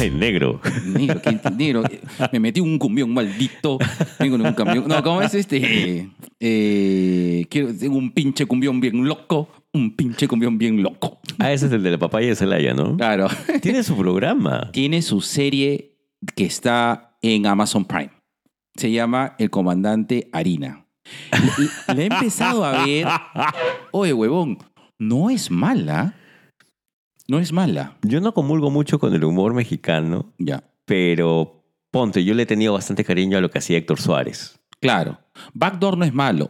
Ay, negro. Negro, qué negro. Me metí un cumbión maldito. Vengo en un camión. No, ¿cómo es este? Eh, quiero, tengo un pinche cumbión bien loco. Un pinche cumbión bien loco. Ah, ese es el de la papaya de Celaya, ¿no? Claro. Tiene su programa. Tiene su serie que está en Amazon Prime. Se llama El Comandante Harina. La he empezado a ver. Oye, huevón, no es mala. No es mala. Yo no comulgo mucho con el humor mexicano, Ya. pero ponte, yo le he tenido bastante cariño a lo que hacía Héctor Suárez. Claro. Backdoor no es malo.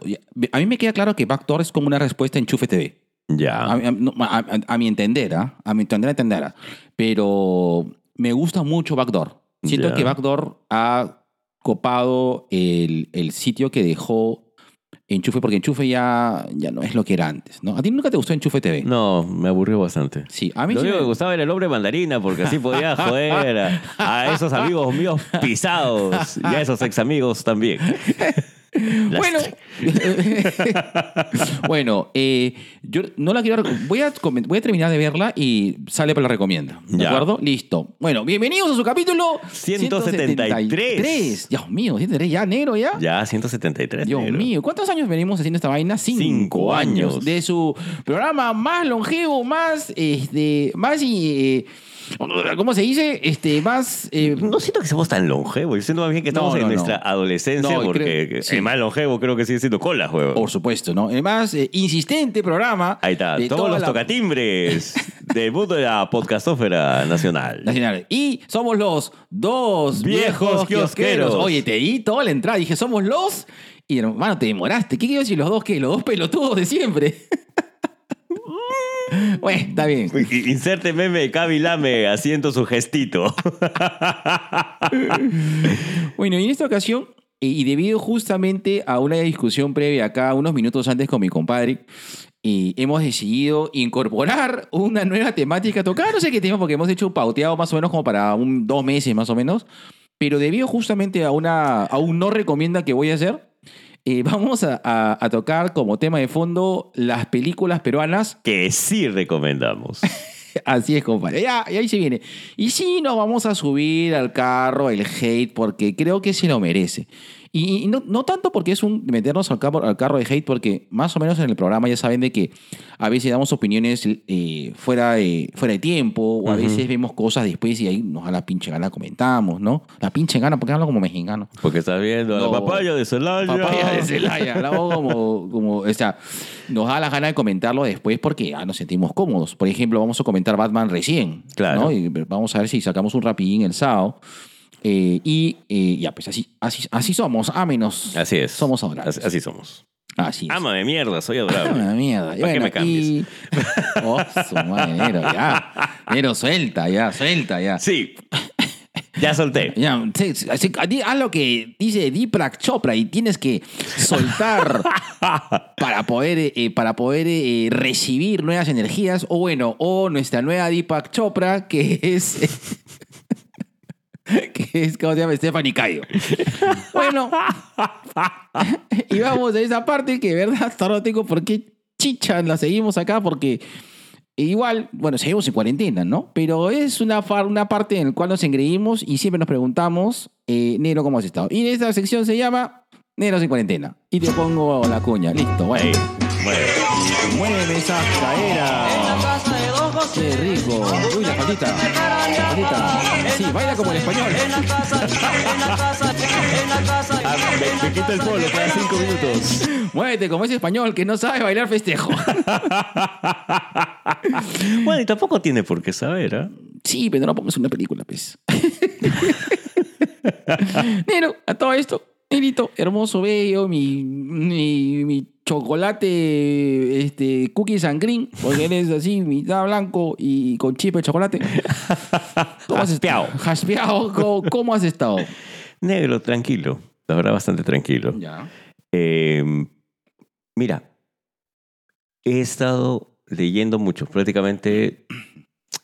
A mí me queda claro que Backdoor es como una respuesta a Enchufe TV. Ya. A, a- a- a- mi entender, ¿ah? a mi entender, entender. ¿ah? Pero me gusta mucho Backdoor. Siento Ya. que Backdoor ha copado el, el sitio que dejó Enchufe, porque Enchufe ya, ya no es lo que era antes, ¿no? ¿A ti nunca te gustó Enchufe TV? No, me aburrió bastante. Sí, a mí Lo sí único me- gustaba era el hombre mandarina, porque así podía joder a, a esos amigos míos pisados y a esos ex amigos también. Bueno, bueno eh, yo no la quiero. Voy a, voy a terminar de verla y sale para la recomienda. ¿De Ya. acuerdo? Listo. Bueno, bienvenidos a su capítulo 173. Dios mío, 173 ya, negro ya. Ya, 173. Dios negro. mío, ¿cuántos años venimos haciendo esta vaina? Cinco, años. De su programa más longevo, más, este, más, eh, ¿cómo se dice? Este, más... eh, No siento que seamos tan longevos. Yo siento más bien que estamos No, en nuestra no. adolescencia, porque creo- sí. el más longevo creo que sigue siendo cola, juego. por supuesto, ¿no? El más eh, insistente programa. Ahí está, de todos los la- tocatimbres del mundo de la podcastófera nacional. Nacional. Y somos los dos Viejos viejos kiosqueros. kiosqueros. Oye, te di toda la entrada. Dije, somos los. Y hermano, te demoraste. ¿Qué quiero decir los dos? ¿Qué? Los dos pelotudos de siempre. bueno, está bien. Inserte meme de Cavi Lame haciendo su gestito. Bueno, y en esta ocasión, y debido justamente a una discusión previa acá, unos minutos antes con mi compadre, eh, hemos decidido incorporar una nueva temática a tocar. No sé qué tema, porque hemos hecho un pauteado más o menos como para un, dos meses más o menos. Pero debido justamente a, una, a un no recomienda que voy a hacer, eh, vamos a, a- a tocar como tema de fondo las películas peruanas que sí recomendamos. Así es, compadre. Ya, y ahí se viene. Y sí, nos vamos a subir al carro el hate porque creo que se lo merece. Y, y no, no tanto porque es un meternos al carro, al carro de hate, porque más o menos en el programa ya saben de que a veces damos opiniones eh, fuera, de, fuera de tiempo, o a veces vemos cosas después y ahí nos da la pinche gana comentamos, ¿no? La pinche gana, porque hablo como mexicano. Porque estás viendo a la papaya de Celaya. Papaya de Celaya. Hablamos como, como, o sea, nos da la gana de comentarlo después porque ya nos sentimos cómodos. Por ejemplo, vamos a comentar Batman recién. Claro. ¿no? Y vamos a ver si sacamos un rapidín el sábado. Eh, y eh, ya, pues así, así, así somos, a menos. Así es. Somos adorables. Así, así somos. Así es. Ama de mierda, soy adorable. la mierda. Y ¿Para qué bueno, me cambies? y- Oh, su madre, Nero, ya. Nero, suelta, ya, suelta, ya. Sí. Ya solté. Ya, sí, haz lo que dice Deepak Chopra y tienes que soltar para poder, eh, para poder eh, recibir nuevas energías. O bueno, o nuestra nueva Deepak Chopra, que es. que es, ¿cómo se llama? Stephanie Cayo. Bueno, y vamos a esa parte que, de verdad, hasta ahora no tengo por qué chicha la seguimos acá, porque igual, bueno, seguimos en cuarentena, ¿no? Pero es una, una parte en la cual nos engreímos y siempre nos preguntamos, eh, Nero, ¿cómo has estado? Y esta sección se llama Neros en cuarentena. Y te pongo la cuña, listo, bueno. Mueve esa cadera. Qué rico. Uy, la patita. La patita. Sí, baila como el español. Ah, me, me quita el polo cada cinco minutos. Muévete como ese español que no sabe bailar festejo. Bueno, y tampoco tiene por qué saber, ¿ah? Sí, pero no pongas una película, pues. Nero, a todo esto, Nerito, hermoso, bello, mi, mi, mi chocolate, este, cookies and porque eres así, mitad blanco y con chip de chocolate. ¿Cómo has estado? Jaspeado, ¿cómo, cómo has estado? Negro, tranquilo. La verdad, bastante tranquilo. Ya. Eh, Mira, he estado leyendo mucho. Prácticamente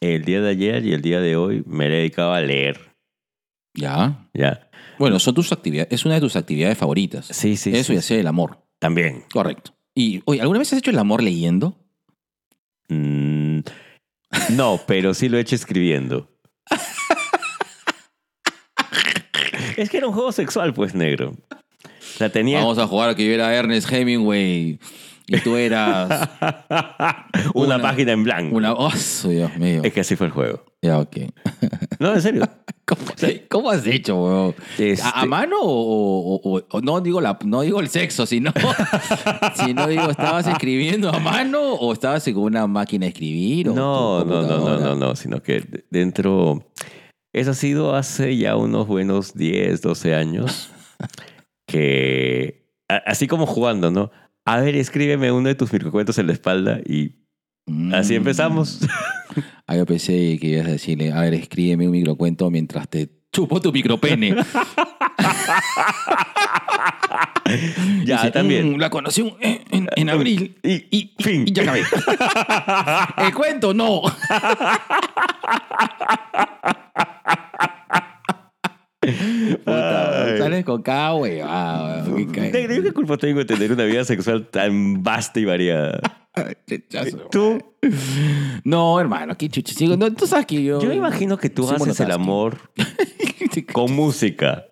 el día de ayer y el día de hoy me he dedicado a leer. Ya. Ya. Bueno, son tus actividades, es una de tus actividades favoritas. Sí, sí. Eso sí, y hacer el amor. También. Correcto. Y, oye, ¿alguna vez has hecho el amor leyendo? Mm, no, pero sí lo he hecho escribiendo. es que era un juego sexual, pues, negro. La tenía. Vamos a jugar a que yo era Ernest Hemingway y tú eras una, una- página en blanco. una... ¡Oh, Dios mío! Es que así fue el juego. Ya, ok. No, en serio. ¿Cómo, cómo has hecho, weón? Este- ¿A, a mano o, o- o- o- no digo la no digo el sexo, sino sino digo estabas escribiendo a mano o estabas con una máquina de escribir o No, no, no, no, no, no, sino que de- dentro. Eso ha sido hace ya unos buenos 10, 12 años. Que. Así como jugando, ¿no? A ver, escríbeme uno de tus microcuentos en la espalda y así Mm. empezamos. Ah, yo pensé que ibas a decirle, a ver, escríbeme un microcuento mientras te chupo tu micropene. ya, Dice, también. "Mm, la conocí en, en- en abril Y, y, y- fin. y ya acabé. El cuento no. Puta, sales con cada huevada, weón, qué cae. Negro, ¿yo qué culpa tengo de tener una vida sexual tan vasta y variada? Rechazo, Tú, No, hermano, qué chucha. Sigo- no, tú sabes que yo. yo imagino que tú haces el amor con música.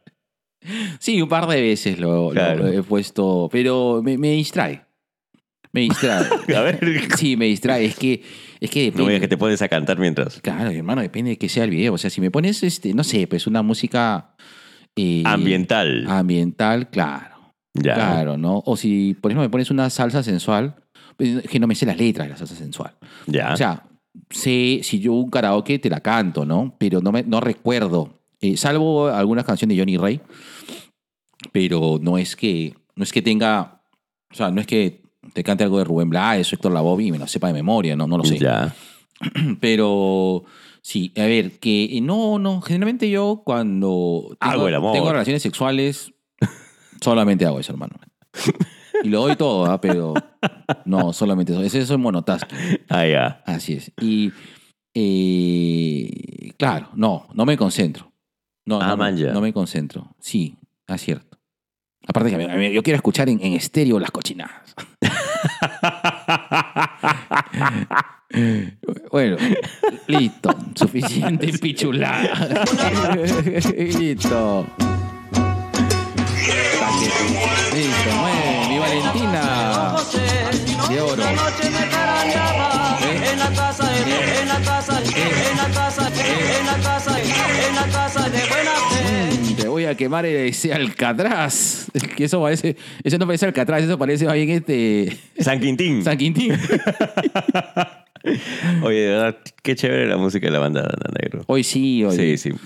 Sí, un par de veces lo, lo- Claro. lo he puesto, pero me, me distrae. Me distrae. A ver, sí, me distrae. Es que, es que no depende. veas que te pones a cantar mientras. Claro, hermano, depende de que sea el video. O sea, si me pones, este, no sé, pues una música eh, Ambiental. ambiental, claro. ya. Claro, ¿no? O si, por ejemplo, me pones una salsa sensual, pues, es que no me sé las letras de la salsa sensual. Ya. O sea, sé, si yo un karaoke te la canto, ¿no? Pero no, me, no recuerdo. Eh, salvo algunas canciones de Johnny Ray. Pero no es que, no es que tenga, o sea, no es que te cante algo de Rubén Blades o Héctor Lavoe y me lo sepa de memoria, no, no lo sé. Ya. Pero sí, a ver, que eh, no, no, generalmente yo cuando tengo, Hago el amor. tengo relaciones sexuales, solamente hago eso, hermano. Y lo doy todo, ¿ah? pero no, solamente eso. Eso es monotasking. Ah, ya. Así es. Y eh, claro, no, no me concentro. No, Ah, no, man, ya. no me concentro. Sí, acierto. Aparte que a mí- yo quiero escuchar en, en estéreo las cochinadas. bueno, listo. Suficiente pichulada. listo. Listo, mueve, mi Valentina. De oro. ¿Eh? En la casa, en, en la casa, en la casa, en la casa, en la casa de buena fe. Mm, Te voy a quemar ese Alcatraz. Que eso parece. Eso no parece Alcatraz, eso parece más bien este. San Quintín. San Quintín. Oye, de verdad, qué chévere la música de la banda Dana Negro. Hoy sí, hoy. Sí, sí. Mi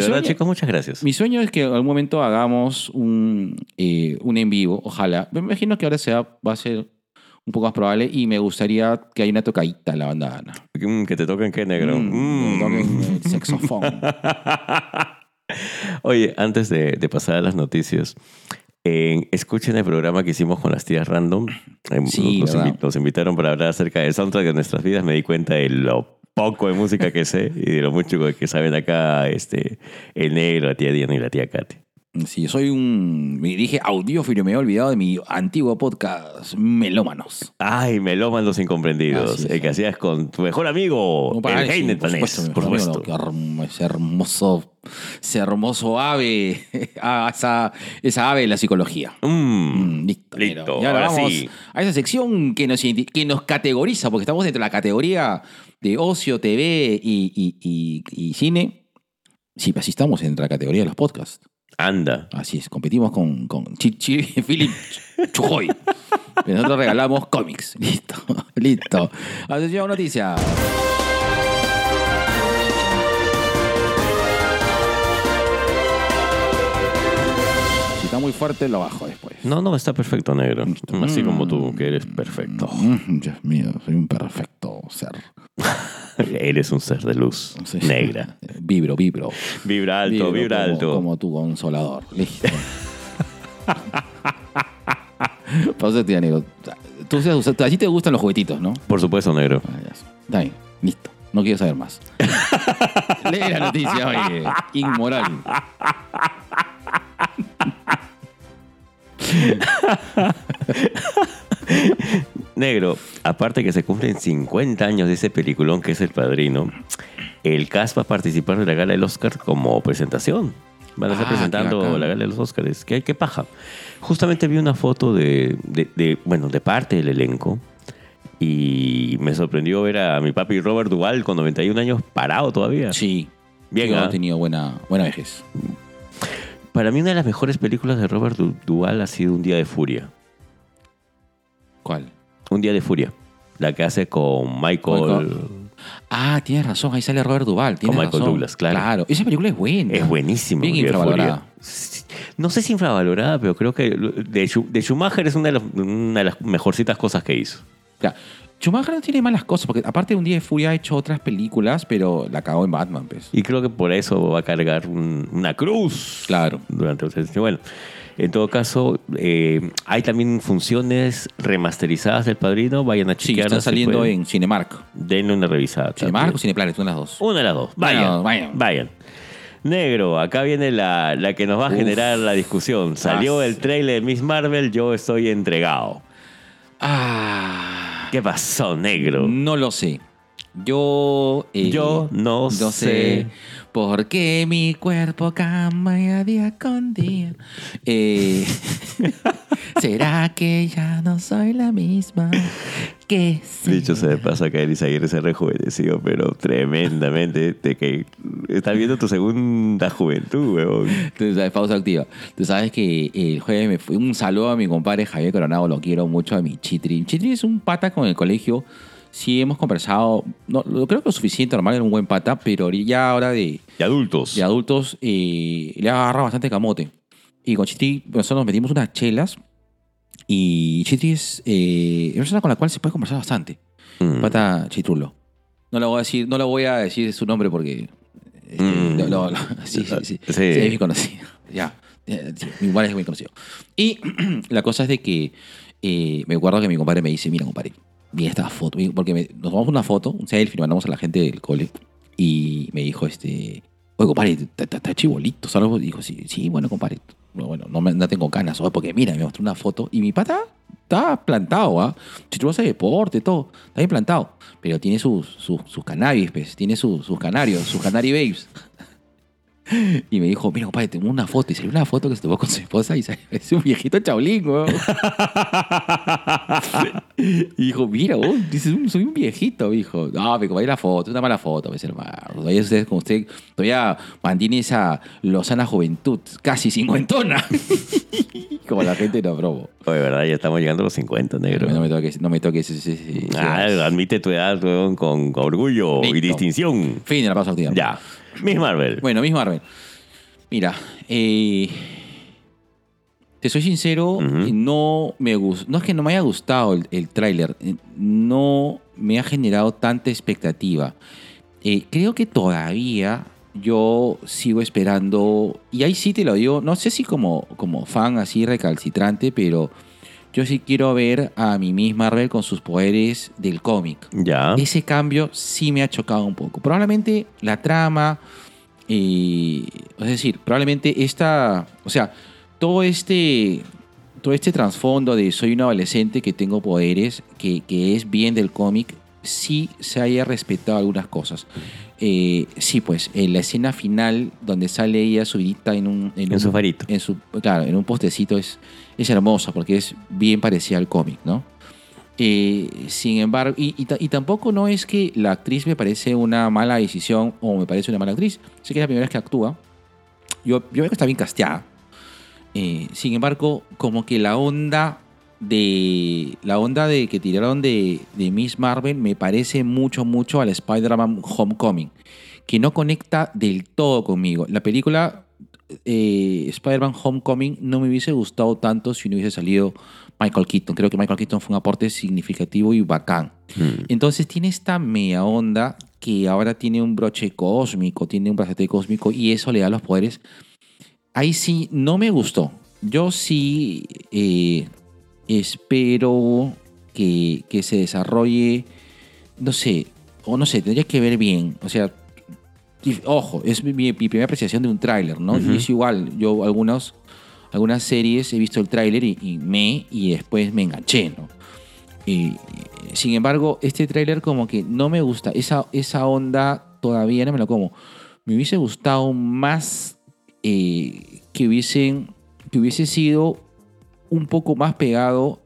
De verdad, sueño- chicos, muchas gracias. Mi sueño es que en algún momento hagamos un, eh, un en vivo, ojalá. Me imagino que ahora sea, va a ser un poco más probable y me gustaría que haya una tocadita en la banda Ana. Mm, que te toquen qué negro. Mm, Mm. que toquen el saxofón. Oye, antes de, de pasar a las noticias, en- escuchen el programa que hicimos con las tías Random. Em, Sí, nos, nos invitaron para hablar acerca del soundtrack de nuestras vidas. Me di cuenta de lo poco de música que sé y de lo mucho que saben acá este, el negro, la tía Diana y la tía Katy. Sí, soy un. Me dije audiófilo, me he olvidado de mi antiguo podcast, Melómanos. Ay, melómanos incomprendidos. El que hacías con tu mejor amigo, No, para- el sí, Heine por supuesto, por mejor supuesto. amigo, qué hermo- ese hermoso, ese hermoso ave, ah, esa, esa ave de la psicología. Mm, Mm, listo. listo, Y ahora, ahora vamos sí. a esa sección que nos, que nos categoriza, porque estamos dentro de la categoría de ocio, TV y, y- y- y cine. Sí, pues así estamos entre la categoría de los podcasts. Anda. Así es, competimos con, con Chi- Chi- Philip Chujoy. Nosotros regalamos cómics. Listo, listo. Atención, noticia. Está muy fuerte, lo bajo después. No, no, está perfecto, negro. Así como tú, que eres Mm. perfecto. Mm, Dios mío, soy un perfecto ser. Eres un ser de luz Sí. negra. Vibro, vibro. Vibra alto, Vibro vibra como- alto. Como tu consolador. Listo. Pausa, tía, negro. Tú, a ti te gustan los juguetitos, ¿no? Por supuesto, negro. Ah. Está bien, listo. No quiero saber más. Lee la noticia, oye. Inmoral. Negro, aparte que se cumplen 50 años de ese peliculón que es El Padrino, el cast va a participar de la gala del Oscar como presentación. Van a estar Ah, presentando la gala de los Oscars. ¿Qué, qué paja? Justamente vi una foto de, de- de, bueno, de parte del elenco y me sorprendió ver a mi papi Robert Duval con 91 años parado todavía. Sí. Bien, ¿ah? he tenido buena, buena vejez. Para mí una de las mejores películas de Robert Du- Duval ha sido Un Día de Furia. ¿Cuál? Un Día de Furia. La que hace con Michael... Michael. Ah, tienes razón. Ahí sale Robert Duval. Tienes Michael razón. Douglas, claro. Esa película es buena. Es buenísima. Bien infravalorada. No sé si infravalorada, pero creo que de, Schu- de Schumacher es una de, las, una de las mejorcitas cosas que hizo. Claro. Schumacher no tiene malas cosas, porque aparte de Un Día de Furia ha hecho otras películas, pero la cagó en Batman, pues. Y creo que por eso va a cargar un- una cruz. Claro. Durante el Bueno, en todo caso, eh, hay también funciones remasterizadas del Padrino. Vayan a Sí, chequearlas. está saliendo en Cinemark. Denle una revisada. Cinemark o también. Cineplanet, una de las dos. Una de las dos. Vayan. Vayan, Vayan. vayan. Negro, acá viene la, la que nos va a Uf. generar la discusión. Salió Ah, el sí. trailer de Miss Marvel, yo estoy entregado. Ah. ¿Qué pasó, negro? No lo sé. Yo. eh, Yo no sé. Qué mi cuerpo cambia día con día. Eh, ¿Será que ya no soy la misma? Que? Dicho sea de paso, que Elisa Aguirre se ha rejuvenecido, pero tremendamente. De que estás viendo tu segunda juventud, weón. Tú sabes, pausa activa. Tú sabes que el jueves me fui. Un saludo a mi compadre Javier Coronado, lo quiero mucho, a mi Chitri. Chitri es un pata con el colegio. Sí, hemos conversado. No, lo creo que lo suficiente, normal, era un buen pata, pero ya ahora de, De adultos. de adultos eh, le agarra bastante camote. Y con Chitri, nosotros nos metimos unas chelas. Y Chitri es eh, una persona con la cual se puede conversar bastante. Mm. Pata Chitrulo. No lo voy a decir, no lo voy a decir su nombre porque. este, Mm. lo- lo- lo- sí, sí, sí, Sí. Sí, es muy conocido. Ya. Eh, igual es muy conocido. Y la cosa es de que eh, me acuerdo que mi compadre me dice: Mira, compadre, vi esta foto. Porque me- nos tomamos una foto, un selfie, mandamos a la gente del cole. Y me dijo: este, Oye, compadre, está- chibolito. ¿sabes? Dijo: Sí, sí, bueno, compadre. no, Bueno, no, no tengo canas, oye, porque mira, me mostró una foto y mi pata está plantado, ¿ah? Si tú deporte, todo, está bien plantado. Pero tiene sus, sus, sus cannabis, pues, tiene sus, sus canarios, sus canary babes. Y me dijo, mira, compadre, tengo una foto. Y salió una foto que se tomó con su esposa y sale- es un viejito chaulín, weón. y dijo, mira, vos, dices, soy un viejito, dijo. No, me compadre, la foto, una mala foto, pues, hermano. Todavía usted, como usted, todavía mantiene esa lozana juventud, casi cincuentona. como la gente no probo. Oye, ¿verdad? Ya estamos llegando a los 50, negro. No me toques, no me toques ese- Ah, admite tu edad, weón, con orgullo y distinción. Fin de la pausa activa. Ya. Miss Marvel. Bueno, mismo Marvel. Mira, eh, te soy sincero, eh, no me gustó. No es que no me haya gustado el, el tráiler, eh, no me ha generado tanta expectativa. Eh, creo que todavía yo sigo esperando, y ahí sí te lo digo, no sé si como, como fan así recalcitrante, pero yo sí quiero ver a mi Miss Marvel con sus poderes del cómic. Ya. Ese cambio sí me ha chocado un poco. Probablemente la trama, eh, es decir, probablemente esta, o sea, todo este, todo este trasfondo de soy un adolescente que tengo poderes, que, que es bien del cómic, sí se haya respetado algunas cosas. Eh, sí, pues, en la escena final donde sale ella subidita en un... En un- su farito. en su, claro, en un postecito es, es hermosa porque es bien parecida al cómic, ¿no? Eh, sin embargo, y, y ta- y tampoco no es que la actriz me parece una mala decisión o me parece una mala actriz. Sé que es la primera vez que actúa. Yo, yo veo que está bien casteada. Eh, sin embargo, como que la onda de la onda de que tiraron de, de Miss Marvel me parece mucho, mucho al Spider-Man Homecoming, que no conecta del todo conmigo. La película eh, Spider-Man Homecoming no me hubiese gustado tanto si no hubiese salido Michael Keaton. Creo que Michael Keaton fue un aporte significativo y bacán. Mm. Entonces tiene esta media onda que ahora tiene un broche cósmico, tiene un brazalete cósmico y eso le da los poderes. Ahí sí, no me gustó. Yo sí eh, espero que, que se desarrolle, no sé, o no sé, tendría que ver bien. O sea, y- ojo, es mi, mi primera apreciación de un tráiler, ¿no? Ujú. Y es igual, yo algunos, algunas series he visto el tráiler y, y me, y después me enganché, ¿no? Y, sin embargo, este tráiler como que no me gusta, esa, esa onda todavía no me lo como. Me hubiese gustado más eh, que, hubiesen, que hubiese sido un poco más pegado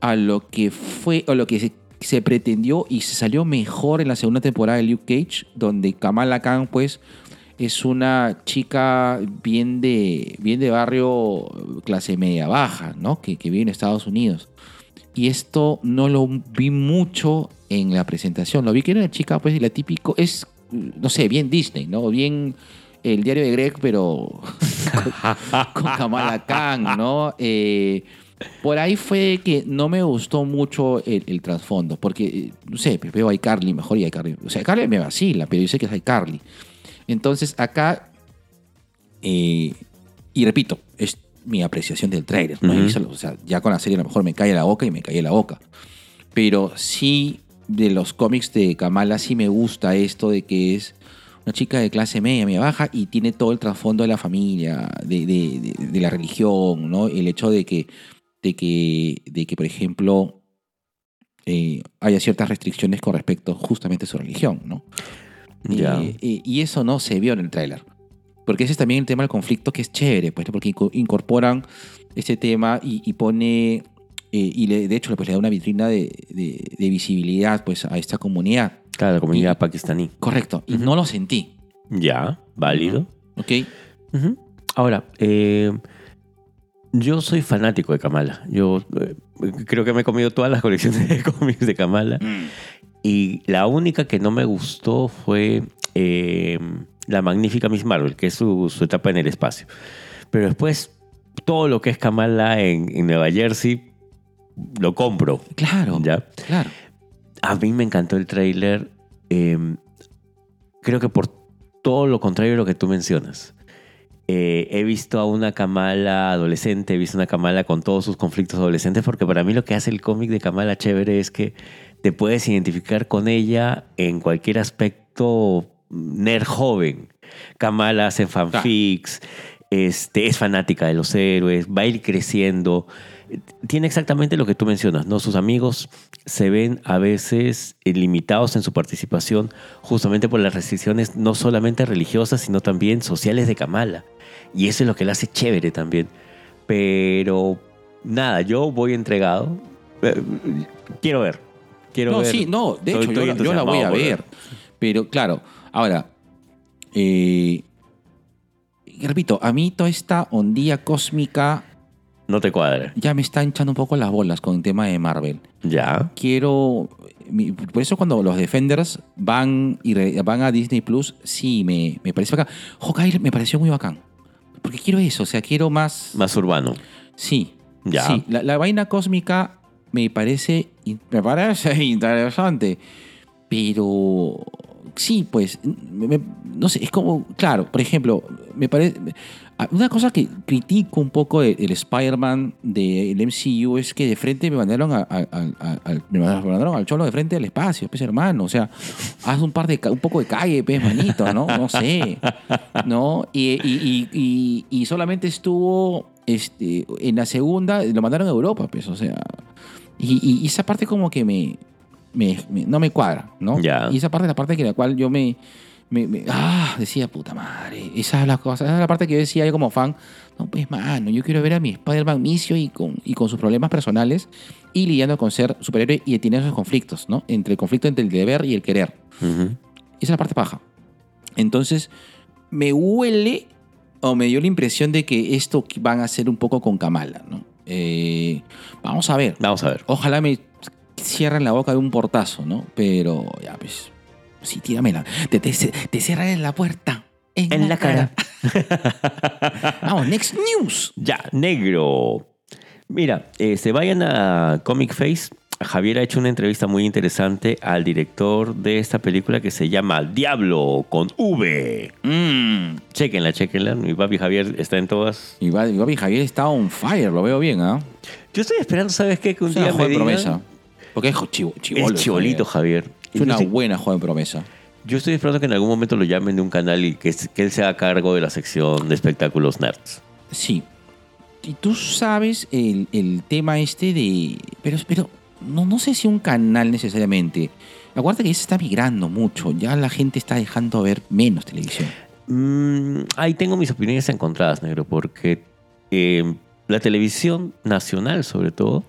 a lo que fue, o lo que se, se pretendió y se salió mejor en la segunda temporada de Luke Cage, donde Kamala Khan, pues, es una chica bien de, bien de barrio clase media baja, ¿no? Que, que vive en Estados Unidos. Y esto no lo vi mucho en la presentación. Lo vi que era una chica, pues, la típico, es, no sé, bien Disney, ¿no? Bien el diario de Greg, pero con Kamala Khan, ¿no? Eh, por ahí fue que no me gustó mucho el, el trasfondo, porque, eh, no sé, pues veo a iCarly mejor y iCarly. O sea, iCarly me vacila, pero yo sé que es iCarly. Entonces, acá, eh, y repito, es mi apreciación del trailer, ¿no? Visto- o sea, ya con la serie a lo mejor me cae la boca y me cae la boca. Pero sí, de los cómics de Kamala, sí me gusta esto de que es una chica de clase media, media baja, y tiene todo el trasfondo de la familia, de, de- de- de la religión, ¿no? El hecho de que, de que, de que por ejemplo, eh, haya ciertas restricciones con respecto justamente a su religión, ¿no? Ya. Eh, eh, y eso no se vio en el tráiler. Porque ese es también el tema del conflicto que es chévere, pues, porque inco- incorporan ese tema y, y pone, eh, y le- de hecho pues, le da una vitrina de, de- de visibilidad pues, a esta comunidad. Claro, la comunidad Y- pakistaní. Correcto, y Ujú. no lo sentí, Ya, válido. ¿ok? Ujú. Ahora, eh, yo soy fanático de Kamala. Yo eh, creo que me he comido todas las colecciones de cómics de Kamala. Y la única que no me gustó fue eh, la magnífica Miss Marvel, que es su, su etapa en el espacio. Pero después, todo lo que es Kamala en, en Nueva Jersey, lo compro. Claro, ¿ya? claro. A mí me encantó el tráiler. eh, creo que por todo lo contrario de lo que tú mencionas. Eh, he visto a una Kamala adolescente, he visto una Kamala con todos sus conflictos adolescentes, porque para mí lo que hace el cómic de Kamala chévere es que te puedes identificar con ella en cualquier aspecto nerd joven. Kamala hace fanfics, este, es fanática de los héroes, va a ir creciendo. Tiene exactamente lo que tú mencionas, ¿no? Sus amigos se ven a veces limitados en su participación justamente por las restricciones no solamente religiosas, sino también sociales de Kamala. Y eso es lo que la hace chévere también. Pero nada, yo voy entregado. Eh, Quiero ver. Quiero No, ver. sí, no, de Estoy- hecho, yo, estoy la- yo la voy a ver. Pero claro, ahora, eh, repito, a mí toda esta ondilla cósmica No te cuadra. ya me está hinchando un poco las bolas con el tema de Marvel. Ya. Quiero. Por eso cuando los Defenders van, y van a Disney Plus, sí, me, me parece bacán. Hawkeye me pareció muy bacán. Porque quiero eso, o sea, quiero más. Más urbano. Sí. Ya. Sí, la, la vaina cósmica me parece, me parece interesante. Pero sí, pues, me- me- no sé, es como, claro, por ejemplo, me parece... Una cosa que critico un poco del el Spider-Man del MCU es que de frente me mandaron, a- a- a- me mandaron al cholo de frente al espacio, pues hermano. O sea, haz un par de un poco de calle, pues, manito, ¿no? No sé. ¿No? Y, y- y- y- solamente estuvo este, en la segunda, lo mandaron a Europa, pues, o sea. Y, esa parte como que me, me- me- no me cuadra, ¿no? Ya. Y esa parte es la parte que la cual yo me, me- me- ah, decía, puta madre, esa es la cosa, esa es la parte que yo decía yo como fan, no, pues mano, yo quiero ver a mi Spider-Man misio y con, y con sus problemas personales y lidiando con ser superhéroe y teniendo esos conflictos, ¿no? Entre el conflicto entre el deber y el querer. Ujú. Esa es la parte paja. Entonces, me huele o me dio la impresión de que esto van a hacer un poco con Kamala, ¿no? Eh, vamos a ver. Vamos a ver. Ojalá me cierren la boca de un portazo, ¿no? Pero ya, pues. Sí, tíramela. Te, te, te cierran la puerta. En, la cara. Vamos, next news. Ya, negro. Mira, eh, se vayan a Comic Face. Javier ha hecho una entrevista muy interesante al director de esta película que se llama Diablo con V. Mm. Chequenla, chequenla. Mi papi Javier está en todas. Mi papi mi papi Javier está on fire, lo veo bien, ¿ah? Yo estoy esperando, ¿sabes qué? Que un Es una día me diga, promesa. Porque es chivo, chivolo, el chibolito Javier. Javier. Es una estoy, buena joven promesa. yo estoy esperando que en algún momento lo llamen de un canal y que, que él se haga cargo de la sección de espectáculos nerds. Sí. Y tú sabes el, el tema este de. Pero, pero no, no sé si un canal necesariamente. Acuérdate que ya se está migrando mucho. Ya la gente está dejando ver menos televisión. Mm, ahí tengo mis opiniones encontradas, negro, porque eh, la televisión nacional, sobre todo,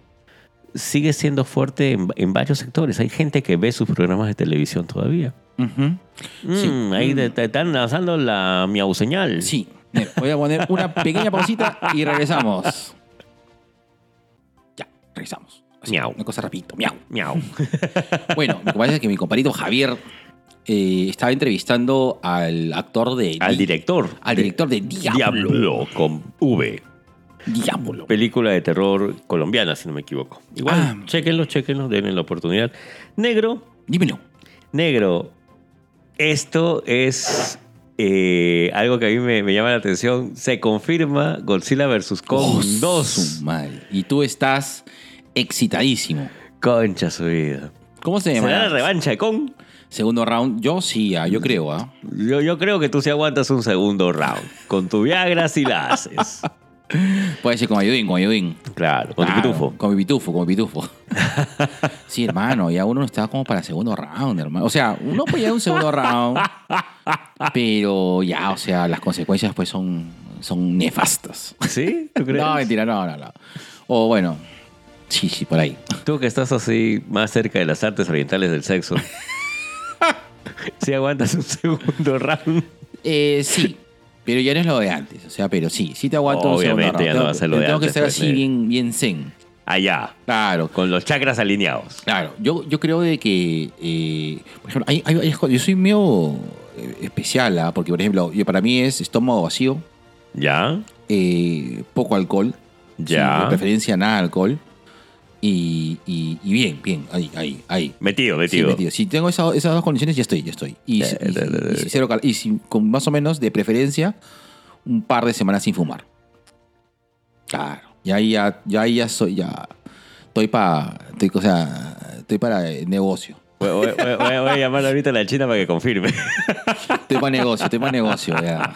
sigue siendo fuerte en, en varios sectores. Hay gente que ve sus programas de televisión todavía. Mm, Sí. Ahí Mm. te, te están lanzando la miau señal. Sí. Mira, Voy a poner una pequeña pausita y regresamos. Ya, regresamos. Así, Miau. Una cosa rapidito. Miau. Miau. Bueno, lo que pasa es que mi compadrito Javier eh, estaba entrevistando al actor de... Al Di- director. Al director de Diablo. Diablo con V. Diablo. Película de terror colombiana, si no me equivoco. Igual, Ah. chequenlo, chequenlo, denle la oportunidad. Negro, Dímelo. negro, esto es eh, algo que a mí me, me llama la atención. Se confirma Godzilla vs. Kong Oh, 2. su madre. Y tú estás excitadísimo. Concha su vida. ¿Cómo se llama? ¿Será la revancha de Kong? Segundo round. Yo sí, ah, yo creo, ¿ah? Yo, yo creo que tú sí aguantas un segundo round. Con tu Viagra si la haces. Puede ser con Ayudín, con Ayudín. Claro, con tu Claro, pitufo. Con mi pitufo, con mi pitufo. sí, hermano, ya uno está como para segundo round, hermano. O sea, uno puede ir a un segundo round, pero ya, o sea, las consecuencias pues son, son nefastas. ¿Sí? ¿Tú crees? No, mentira, no, no, no. O bueno, sí, sí, por ahí. Tú que estás así más cerca de las artes orientales del sexo. si aguantas un segundo round. Eh, sí, pero ya no es lo de antes. O sea, pero sí, sí te aguanto un segundo Obviamente ya no va a ser lo de Tengo que antes, estar pues, así eh. bien, bien zen. Allá. Claro, Con los chakras alineados. Claro, yo, yo creo de que, eh, por ejemplo, hay, cosas- yo soy medio eh, especial, ¿ah? porque por ejemplo, yo, para mí es estómago vacío, ¿Ya? eh, poco alcohol, Ya. de preferencia nada alcohol, y, y- y bien, bien, ahí, ahí, ahí. Metido, Sí, metido. metido. Si tengo esa- esas dos condiciones, ya estoy, ya estoy. Y, Eh, y- eh, eh, y si cero cal- y si- con más o menos de preferencia, un par de semanas sin fumar. Claro, y ahí ya, ya, ahí ya soy, ya, estoy para, o sea, estoy para negocio. Voy, voy- voy- voy a- voy a llamar ahorita a la China para que confirme. Estoy para negocio, estoy para negocio. Ya.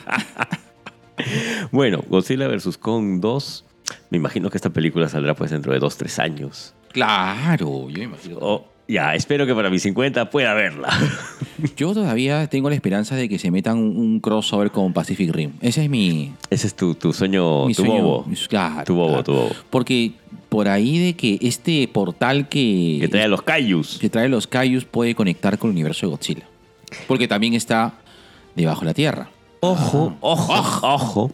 bueno, Godzilla vs. Kong 2. Me imagino que esta película saldrá pues dentro de 2, 3 años. Claro, yo me imagino. Oh, ya, espero que para mis 50 pueda verla. Yo todavía tengo la esperanza de que se metan un, crossover con Pacific Rim. Ese es mi, Ese es tu, tu sueño, mi tu sueño. bobo. Mi- Claro, Tu bobo, claro. tu bobo. Porque por ahí de que este portal que, Que trae a los Kaijus. que trae los Kaijus puede conectar con el universo de Godzilla. Porque también está debajo de la Tierra. Ojo, ojo, ojo,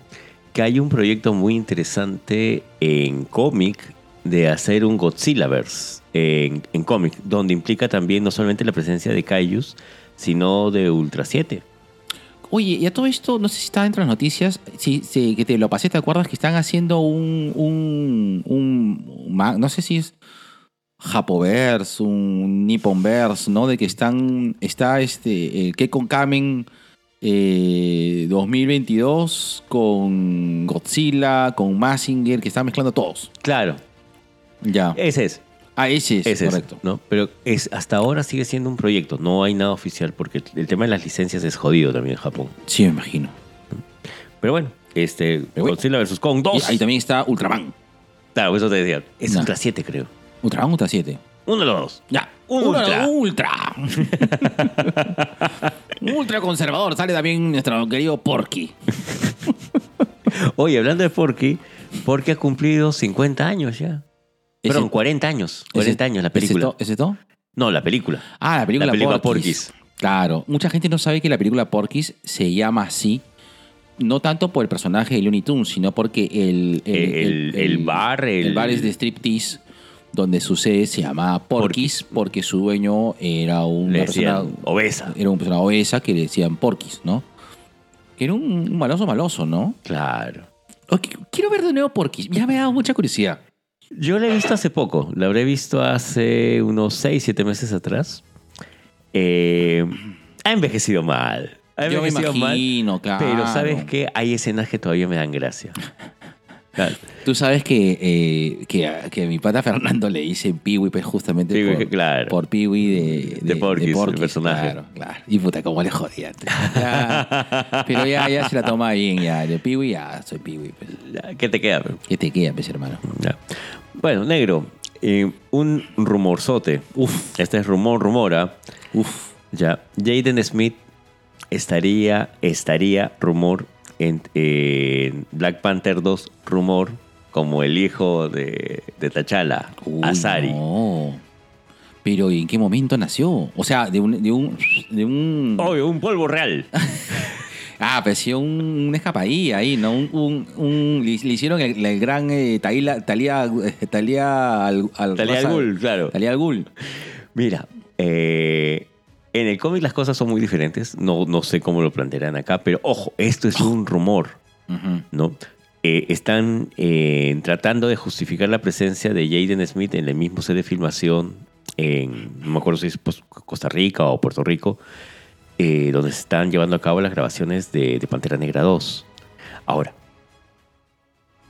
que hay un proyecto muy interesante en cómic de hacer un Godzillaverse en, en cómic, donde implica también no solamente la presencia de Kaijus, sino de Ultra 7. Oye, y a todo esto, no sé si está dentro de las noticias, sí, sí, que te lo pasé, ¿te acuerdas que están haciendo un, un, un no sé si es Japoverse, un Nipponverse, ¿no? De que están, está este, el Kekon Kamen eh, 2022 con Godzilla, con Massinger, que están mezclando todos. Claro, Ya. ese es, Ah, ese es, ese es, correcto. ¿no? Pero es, hasta ahora sigue siendo un proyecto, no hay nada oficial, porque el tema de las licencias es jodido también en Japón. Sí, me imagino. Pero bueno, este, Pero bueno. Godzilla vs. Kong 2. Y ahí también está Ultraman. Claro, eso te decía. Es No. Ultra 7, creo. Ultraman Ultra 7. Uno de los dos. Ya. Un Ultra. ultra. Ultra. ultra conservador. Sale también nuestro querido Porky. Oye, hablando de Porky, Porky ha cumplido 50 años ya. Ese- Perdón, 40 años. 40 años la película. ¿Es esto? No, la película. Ah, la película, La película Porky's. Porky's. Claro. Mucha gente no sabe que la película Porky's se llama así. No tanto por el personaje de Looney Tunes, sino porque el, El- el bar, el- el bar es de striptease donde sucede se llama Porky's porque su dueño era una Le persona obesa. era una persona obesa que le decían Porky's, ¿no? Que era un, un maloso maloso, ¿no? Claro. Quiero ver de nuevo Porky's. Ya me ha dado mucha curiosidad. Yo la he visto hace poco. La habré visto hace unos 6, 7 meses atrás. Eh, ha envejecido mal. Ha Yo me envejecido mal. imagino, claro. Pero ¿sabes qué? Hay escenas que todavía me dan gracia. Claro. Tú sabes que, eh, que, a, que a mi pata Fernando le dice Piwi, pues justamente Pee-wee, por, claro. por Piwi de, De Porky's, el personaje. Claro, claro. Y puta, cómo le jodía. Ya, pero ya, ya se la toma bien, ya. De Piwi, ya soy Piwi. Pues. ¿Qué te queda? pe? ¿Qué te queda, pues, hermano? Ya. Bueno, negro, eh, un rumorzote. Uf, este es rumor, rumora. Uf. Ya, Jaden Smith estaría, estaría rumor en, en Black Panther 2, rumor, como el hijo de, de T'Challa, Asari. No. Pero ¿en qué momento nació? O sea, de un... De un, de un Obvio, un polvo real. Ah, pero sí, un, una escapadilla ahí, ¿no? Un, un, un- le, le hicieron el, el gran eh, Talía, Talía, eh, Talía al, al Talia al Ghul, claro. Talía al Ghul. Mira, eh, en el cómic las cosas son muy diferentes. No, no sé cómo lo plantearán acá, pero ojo, esto es un rumor. ¿no? Eh, están eh, tratando de justificar la presencia de Jaden Smith en el mismo set de filmación en, no me acuerdo si es pues, Costa Rica o Puerto Rico, eh, donde se están llevando a cabo las grabaciones de, de Pantera Negra 2. Ahora,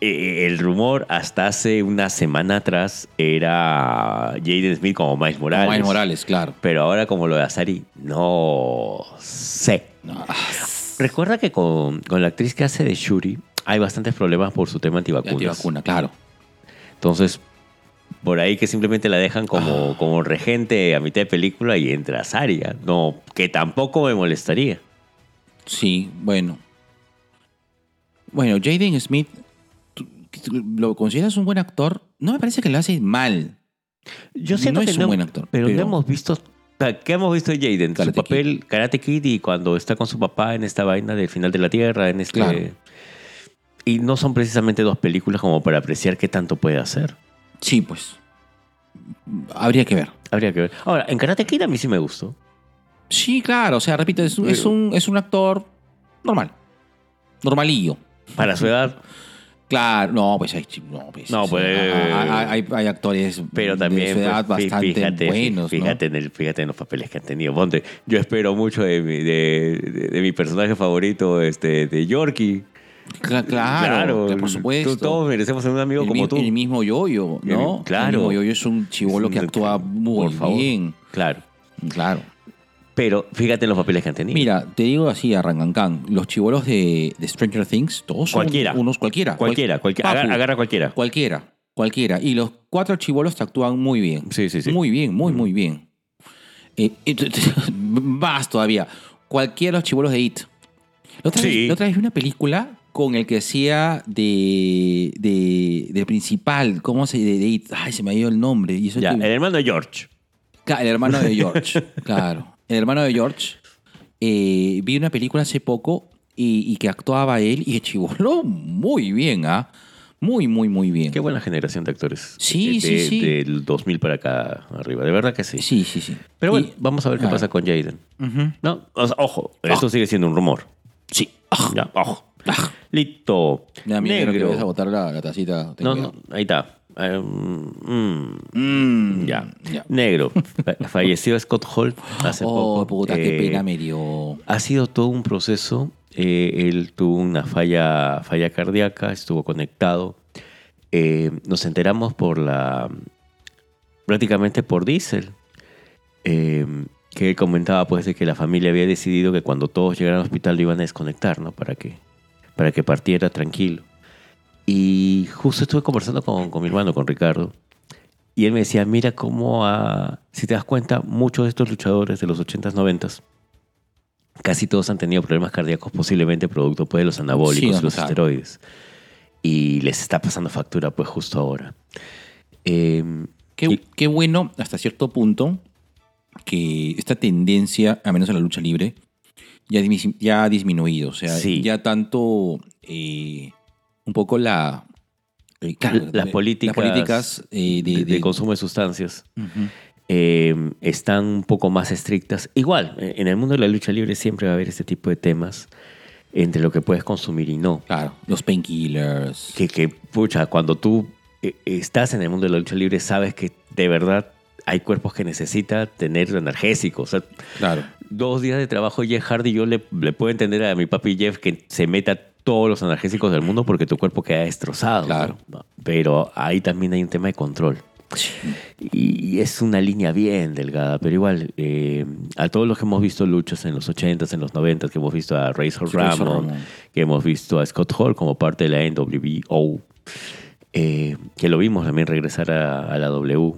eh, el rumor hasta hace una semana atrás era Jaden Smith como Miles Morales. Como Miles Morales, claro. Pero ahora como lo de Asari, no sé. No. Recuerda que con, con la actriz que hace de Shuri hay bastantes problemas por su tema antivacunas. Antivacuna, claro. Entonces, por ahí que simplemente la dejan como, como regente a mitad de película y entra Saria. No, que tampoco me molestaría. Sí, bueno. Bueno, Jaden Smith, ¿tú- tú ¿lo consideras un buen actor? No me parece que lo hace mal. Yo siento No que es un buen actor, Pero, pero- no hemos visto. ¿Qué hemos visto de Jaden? Karate su papel Karate Kid y cuando está con su papá en esta vaina del final de la Tierra, en este. Claro. Y no son precisamente dos películas como para apreciar qué tanto puede hacer. Sí, pues. Habría que ver. Habría que ver. Ahora, en Karate Kid a mí sí me gustó. Sí, claro. O sea, repito, es un, es un actor normal. Normalillo. Para su edad, Claro, no, pues hay, no, pues, No, pues, hay, hay- hay actores pero también edad pues, bastante fíjate, buenos, ¿no? fíjate, en el, fíjate en los papeles que han tenido. Ponte, yo espero mucho de mi, de, de- de mi personaje favorito, este, de Yorkie. Cla- Claro, Claro, por supuesto. Todos merecemos un amigo el, como tú. el mismo Yoyo, ¿no? claro. El mismo Yoyo es un chivolo que actúa muy por favor. bien. Claro. Claro. Pero fíjate en los papeles que han tenido. Mira, te digo así a Rangankan, los chivolos de, de Stranger Things, todos son Cualquiera. unos cualquiera. cualquiera, Cual- cualquiera. Papu, Agarra, agarra cualquiera. Cualquiera, cualquiera. Y los cuatro chivolos te actúan muy bien. Sí, sí, sí. Muy bien, muy, muy bien. Eh, eh, más todavía. Cualquiera de los chivolos de It. La otra, Sí. vez, la otra vez vi una película con el que hacía de, de, principal, ¿cómo se de, de It? Ay, se me ha ido el nombre. Y eso Ya, que- el hermano de George. El hermano de George, claro. El hermano de George. Eh, vi una película hace poco y, y que actuaba él y que chivoló muy bien, ¿ah? Muy, muy, muy bien. Qué buena generación de actores. Sí, de- sí, sí. Del 2000 para acá arriba. De verdad que sí. Sí, sí, sí. Pero bueno, Y- vamos a ver qué pasa con Jaden. No, o sea, ojo, esto sigue siendo un rumor. Sí. Ah, Ya, ojo. ah. Listo. Que Negro. te vayas a botar la, la tacita. ten No, no, ahí está. Eh, mm, Mm, ya. ya. Negro. Fa- Falleció Scott Hall hace Oh, poco. puta, qué Eh, pena me dio. Ha sido todo un proceso. Eh, él tuvo una falla, falla cardíaca, estuvo conectado. Eh, nos enteramos por la. prácticamente por Diesel. eh, que él comentaba pues de que la familia había decidido que cuando todos llegaran al hospital lo iban a desconectar, ¿no? Para que, para que partiera tranquilo. Y justo estuve conversando con, con mi hermano, con Ricardo, y él me decía, mira cómo, ah, si te das cuenta, muchos de estos luchadores de los 80s, 90s, casi todos han tenido problemas cardíacos, posiblemente producto pues, de los anabólicos, Sí, los claro. esteroides. Y les está pasando factura pues justo ahora. Eh, Qué, y- qué bueno hasta cierto punto que esta tendencia, al menos en la lucha libre, ya, ya ha disminuido. O sea, Sí. ya tanto eh, un poco la... eh, claro, Las políticas las políticas eh, de, de, de consumo de sustancias Ujú. eh, están un poco más estrictas. Igual, eh, en el mundo de la lucha libre siempre va a haber este tipo de temas entre lo que puedes consumir y no. Claro, los painkillers. Que, que, pucha, cuando tú eh, estás en el mundo de la lucha libre, sabes que de verdad hay cuerpos que necesitan tener energéticos. O sea, Claro. dos días de trabajo, Jeff Hardy, yo le, le puedo entender a mi papi Jeff que se meta todos los analgésicos del mundo porque tu cuerpo queda destrozado. Claro. ¿no? Pero ahí también hay un tema de control. Y es una línea bien delgada, pero igual, eh, a todos los que hemos visto luchas en los 80s, en los 90s, que hemos visto a Razor Sí, Ramon, Ramon. que hemos visto a Scott Hall como parte de la NWO, eh, que lo vimos también regresar a, a la W,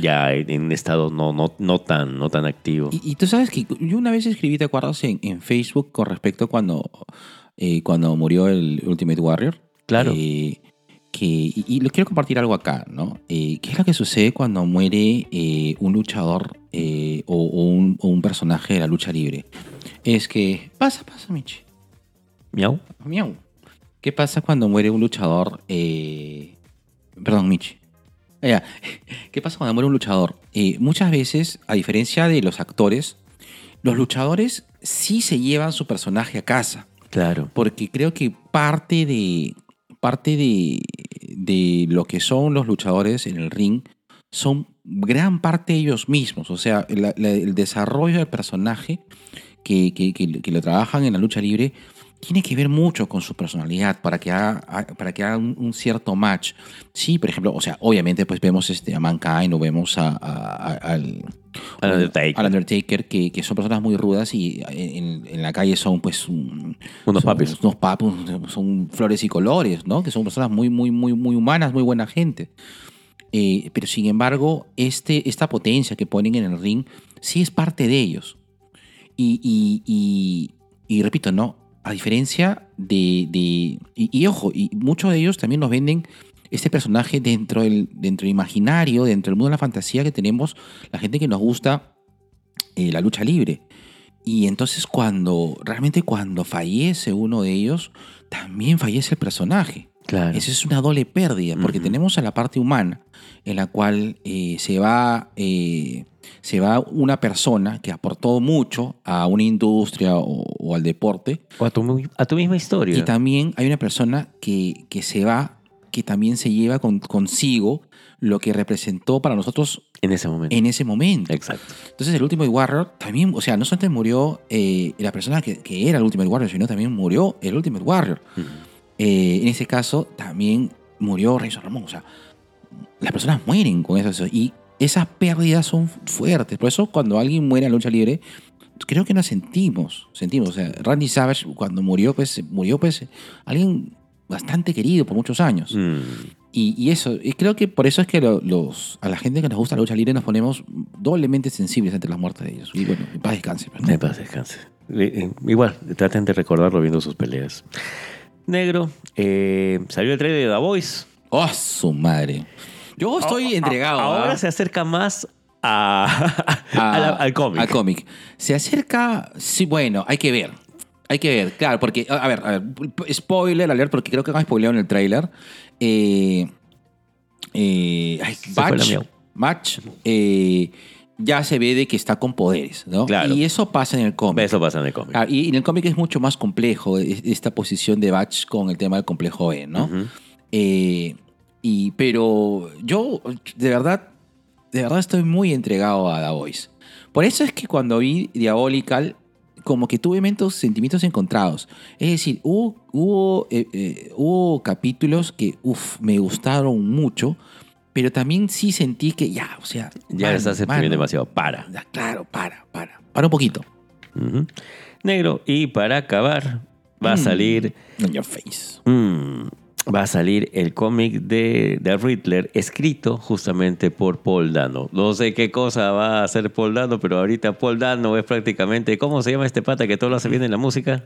ya en un estado no, no, no, tan, no tan activo. Y, y tú sabes que yo una vez escribí, ¿te acuerdas? En, en Facebook con respecto cuando, eh, cuando murió el Ultimate Warrior. Claro. Eh, que, y, y lo quiero compartir algo acá, ¿no? Eh, ¿Qué es lo que sucede cuando muere un luchador o, o un, o un personaje de la lucha libre? Es que. Pasa, pasa, Michi. Miau. Miau. ¿Qué pasa cuando muere un luchador? Perdón, Michi. Ah. ¿Qué pasa cuando muere un luchador? Muchas veces, a diferencia de los actores, los luchadores sí se llevan su personaje a casa. Claro. Porque creo que parte de. Parte de, de lo que son los luchadores en el ring son gran parte ellos mismos. O sea, la- la- el desarrollo del personaje que, que- que- que lo trabajan en la lucha libre tiene que ver mucho con su personalidad para que haga, para que haga un, un cierto match. Sí, por ejemplo, o sea, obviamente pues vemos este, a Mankind o vemos a, a- a- al, Al Undertaker. al Undertaker, que, que son personas muy rudas y en, en la calle son pues un- Unos son- papis. Unos papis, son flores y colores, ¿no? Que son personas muy, muy, muy, muy humanas, muy buena gente. Eh, pero sin embargo, este, esta potencia que ponen en el ring sí es parte de ellos. Y, y- y- y repito, ¿no? A diferencia de... de- y, y ojo, y muchos de ellos también nos venden este personaje dentro del, dentro del imaginario, dentro del mundo de la fantasía que tenemos, la gente que nos gusta eh, la lucha libre. Y entonces cuando, realmente cuando fallece uno de ellos, también fallece el personaje. Claro. Esa es una doble pérdida, porque tenemos a la parte humana, en la cual eh, se, va, eh, se va una persona que aportó mucho a una industria o, o al deporte, O a tu, a tu misma historia. y también hay una persona que, que se va, que también se lleva con- consigo lo que representó para nosotros en ese momento. en ese momento. Exacto. Entonces el Ultimate Warrior también, o sea, no solamente murió eh, la persona que, que era el Ultimate Warrior, sino también murió el Ultimate Warrior. Ujú. Eh, en ese caso también murió Razor Ramón. O sea, las personas mueren con eso. Y esas pérdidas son fuertes. Por eso cuando alguien muere en la lucha libre, creo que nos sentimos. Sentimos. O sea, Randy Savage cuando murió, pues murió pues alguien bastante querido por muchos años. Mm. Y, y eso, y creo que por eso es que lo- los, a la gente que nos gusta la lucha libre nos ponemos doblemente sensibles ante las muertes de ellos. Y bueno, en paz descanse. pues, ¿no? En paz descanse. Eh, eh, Igual, traten de recordarlo viendo sus peleas. Negro, eh, salió el trailer de The Voice. ¡Oh, su madre! Yo estoy entregado. Ahora ¿ah? se acerca más a, a- a la- al cómic. Al cómic. Se acerca, sí, bueno, hay que ver. Hay que ver, claro, porque, a ver, a ver, spoiler alert, porque creo que han spoileado en el tráiler. Eh, eh, ay, Batch, miau. Batch, eh, ya se ve de que está con poderes, ¿no? Claro. Y eso pasa en el cómic. Eso pasa en el cómic. Ah, y en el cómic es mucho más complejo es- esta posición de Batch con el tema del complejo B, ¿no? Eh, y, pero yo, de verdad, de verdad estoy muy entregado a The Voice. Por eso es que cuando vi Diabolical, como que tuve mentos, sentimientos encontrados. Es decir, hubo, hubo, eh, eh, hubo capítulos que, uff, me gustaron mucho, pero también sí sentí que ya, o sea... Ya mano, estás demasiado. Para. ya, Claro, para, para. Para un poquito. Negro, y para acabar, va a Mm. salir. In your face. mm, va a salir el cómic de, de Riddler escrito justamente por Paul Dano. No sé qué cosa va a hacer Paul Dano, pero ahorita Paul Dano es prácticamente. ¿Cómo se llama este pata que todo lo hace bien en la música?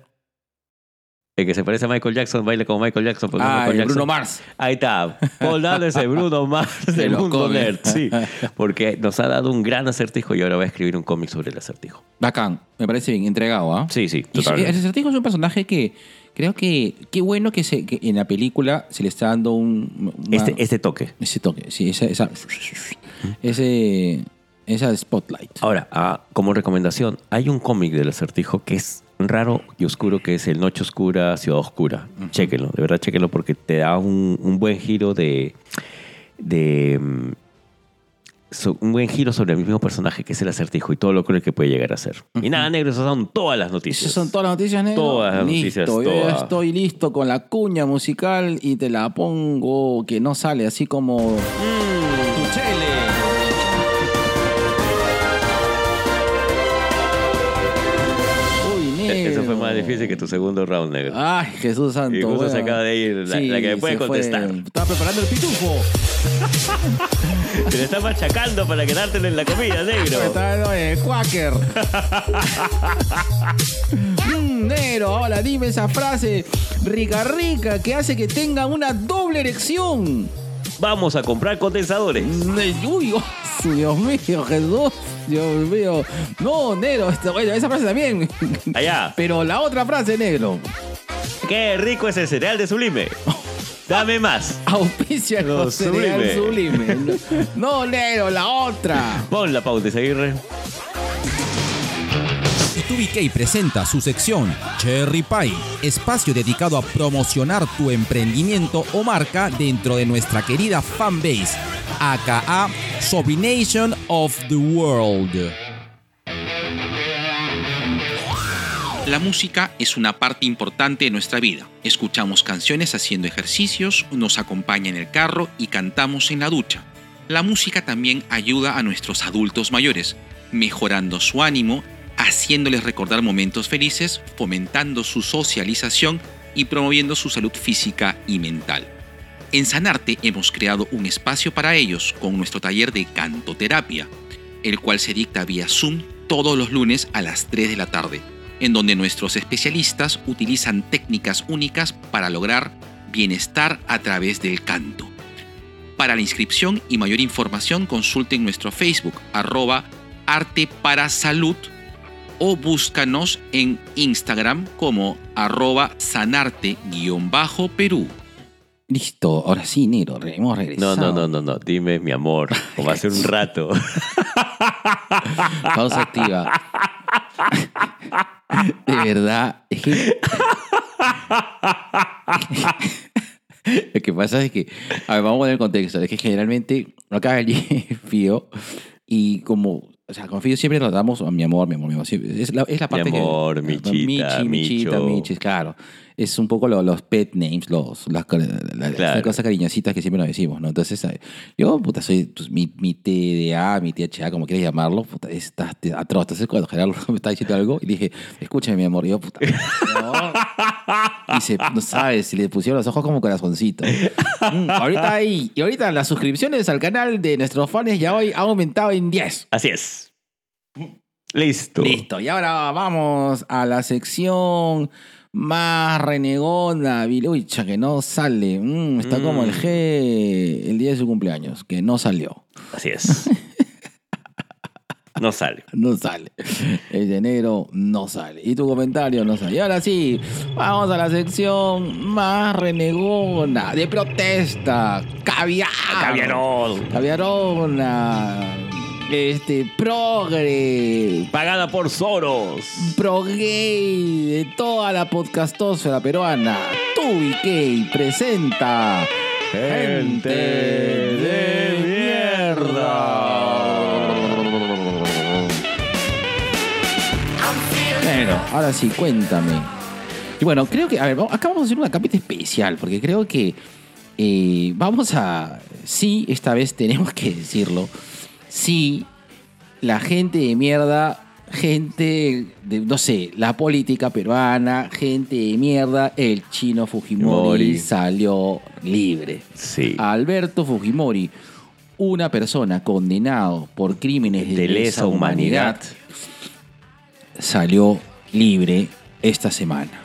El que se parece a Michael Jackson, baila como Michael Jackson. Ah, Michael el Bruno. Mars. Ahí está. Paul Dano es el Bruno Mars De del mundo cómics. nerd. Sí, porque nos ha dado un gran acertijo y ahora va a escribir un cómic sobre el acertijo. Bacán, me parece bien, entregado, ¿ah? Sí, sí, totalmente. el acertijo es un personaje que creo que qué bueno que, se, que en la película se le está dando un una- Este, este toque. ese toque, sí, esa, esa- ese esa spotlight. Ahora, ah, como recomendación, hay un cómic del acertijo que es raro y oscuro, que es El Noche Oscura, Ciudad Oscura. Chéquenlo, de verdad chéquenlo porque te da un, un buen giro de, de mm, so- un buen giro sobre el mismo personaje que es el acertijo y todo lo cruel que puede llegar a ser. Y nada, negro, esas son todas las noticias. Esas son todas las noticias, negro. Todas las listo, noticias, yo ya estoy listo con la cuña musical y te la pongo que no sale así como Mm, difícil que tu segundo round, negro. Ay, Jesús santo. Y justo bueno. se acaba de ir la- la que me puede fue. contestar. Estaba preparando el pitufo. Te lo está machacando para quedártelo en la comida, negro. Me dando el quaker. Mm, negro, ahora dime esa frase rica rica que hace que tenga una doble erección. Vamos a comprar condensadores. Mm, Uy, oh, Dios mío, Jesús. Dios mío. No, negro, esta- bueno, esa frase también. Allá. Pero la otra frase, negro. Qué rico es el cereal de Sublime. Dame más. Auspicia Lo con cereal sublime. sublime. No, negro, la otra. Pon la pauta, Aguirre. TubiK presenta su sección Cherry Pie, espacio dedicado a promocionar tu emprendimiento o marca dentro de nuestra querida fanbase, aka Sobrination of the World. La música es una parte importante de nuestra vida. Escuchamos canciones haciendo ejercicios, nos acompaña en el carro y cantamos en la ducha. La música también ayuda a nuestros adultos mayores, mejorando su ánimo, haciéndoles recordar momentos felices, fomentando su socialización y promoviendo su salud física y mental. En Sanarte hemos creado un espacio para ellos con nuestro taller de cantoterapia, el cual se dicta vía Zoom todos los lunes a las 3 de la tarde, en donde nuestros especialistas utilizan técnicas únicas para lograr bienestar a través del canto. Para la inscripción y mayor información consulten nuestro Facebook arroba arte para salud o búscanos en Instagram como arroba sanarte-perú. Listo, ahora sí, negro, hemos No, regresado. no, no, no, no. Dime, mi amor. Como hace un rato. Pausa activa. De verdad, es que. Lo que pasa es que. A ver, vamos a poner el contexto. Es que generalmente acá el Fío y como. O sea, con Fío siempre tratamos a mi amor, mi amor, mi amor. Es la, es la parte que- amor, Michita, Michi, Michita, Micho. Michis, claro. Es un poco lo- los pet names, los, las, la- la- Claro. las cosas cariñositas que siempre nos decimos, ¿no? Entonces, eh, yo, puta, soy pues, mi, mi TDA, mi THA, como quieras llamarlo, puta, está atroz. Entonces, cuando Gerardo me está diciendo algo, y dije, escúchame, mi amor, y yo, puta, no. Y se, no sabes, se le pusieron los ojos como corazoncito. Mm, ahorita hay, y ahorita las suscripciones al canal de nuestros fans ya hoy han aumentado en 10. Así es. Listo. Listo, y ahora vamos a la sección más renegona, Vilucha, que no sale. Mm, está como el Mm. G el día de su cumpleaños, que no salió. Así es. No sale. No sale. El de enero no sale. Y tu comentario no sale. Y ahora sí, vamos a la sección más renegona, de protesta. Caviar. Caviarón. Caviarona. Este, progre. Pagada por Soros. pro gay de toda la podcastosfera peruana, TubiK presenta Gente de Mierda. Bueno, ahora sí, cuéntame. Y bueno, creo que, a ver, acá vamos a hacer una capita especial, porque creo que eh, vamos a, sí, esta vez tenemos que decirlo, sí, la gente de mierda, gente de, no sé, la política peruana, gente de mierda, el chino Fujimori Mori. salió libre. Sí. Alberto Fujimori, una persona condenado por crímenes de, De lesa humanidad. salió libre esta semana.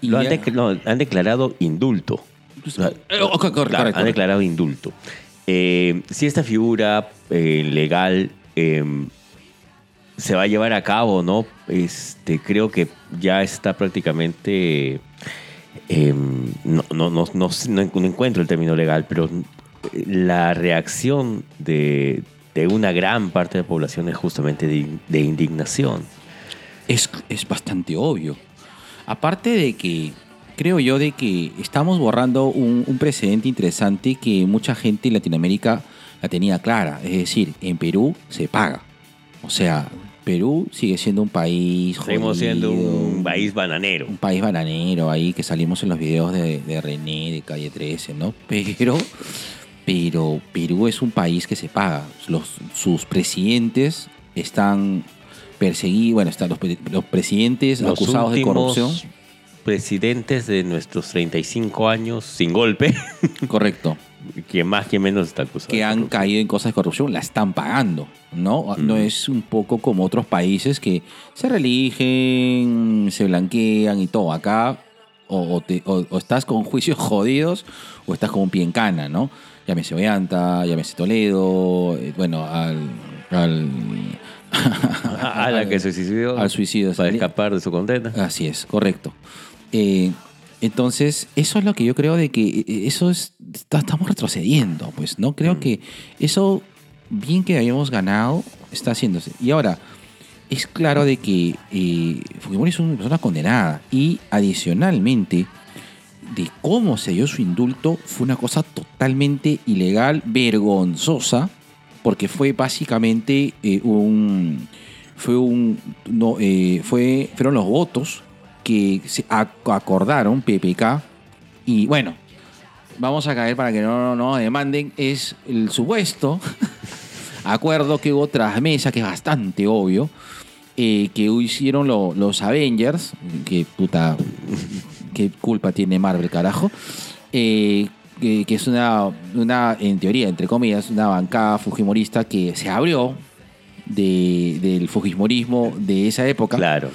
Y Lo han, no, declarado indulto. Correcto. han declarado indulto. Eh, si esta figura eh, legal eh, se va a llevar a cabo, ¿no? Este, creo que ya está prácticamente. no, no, no, no, no encuentro el término legal, pero eh, la reacción de, de una gran parte de la población es justamente de, de indignación. es, es bastante obvio. Aparte de que creo yo de que estamos borrando un, un precedente interesante que mucha gente en Latinoamérica la tenía clara. Es decir, en Perú se paga. O sea, Perú sigue siendo un país Seguimos siendo un país bananero. un país bananero ahí que salimos en los videos de, de René, de Calle 13, ¿no? Pero, pero Perú es un país que se paga. Los, sus presidentes están perseguidos, bueno, están los, los presidentes Los acusados de corrupción. Presidentes de nuestros 35 años sin golpe, Correcto. quien más, quien menos está acusado. que han caído en cosas de corrupción, la están pagando, ¿no? No Mm. es un poco como otros países que se religen, se blanquean y todo. Acá o, o te- o- o estás con juicios jodidos o estás con un pie en cana, ¿no? Llámese Ollanta, llámese Toledo, eh, bueno, al... al A a la que se suicidó al suicidio. para escapar de su condena. Así es, correcto. Eh, entonces, eso es lo que yo creo de que eh, eso es, está- estamos retrocediendo, pues, ¿no? Creo Mm. que eso, bien que hayamos ganado, está haciéndose. Y ahora, es claro de que eh, Fujimori es una persona condenada y adicionalmente de cómo se dio su indulto fue una cosa totalmente ilegal, vergonzosa, porque fue básicamente eh, un fue un no eh, fue fueron los votos que se ac- acordaron PPK y bueno vamos a caer para que no no, no demanden es el supuesto acuerdo que hubo tras mesa que es bastante obvio eh, que hicieron lo- los Avengers que puta qué culpa tiene Marvel carajo eh, que, es una, una, en teoría, entre comillas, una bancada fujimorista que se abrió de- del fujimorismo de esa época Claro.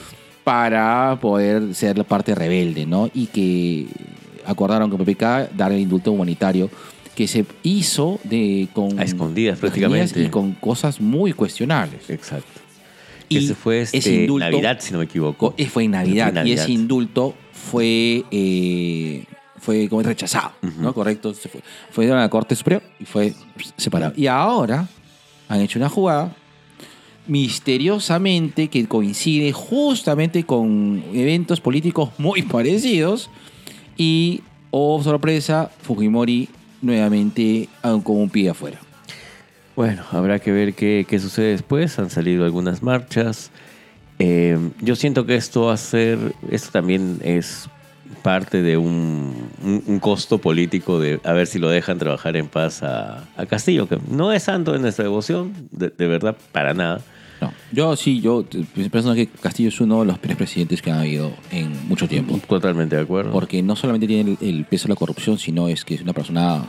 Para poder ser la parte rebelde, ¿no? Y que acordaron con PPK dar el indulto humanitario que se hizo de con A escondidas, prácticamente. y con cosas muy cuestionables. Exacto. Y ese fue este, ese indulto- Navidad, si no me equivoco. Co- Fue en Navidad, y ese indulto fue eh, fue como rechazado, ¿no? Correcto, se fue. Fue a la Corte Superior y fue separado. Y ahora han hecho una jugada misteriosamente que coincide justamente con eventos políticos muy parecidos y, oh sorpresa, Fujimori nuevamente con un pie afuera. Bueno, habrá que ver qué, qué sucede después. Han salido algunas marchas. Eh, yo siento que esto va a ser, esto también es parte de un, un- costo político de a ver si lo dejan trabajar en paz a, a Castillo, que no es santo de nuestra devoción, de, de verdad, para nada. No, yo sí, yo pienso que Castillo es uno de los peores presidentes que ha habido en mucho tiempo. Totalmente de acuerdo. Porque no solamente tiene el, el peso de la corrupción, sino es que es una persona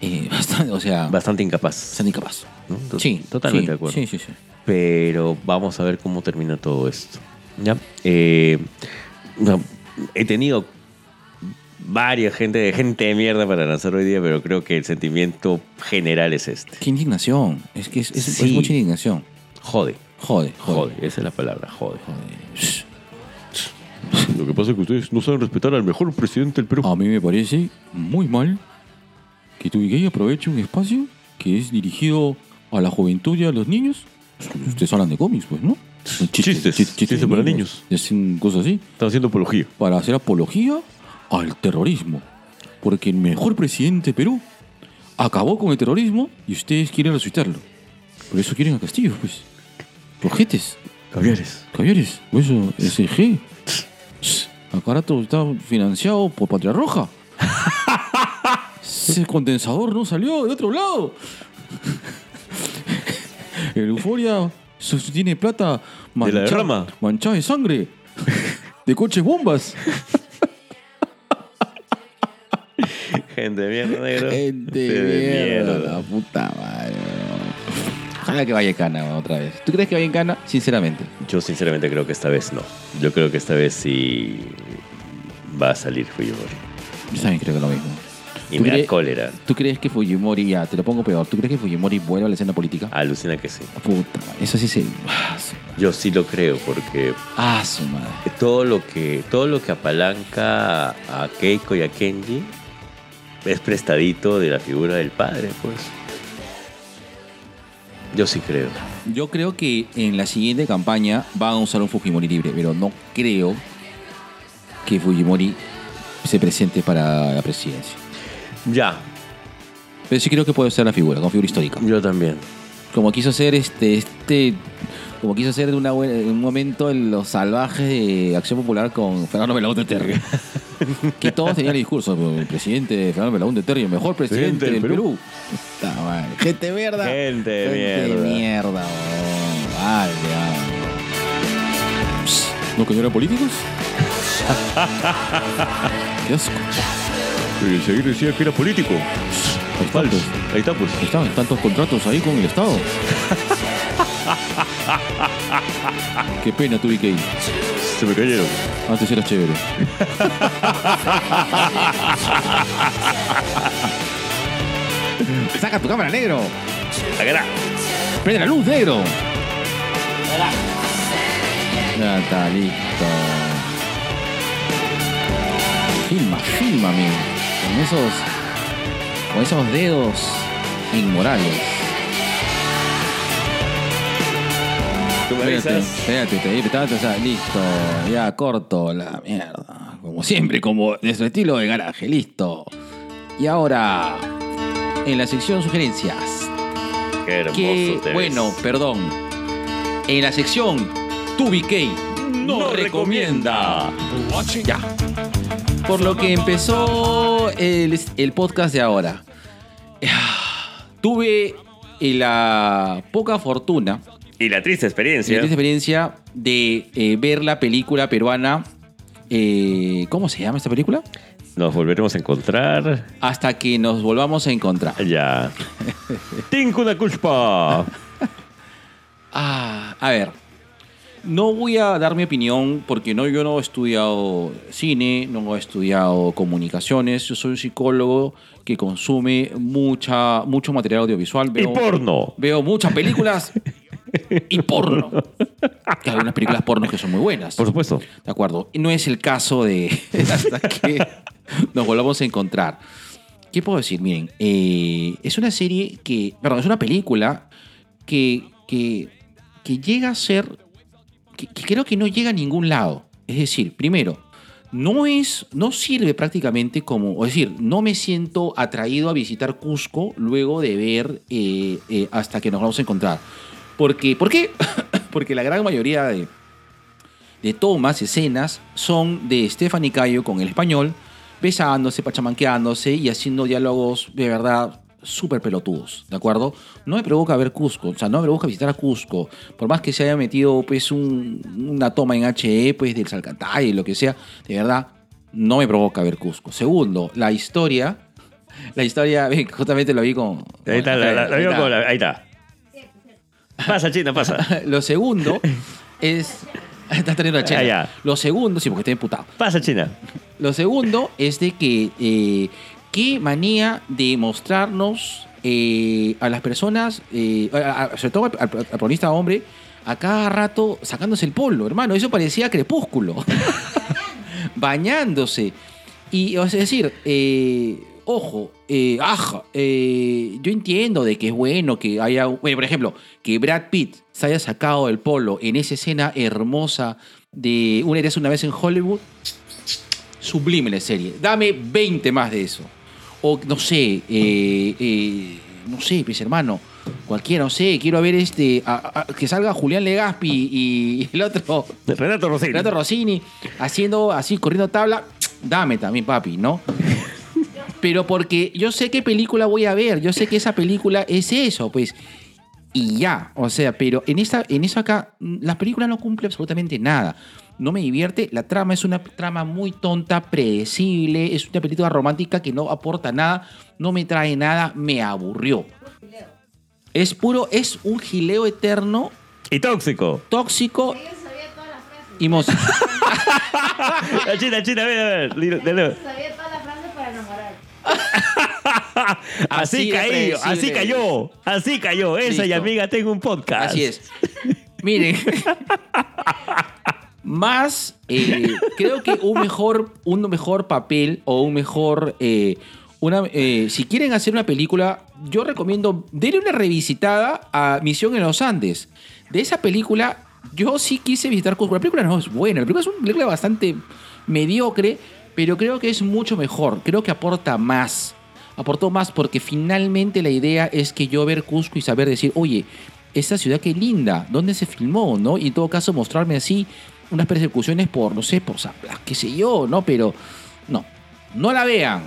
eh, bastante, o sea, Bastante incapaz. bastante incapaz. Sí, Totalmente sí, de acuerdo. Sí, sí, sí. pero vamos a ver cómo termina todo esto. ¿Ya? Eh, no, he tenido varias gente, gente de mierda para lanzar hoy día, pero creo que el sentimiento general es este. Qué indignación. Es que es, es- mucha indignación. Jode, Jode, jode. jode, esa es la palabra, jode. Jode. Lo que pasa es que ustedes no saben respetar al mejor presidente del Perú. A mí me parece muy mal que Tubigay aproveche un espacio que es dirigido a la juventud y a los niños. Ustedes hablan de cómics, pues, ¿no? Chistes, chistes de para niños. Hacen cosas así. Están haciendo apología. para hacer apología al terrorismo. Porque el mejor presidente de Perú acabó con el terrorismo y ustedes quieren resucitarlo. Por eso quieren a Castillo, pues. Projetes, Caviares. caviares, por eso SG. Acá rato está financiado por Patria Roja. Ese condensador no salió de otro lado. El Euforia tiene plata De la derrama. manchada de sangre. De coches bombas. Gente de mierda, negro. Gente de mierda, la puta madre. Ojalá que vaya en Cana otra vez. ¿Tú crees que vaya en Cana? Sinceramente. Yo sinceramente creo que esta vez no. Yo creo que esta vez sí va a salir Fujimori. Yo también creo que lo mismo. Y ¿Tú me da cólera. ¿Tú crees que Fujimori, ya, te lo pongo peor, ¿tú crees que Fujimori vuelva a la escena política? Alucina que sí. Puta eso sí se... Ah, Yo sí lo creo porque ah, su madre. todo lo que todo lo que apalanca a Keiko y a Kenji es prestadito de la figura del padre, pues. Yo sí creo. Yo creo que en la siguiente campaña van a usar un Fujimori libre, pero no creo que Fujimori se presente para la presidencia. Ya. Pero sí creo que puede ser la figura, como figura histórica. Yo también. Como quiso ser este, este, como quiso de una buena- en un momento en los salvajes de Acción Popular con Fernando Belaúnde Terry. que todos tenían el discurso, el presidente Fernando Belaúnde Terry, el mejor presidente del Perú. Puta madre. Gente mierda. Gente de Gente mierda. mierda, weón. Vale. Psst, ¿No que no eran políticos? Qué asco. Y seguir decía que era político. Ahí están, pues. Ahí está, pues. Ahí están tantos contratos ahí con el Estado. Qué pena tu BK. Se me cayeron. Antes eras chévere. Saca tu cámara, negro. Acá Prende la luz, negro. Ya está, listo. Filma, fílmame. Con esos. Con esos dedos inmorales. Tú me Espérate, avisas. espérate, te espérate, o sea, listo, ya corto la mierda. Como siempre, como de su estilo de garaje, listo. Y ahora, en la sección sugerencias, Qué hermoso que, te ves. bueno, perdón, en la sección TubiK no recomienda. Ya. Por lo que empezó el, el podcast de ahora. Tuve la poca fortuna Y la triste experiencia. esta experiencia de eh, ver la película peruana. eh, ¿Cómo se llama esta película? Nos volveremos a encontrar. Hasta que nos volvamos a encontrar. Ya. Tengo una culpa. Ah, a ver. No voy a dar mi opinión porque no, yo no he estudiado cine, no he estudiado comunicaciones. Yo soy un psicólogo que consume mucha, mucho material audiovisual. Y Veo, porno. veo muchas películas y porno. Que hay unas películas porno que son muy buenas. Por supuesto. De acuerdo. No es el caso de hasta que nos volvamos a encontrar. ¿Qué puedo decir? Miren, eh, es una serie que, perdón, es una película que, que, que llega a ser, que, que creo que no llega a ningún lado. Es decir, primero, no es, no sirve prácticamente como, es decir, no me siento atraído a visitar Cusco luego de ver eh, eh, hasta que nos vamos a encontrar. Porque, ¿Por qué? Porque la gran mayoría de, de tomas, escenas, son de Stephanie Cayo con el español, besándose, pachamanqueándose y haciendo diálogos de verdad súper pelotudos, ¿de acuerdo? No me provoca ver Cusco, o sea, no me provoca visitar a Cusco, por más que se haya metido pues un- una toma en HE pues del Salcantay y lo que sea, de verdad, no me provoca ver Cusco. Segundo, la historia, la historia, justamente lo vi con... Ahí está, la, la- la ahí está. con la- ahí está. Pasa, China, pasa. Lo segundo es... Está teniendo la chela. Ah, ya. Lo segundo, sí, porque estoy imputado. Pasa, China. Lo segundo es de que eh, qué manía de mostrarnos eh, a las personas, eh, a- a- sobre todo al, al protagonista hombre, a cada rato sacándose el polo, hermano. Eso parecía crepúsculo. Bañándose. Y es decir, eh, ojo, eh, aja, eh, yo entiendo de que es bueno que haya, bueno, por ejemplo, que Brad Pitt se haya sacado el polo en esa escena hermosa de Una eres una vez en Hollywood, sublime la serie. Dame 20 más de eso. O no sé, eh, eh, no sé, pues hermano, cualquiera, no sé, quiero ver este, a- a- que salga Julián Legaspi y el otro, Renato Rosini. Renato Rossini, haciendo así, corriendo tabla, dame también, papi, ¿no? Pero porque yo sé qué película voy a ver, yo sé que esa película es eso, pues. Y ya, o sea, pero en, esta, en eso acá, mm, la película no cumple absolutamente nada. No me divierte, la trama es una trama muy tonta, predecible, es una película romántica que no aporta nada, no me trae nada, me aburrió. Es puro, es un gileo eterno, Y tóxico. tóxico y mos- La China, China, ven, a ver. Dilo. Sabía todas las frases para enamorar. Así, predecible así cayó. Así cayó. Esa y amiga tengo un podcast. Así es. Miren. Más, eh, creo que un mejor, un mejor papel o un mejor. eh, una, eh, si quieren hacer una película, yo recomiendo. Denle una revisitada a Misión en los Andes. De esa película, yo sí quise visitar Cusco. La película no es buena. La película es una película bastante mediocre, pero creo que es mucho mejor. Creo que aporta más. aportó más porque finalmente la idea es que yo ver Cusco y saber decir, oye, esta ciudad qué linda, ¿dónde se filmó? ¿no? Y en todo caso mostrarme así unas persecuciones por, no sé, por qué sé yo, ¿no? Pero no, no la vean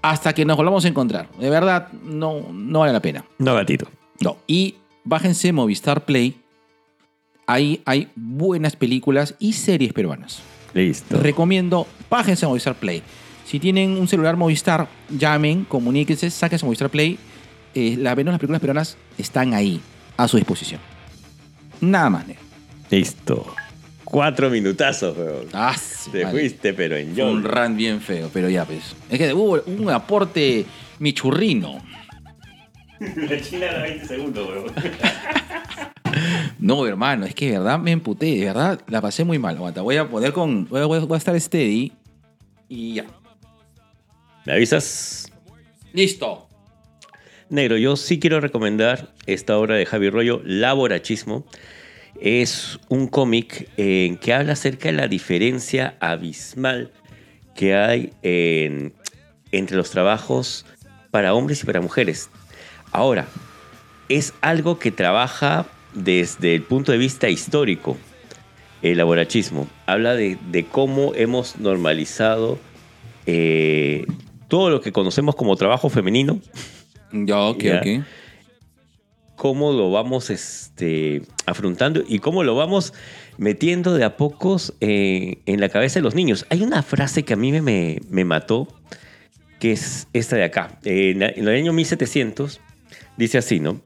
hasta que nos volvamos a encontrar. De verdad, no, no vale la pena. No, gatito. No. Y bájense Movistar Play. Ahí hay buenas películas y series peruanas. Listo. Recomiendo, bájense Movistar Play. Si tienen un celular Movistar, llamen, comuníquense, sáquense Movistar Play. Eh, la menos las películas peruanas están ahí, a su disposición. Nada más, negro. Listo. Cuatro minutazos, weón. Ah, Te vale. fuiste, pero en Fue un yo. run bien feo, pero ya pues. Es que hubo un aporte michurrino. La China era 20 segundos, weón. No, hermano, es que de verdad me emputé, de verdad la pasé muy mal. Aguanta, voy a poner con. Voy a, voy estar steady. Y ya. ¿Me avisas? Listo. Negro, yo sí quiero recomendar esta obra de Javi Rollo, Laborachismo. Es un cómic en que habla acerca de la diferencia abismal que hay en- entre los trabajos para hombres y para mujeres. Ahora, es algo que trabaja desde el punto de vista histórico, el laborachismo. Habla de, de cómo hemos normalizado eh, todo lo que conocemos como trabajo femenino Ya, ok, Ya. ok. cómo lo vamos este, afrontando y cómo lo vamos metiendo de a pocos eh, en la cabeza de los niños. Hay una frase que a mí me, me, me mató, que es esta de acá. En, la- en el año 1700 dice así, ¿no?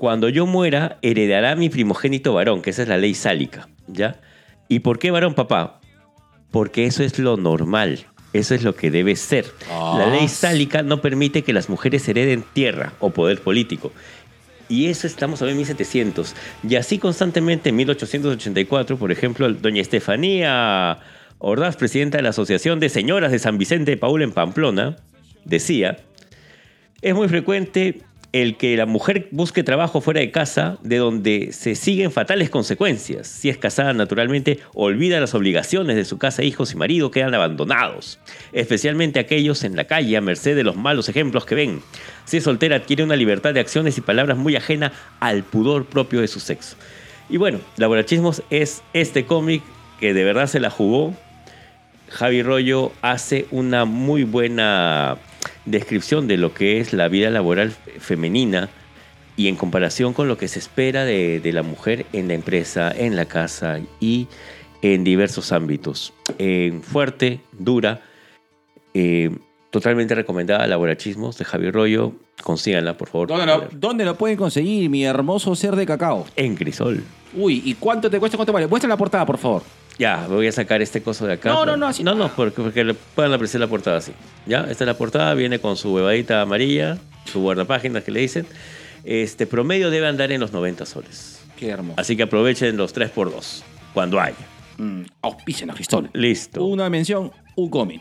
Cuando yo muera, heredará mi primogénito varón, que esa es la ley sálica, ¿ya? ¿Y por qué varón, papá? Porque eso es lo normal. Eso es lo que debe ser. La ley Ah. sálica no permite que las mujeres hereden tierra o poder político. Y eso estamos hablando en 1700. Y así constantemente en 1884, por ejemplo, doña Estefanía Ordaz, presidenta de la Asociación de Señoras de San Vicente de Paul en Pamplona, decía, es muy frecuente el que la mujer busque trabajo fuera de casa, de donde se siguen fatales consecuencias. Si es casada, naturalmente, olvida las obligaciones de su casa, hijos y marido quedan abandonados, especialmente aquellos en la calle a merced de los malos ejemplos que ven. Si es soltera, adquiere una libertad de acciones y palabras muy ajena al pudor propio de su sexo. Y bueno, Laborachismos es este cómic que de verdad se la jugó. Javi Rollo hace una muy buena descripción de lo que es la vida laboral femenina y en comparación con lo que se espera de, de la mujer en la empresa, en la casa y en diversos ámbitos. Eh, fuerte, dura, eh, totalmente recomendada Laborachismos de Javi Rollo. Consíganla, por favor. ¿Dónde lo, dónde lo pueden conseguir, mi hermoso ser de cacao? En Crisol. Uy, ¿y cuánto te cuesta? ¿Cuánto vale? Muestra la portada, por favor. Ya, voy a sacar este coso de acá. No, no, no, así- No, no, porque, porque le puedan apreciar la portada así. Ya, esta es la portada, viene con su huevadita amarilla, su guardapáginas que le dicen. Este promedio debe andar en los 90 soles. Qué hermoso. Así que aprovechen los 3x2 cuando haya. Mm, auspícenos, Cristol. Listo. Una mención, un cómic.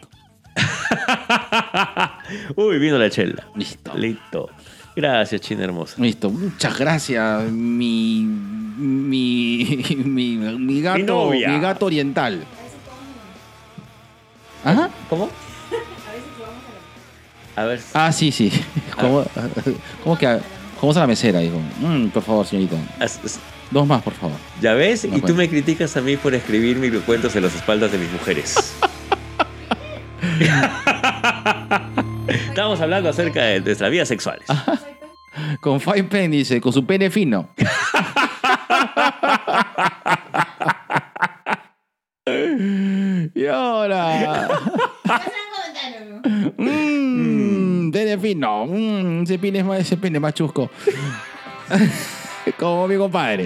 Uy, vino la chela. Listo. Listo. Gracias, China hermosa. Listo, muchas gracias, mi. Mi. Mi, mi gato. Mi novia. mi gato oriental. Ajá. ¿Cómo? A ver. Ah, sí, sí. ¿Cómo, cómo que.? ¿Cómo está la mesera? Dijo, "Mm, por favor, señorita. as- as- Dos más, por favor. ¿Ya ves? No y tú me criticas a mí por escribir microcuentos en las espaldas de mis mujeres. Estamos hablando acerca de nuestras vidas sexuales. Con Fine Pen dice, con su pene fino. y ahora. Mmm, pene fino. Mm, ese, pene es más, ese pene es más chusco. Como mi compadre.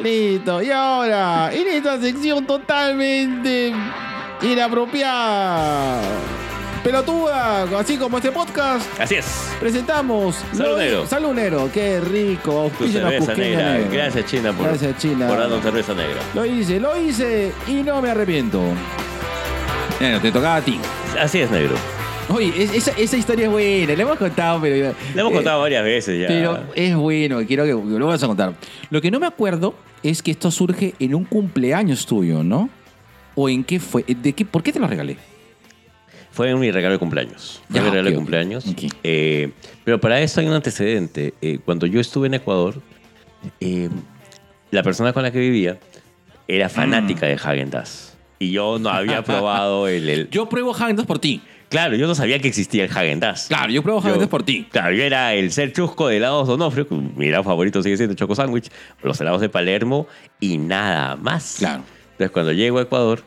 listo. Y ahora, en esta sección totalmente inapropiada, pelotuda, así como este podcast, Así es. presentamos. Salud, Lo- negro. Salud negro. Qué rico. Tu Auspícianos, cerveza negra. Negra. Gracias, China, por, Gracias, China. por darnos cerveza negra. Lo hice, lo hice y no me arrepiento. Bueno, te tocaba a ti. Así es, negro. Oye, es- esa, esa historia es buena, la hemos contado, pero. Le hemos eh, contado varias veces ya. Pero es bueno, quiero que lo vamos a contar. Lo que no me acuerdo es que esto surge en un cumpleaños tuyo, ¿no? ¿O en qué fue? ¿De qué, ¿Por qué te lo regalé? Fue mi regalo de cumpleaños. Fue Ya, mi regalo de cumpleaños. Eh, pero para eso hay un antecedente. Eh, cuando yo estuve en Ecuador, eh, la persona con la que vivía era fanática Mm. de Hagen Dazs. Y yo no había probado el, el- Yo pruebo Häagen-Dazs por ti. Claro, yo no sabía que existía el Hagen Dazs. Claro, yo pruebo Häagen-Dazs por ti. Claro, yo era el ser chusco de helados Donofrio, mi helado favorito sigue siendo Choco Sándwich, los helados de Palermo y nada más. Claro. Entonces, cuando llego a Ecuador,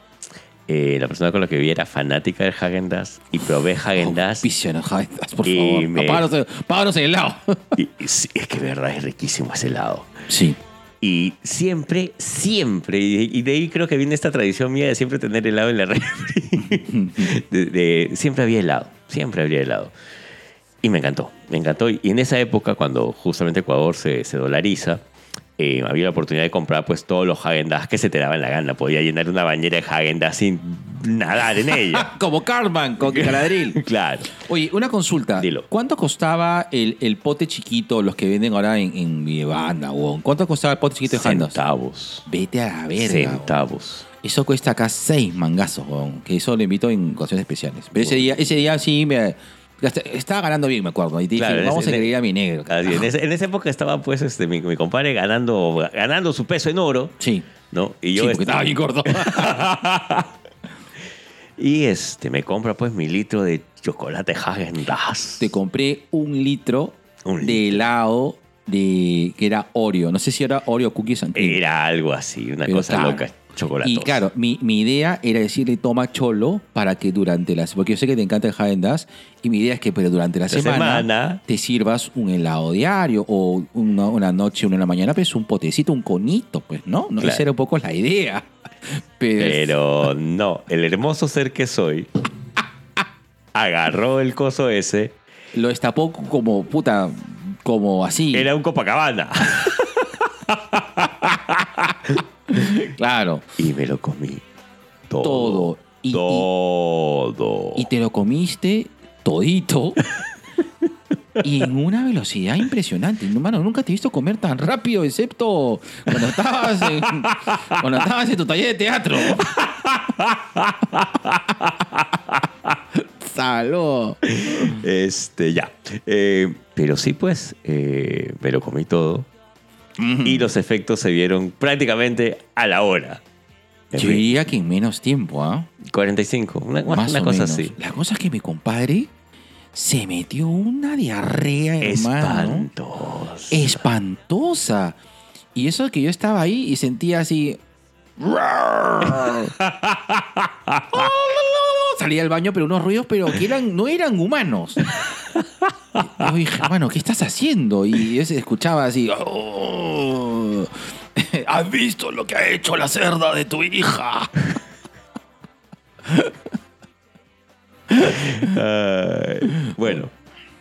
eh, la persona con la que vivía era fanática del Hagen Dazs y probé Hagen Dazs. Auspícianos, Häagen-Dazs, por Y favor. me- Páganos, páganos el helado. y- y sí, es que verdad es riquísimo ese helado. Sí. Y siempre, siempre, y y de ahí creo que viene esta tradición mía de siempre tener helado en la refri. de, de- siempre había helado, siempre había helado. Y me encantó, me encantó. Y en esa época, cuando justamente Ecuador se, se dolariza, eh, había la oportunidad de comprar pues todos los Häagen Dazs que se te daban la gana. Podía llenar una bañera de Häagen Dazs sin nadar en ella. Como Carman con Caladril. claro. Oye, una consulta. Dilo. ¿Cuánto costaba el, el pote chiquito, los que venden ahora en, en mi banda, huevón? ¿Cuánto costaba el pote chiquito de Häagen-Dazs? Centavos. Vete a la verga. Centavos. Eso cuesta acá seis mangazos, huevón, que eso lo invito en ocasiones especiales. Pero ese día, ese día sí me... Estaba ganando bien, me acuerdo. Y Claro, dije, vamos ese- a agregar a mi negro. Así, en, ese- en esa época estaba pues este, mi, mi compadre ganando, ganando su peso en oro, Sí. ¿no? Y Sí, yo porque este, estaba bien corto. y este me compra pues mi litro de chocolate Häagen Dazs. Te compré un litro Un de helado de que era Oreo. No sé si era Oreo Cookies and Cream. Era algo así, una Pero cosa loca, chocolate. Y claro, mi, mi idea era decirle toma cholo para que durante las... Porque yo sé que te encanta el Häagen Dazs y mi idea es que pero durante la, La semana, semana. te sirvas un helado diario o una, una noche, una en la mañana, pues un potecito, un conito, pues, ¿no? no Claro. Esa era un poco la idea. Pero, Pero no, el hermoso ser que soy agarró el coso ese, lo destapó como puta, como así. era un Copacabana. Claro. y me lo comí todo. Todo. Y- y- todo. Y te lo comiste todito. Y en una velocidad impresionante. Hermano, nunca te he visto comer tan rápido, excepto cuando estabas en, cuando estabas en tu taller de teatro. Salud. Este, ya. Eh, pero sí, pues, eh, me lo comí todo. Y los efectos se vieron prácticamente a la hora. En Yo fin, diría que en menos tiempo, ¿ah? 45, una, una Más o cosa menos. así. La cosa es que mi compadre se metió una diarrea, hermano. Espantoso. espantosa. Y eso que yo estaba ahí y sentía así. Salía al baño, pero unos ruidos, pero que eran, no eran humanos. Yo dije, hermano, ¿qué estás haciendo? Y yo se escuchaba así. "Oh, ¿Has visto lo que ha hecho la cerda de tu hija? Bueno,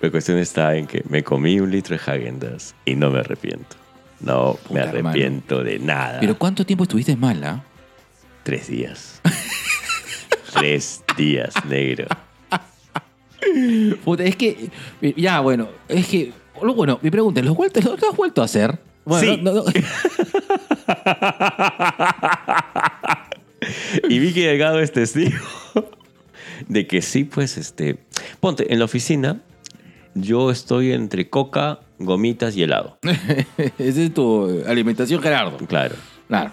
la cuestión está en que me comí un litro de Häagen Dazs y no me arrepiento. No me hermano. arrepiento de nada. Pero ¿cuánto tiempo estuviste mala? Tres días. Tres días, negro. Puta, es que. Ya, bueno, es que. lo Bueno, mi pregunta es: ¿los, vuelto- los has vuelto a hacer? Bueno, Sí. no- no- Y Vicky Delgado es testigo de que sí, pues, este... Ponte, en la oficina yo estoy entre coca, gomitas y helado. Esa es tu alimentación, Gerardo. Claro. Claro.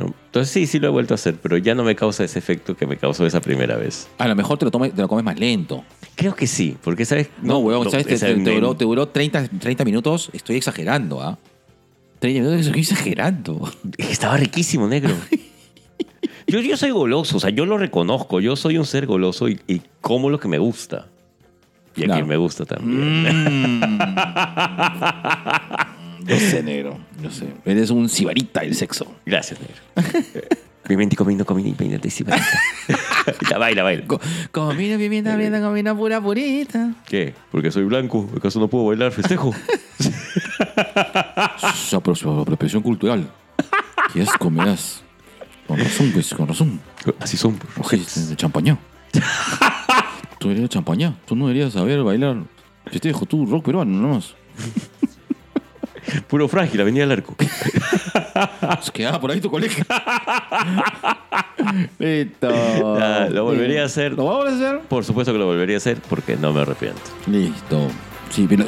¿No? Entonces sí, sí lo he vuelto a hacer, pero ya no me causa ese efecto que me causó esa primera vez. A lo mejor te lo, tomes, te lo comes más lento. Creo que sí, porque, ¿sabes? No, huevón, ¿sabes? Te, te- te duró, te duró 30, 30 minutos. Estoy exagerando, ¿ah? 30 minutos estoy exagerando. Estaba riquísimo, negro. Yo, yo soy goloso, o sea, yo lo reconozco. Yo soy un ser goloso y, y como lo que me gusta. Y a Claro. quien me gusta también. Mm. Yo sé, negro. Yo sé. Eres un sibarita del sexo. Gracias, negro. Pimiento, comiendo, comiendo, pimiento y cibarita. Ya, baila, baila. Co- Comida, pimienta, pimienta, comida pura, purita. ¿Qué? Porque soy blanco. ¿Acaso no puedo bailar festejo? Esa apro- apropiación cultural. ¿Qué es comidas? Con razón, pues, con razón. Así son, pues, rojetes. De champañá. tú deberías champañá. Tú no deberías saber bailar. Yo te dejo tú rock peruano, nomás. Puro frágil, Avenida del Arco. Se quedaba por ahí tu colegio. Listo. Lo volvería a hacer. ¿Lo vamos a hacer? Por supuesto que lo volvería a hacer porque no me arrepiento. Listo. Sí, pero.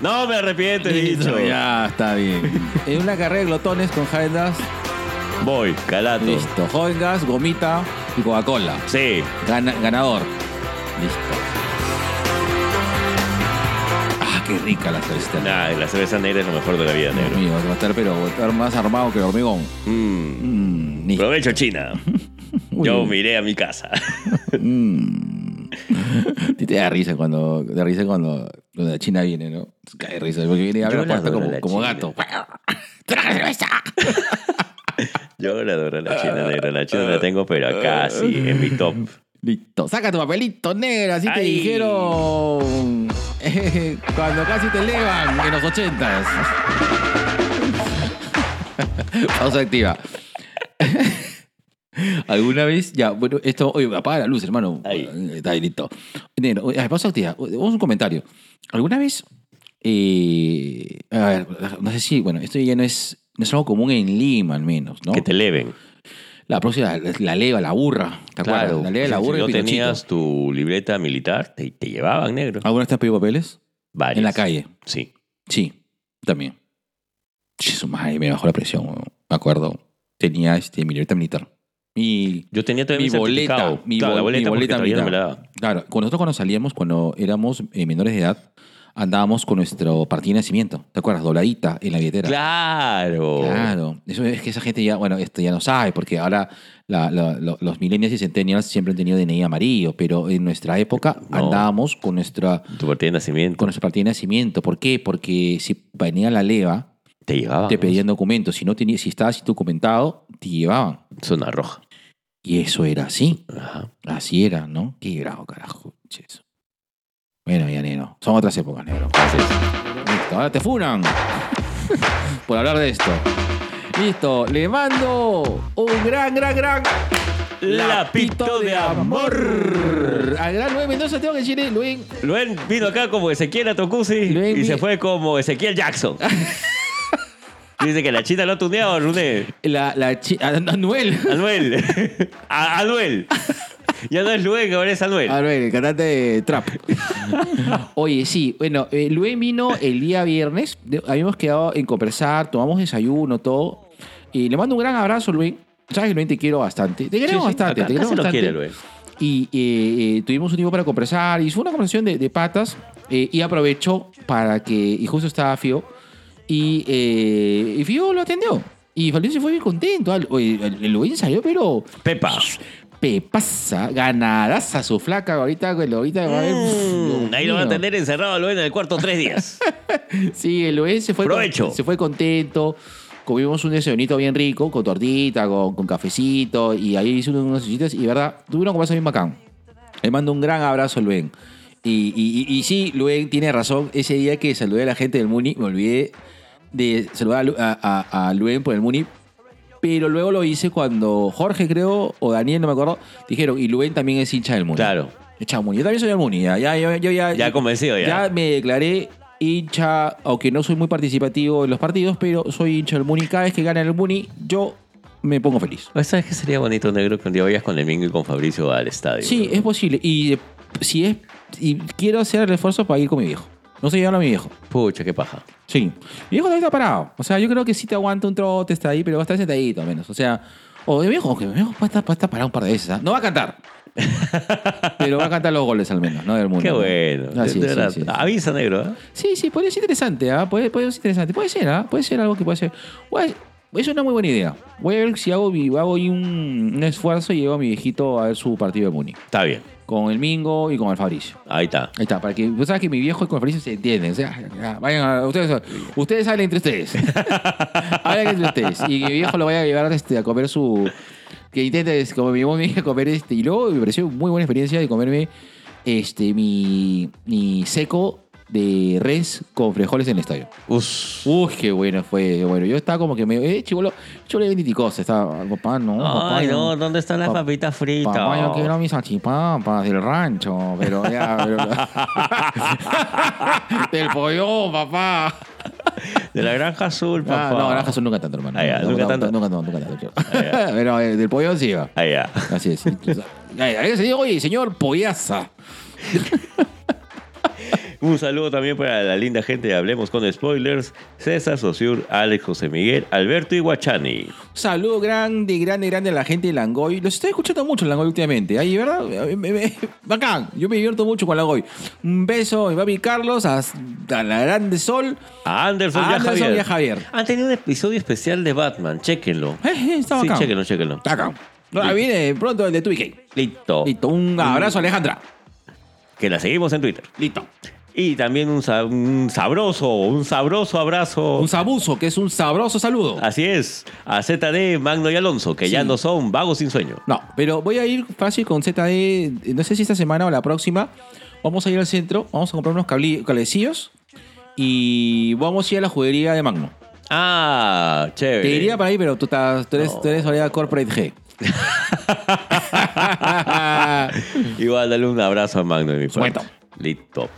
No me arrepiento, he Listo, dicho. ya está bien. En una carrera de glotones con Gas, Voy, calato. listo. Gas, gomita y Coca-Cola. Sí. Gana- ganador. Listo. Qué rica la cerveza. Nah, la cerveza negra es lo mejor de la vida, Dios negro. mío, va a estar, pero va a estar más armado que el hormigón. Mm. Mm. Provecho, China. Yo miré a mi casa. Mm. Te da risa cuando, te da risa cuando, la China viene, ¿no? Cae de risa, porque viene y abre la puerta como, como gato. ¡Traga cerveza! Yo la adoro la China negra. La China la tengo, pero acá sí, en mi top. Listo, saca tu papelito negro, así te Ay. dijeron eh, cuando casi te elevan en los ochentas. Pausa activa. ¿Alguna vez? Ya, bueno, esto. Oye, apaga la luz, hermano. Ahí. Está ahí, listo. Negro, oye, pausa activa. Vamos a un comentario. ¿Alguna vez? eh, a ver, no sé si. Bueno, esto ya no es, no es algo común en Lima, al menos, ¿no? Que te eleven. La próxima, la, leva, la burra. ¿Te acuerdas? La leva, la Si burra y no tenías tu libreta militar, te, te llevaban negro. ¿Alguna vez te has pedido papeles? Varios. En la calle. Sí. Sí, también. Su madre, me bajó la presión, me acuerdo. Tenía este, mi libreta militar. Mi, Yo tenía también mi boleta. Mi, Claro, bol- la boleta, mi boleta no militar. me la daba. Claro, nosotros cuando salíamos, cuando éramos eh, menores de edad, andábamos con nuestro partido de nacimiento. ¿Te acuerdas? Dobladita en la billetera. Claro. Claro. Eso es que esa gente ya, bueno, esto ya no sabe, porque ahora la- la- lo- los millennials y centennials siempre han tenido DNI amarillo, pero en nuestra época No. andábamos con nuestra Tu partida de nacimiento. con nuestro partido de nacimiento. ¿Por qué? Porque si venía la leva, Te llevaban. te pedían documentos. Si no tenías, si estabas documentado, te llevaban. Zona roja. Y eso era así. Ajá. Así era, ¿no? Qué bravo, carajo. eso. Bueno, ya, negro. Son otras épocas, negro. Listo, ahora te funan. Por hablar de esto. Listo, le mando un gran, gran, gran Lapito de amor. Al gran Luis Mendoza tengo que decirle, Luis, Luen vino acá como Ezequiel Atocusi Luen y vi- se fue como Ezequiel Jackson. Dice que la china lo ha tuneado, Runé. la, la chi- An- Anuel. Anuel. A- Anuel. Ya no es Luen, ahora es Anuel. Anuel, el cantante de trap. Oye, sí, bueno, eh, Luen vino el día viernes. De- habíamos quedado en conversar, tomamos desayuno, todo. Y le mando un gran abrazo, Luen. Sabes que Luen te quiero bastante. Te queremos Sí, sí, bastante, acá- te queremos se lo bastante. quiere, Luen. Y eh, eh, tuvimos un tiempo para conversar y fue una conversación de, de patas. eh, y aprovechó para que, y justo estaba Fío, y, eh, y Fío lo atendió. Y se fue bien contento. Oye, el, el Luen salió, pero Pepa. Pepasa, ganadaza su flaca ahorita, güey, ahorita va a ver. Mm, ahí lo van a tener encerrado a Luen en el cuarto tres días. Sí, el Luen se fue, Provecho. se fue contento. Comimos un desayunito bien rico, con tortita, con, con cafecito, y ahí hizo unas cositas, y verdad, tuve una conversación bien bacán. Le mando un gran abrazo a Luen. Y, y, y- y sí, Luen tiene razón. Ese día que saludé a la gente del Muni, me olvidé de saludar a, Lu- a, a- a Luen por el Muni. Pero luego lo hice cuando Jorge, creo, o Daniel, no me acuerdo, dijeron, y Luen también es hincha del Muni. Claro. Hincha del Muni. Yo también soy del Muni. Ya, ya, yo, yo ya, Ya convencido, ya. ya me declaré hincha, aunque no soy muy participativo en los partidos, pero soy hincha del Muni. Cada vez que gana el Muni, yo me pongo feliz. ¿Sabes qué sería bonito, negro? Que un día vayas con el Mingo y con Fabricio al estadio. Sí, es posible. Y si es. Y quiero hacer el esfuerzo para ir con mi viejo. No sé llevarlo a mi viejo. Pucha, qué paja. Sí. Mi viejo también está parado. O sea, yo creo que sí te aguanta un trote, está ahí, pero va a estar sentadito al menos. O sea, o mi viejo, que mi viejo puede estar, puede estar parado un par de veces. ¿ah? No va a cantar. pero va a cantar los goles al menos, ¿no? Del mundo. Qué ¿no? bueno. De- sí, de sí, verdad. sí, sí. Avisa, negro. ¿eh? Sí, sí, podría ser interesante, ¿ah? Puede, puede ser interesante. Puede ser, ¿ah? Puede ser algo que puede ser. A- es una muy buena idea. Voy a ver si hago, hago un, un esfuerzo y llevo a mi viejito a ver su partido de Muni. Está bien. Con el Mingo y con el Fabricio. Ahí está. Ahí está, para que. Vos sabes que mi viejo y con el Fabricio se entienden. O sea, ya, vayan a. Ustedes, ustedes hablen entre ustedes. hablen entre ustedes. Y mi viejo lo vaya a llevar este, a comer su. Que intente, es como mi mamá me dijo, comer este. Y luego me pareció muy buena experiencia de comerme este, mi, mi seco de res con frijoles en el estadio. Us. Uy, qué bueno fue. Bueno, yo estaba como que me. Eh, chivolo, chivolo de viticosa. Estaba, papá, no. Ay, yo- no, ¿dónde están las Pa- papitas fritas? Papá, yo quiero mis salchipapas del rancho, pero ya. pero- del pollo, papá. De la granja azul, papá. Ah, no, granja azul nunca tanto, hermano. Ah, ya, No, nunca tanto. Nunca, no, nunca tanto. ya. pero eh, del pollo sí va. Ah, ya. Así es. Ay, ay, se dice, Oye, señor Pollaza. Un saludo también para la linda gente de Hablemos con Spoilers, César Sosur, Alex José Miguel, Alberto y Guachani. Saludo grande, grande, grande a la gente de Langoy. Los estoy escuchando mucho en Langoy últimamente. Ahí, ¿verdad? Bacán. Yo me divierto mucho con Langoy. Un beso, mi papi Carlos, a, a la grande Sol. A Anderson, A y a Javier. y a Javier. Han tenido un episodio especial de Batman, chéquenlo. Eh, eh, está Sí, chéquenlo, chéquenlo. Está acá. Ahora viene pronto el de 2K. Listo. Listo. Un abrazo, Alejandra. Que la seguimos en Twitter. Listo. Y también un, sa- un sabroso, un sabroso abrazo. Un sabuso, que es un sabroso saludo. Así es, a ZD, Magno y Alonso, que ya Sí. no son vagos sin sueño. No, pero voy a ir fácil con ZD. No sé si esta semana o la próxima. Vamos a ir al centro, vamos a comprar unos cabli- cablecillos y vamos a ir a la juguería de Magno. Ah, chévere. Te diría para ahí, pero tú, estás, tú eres, No. tú eres Corporate G. Igual dale un abrazo a Magno de mi parte. Listo.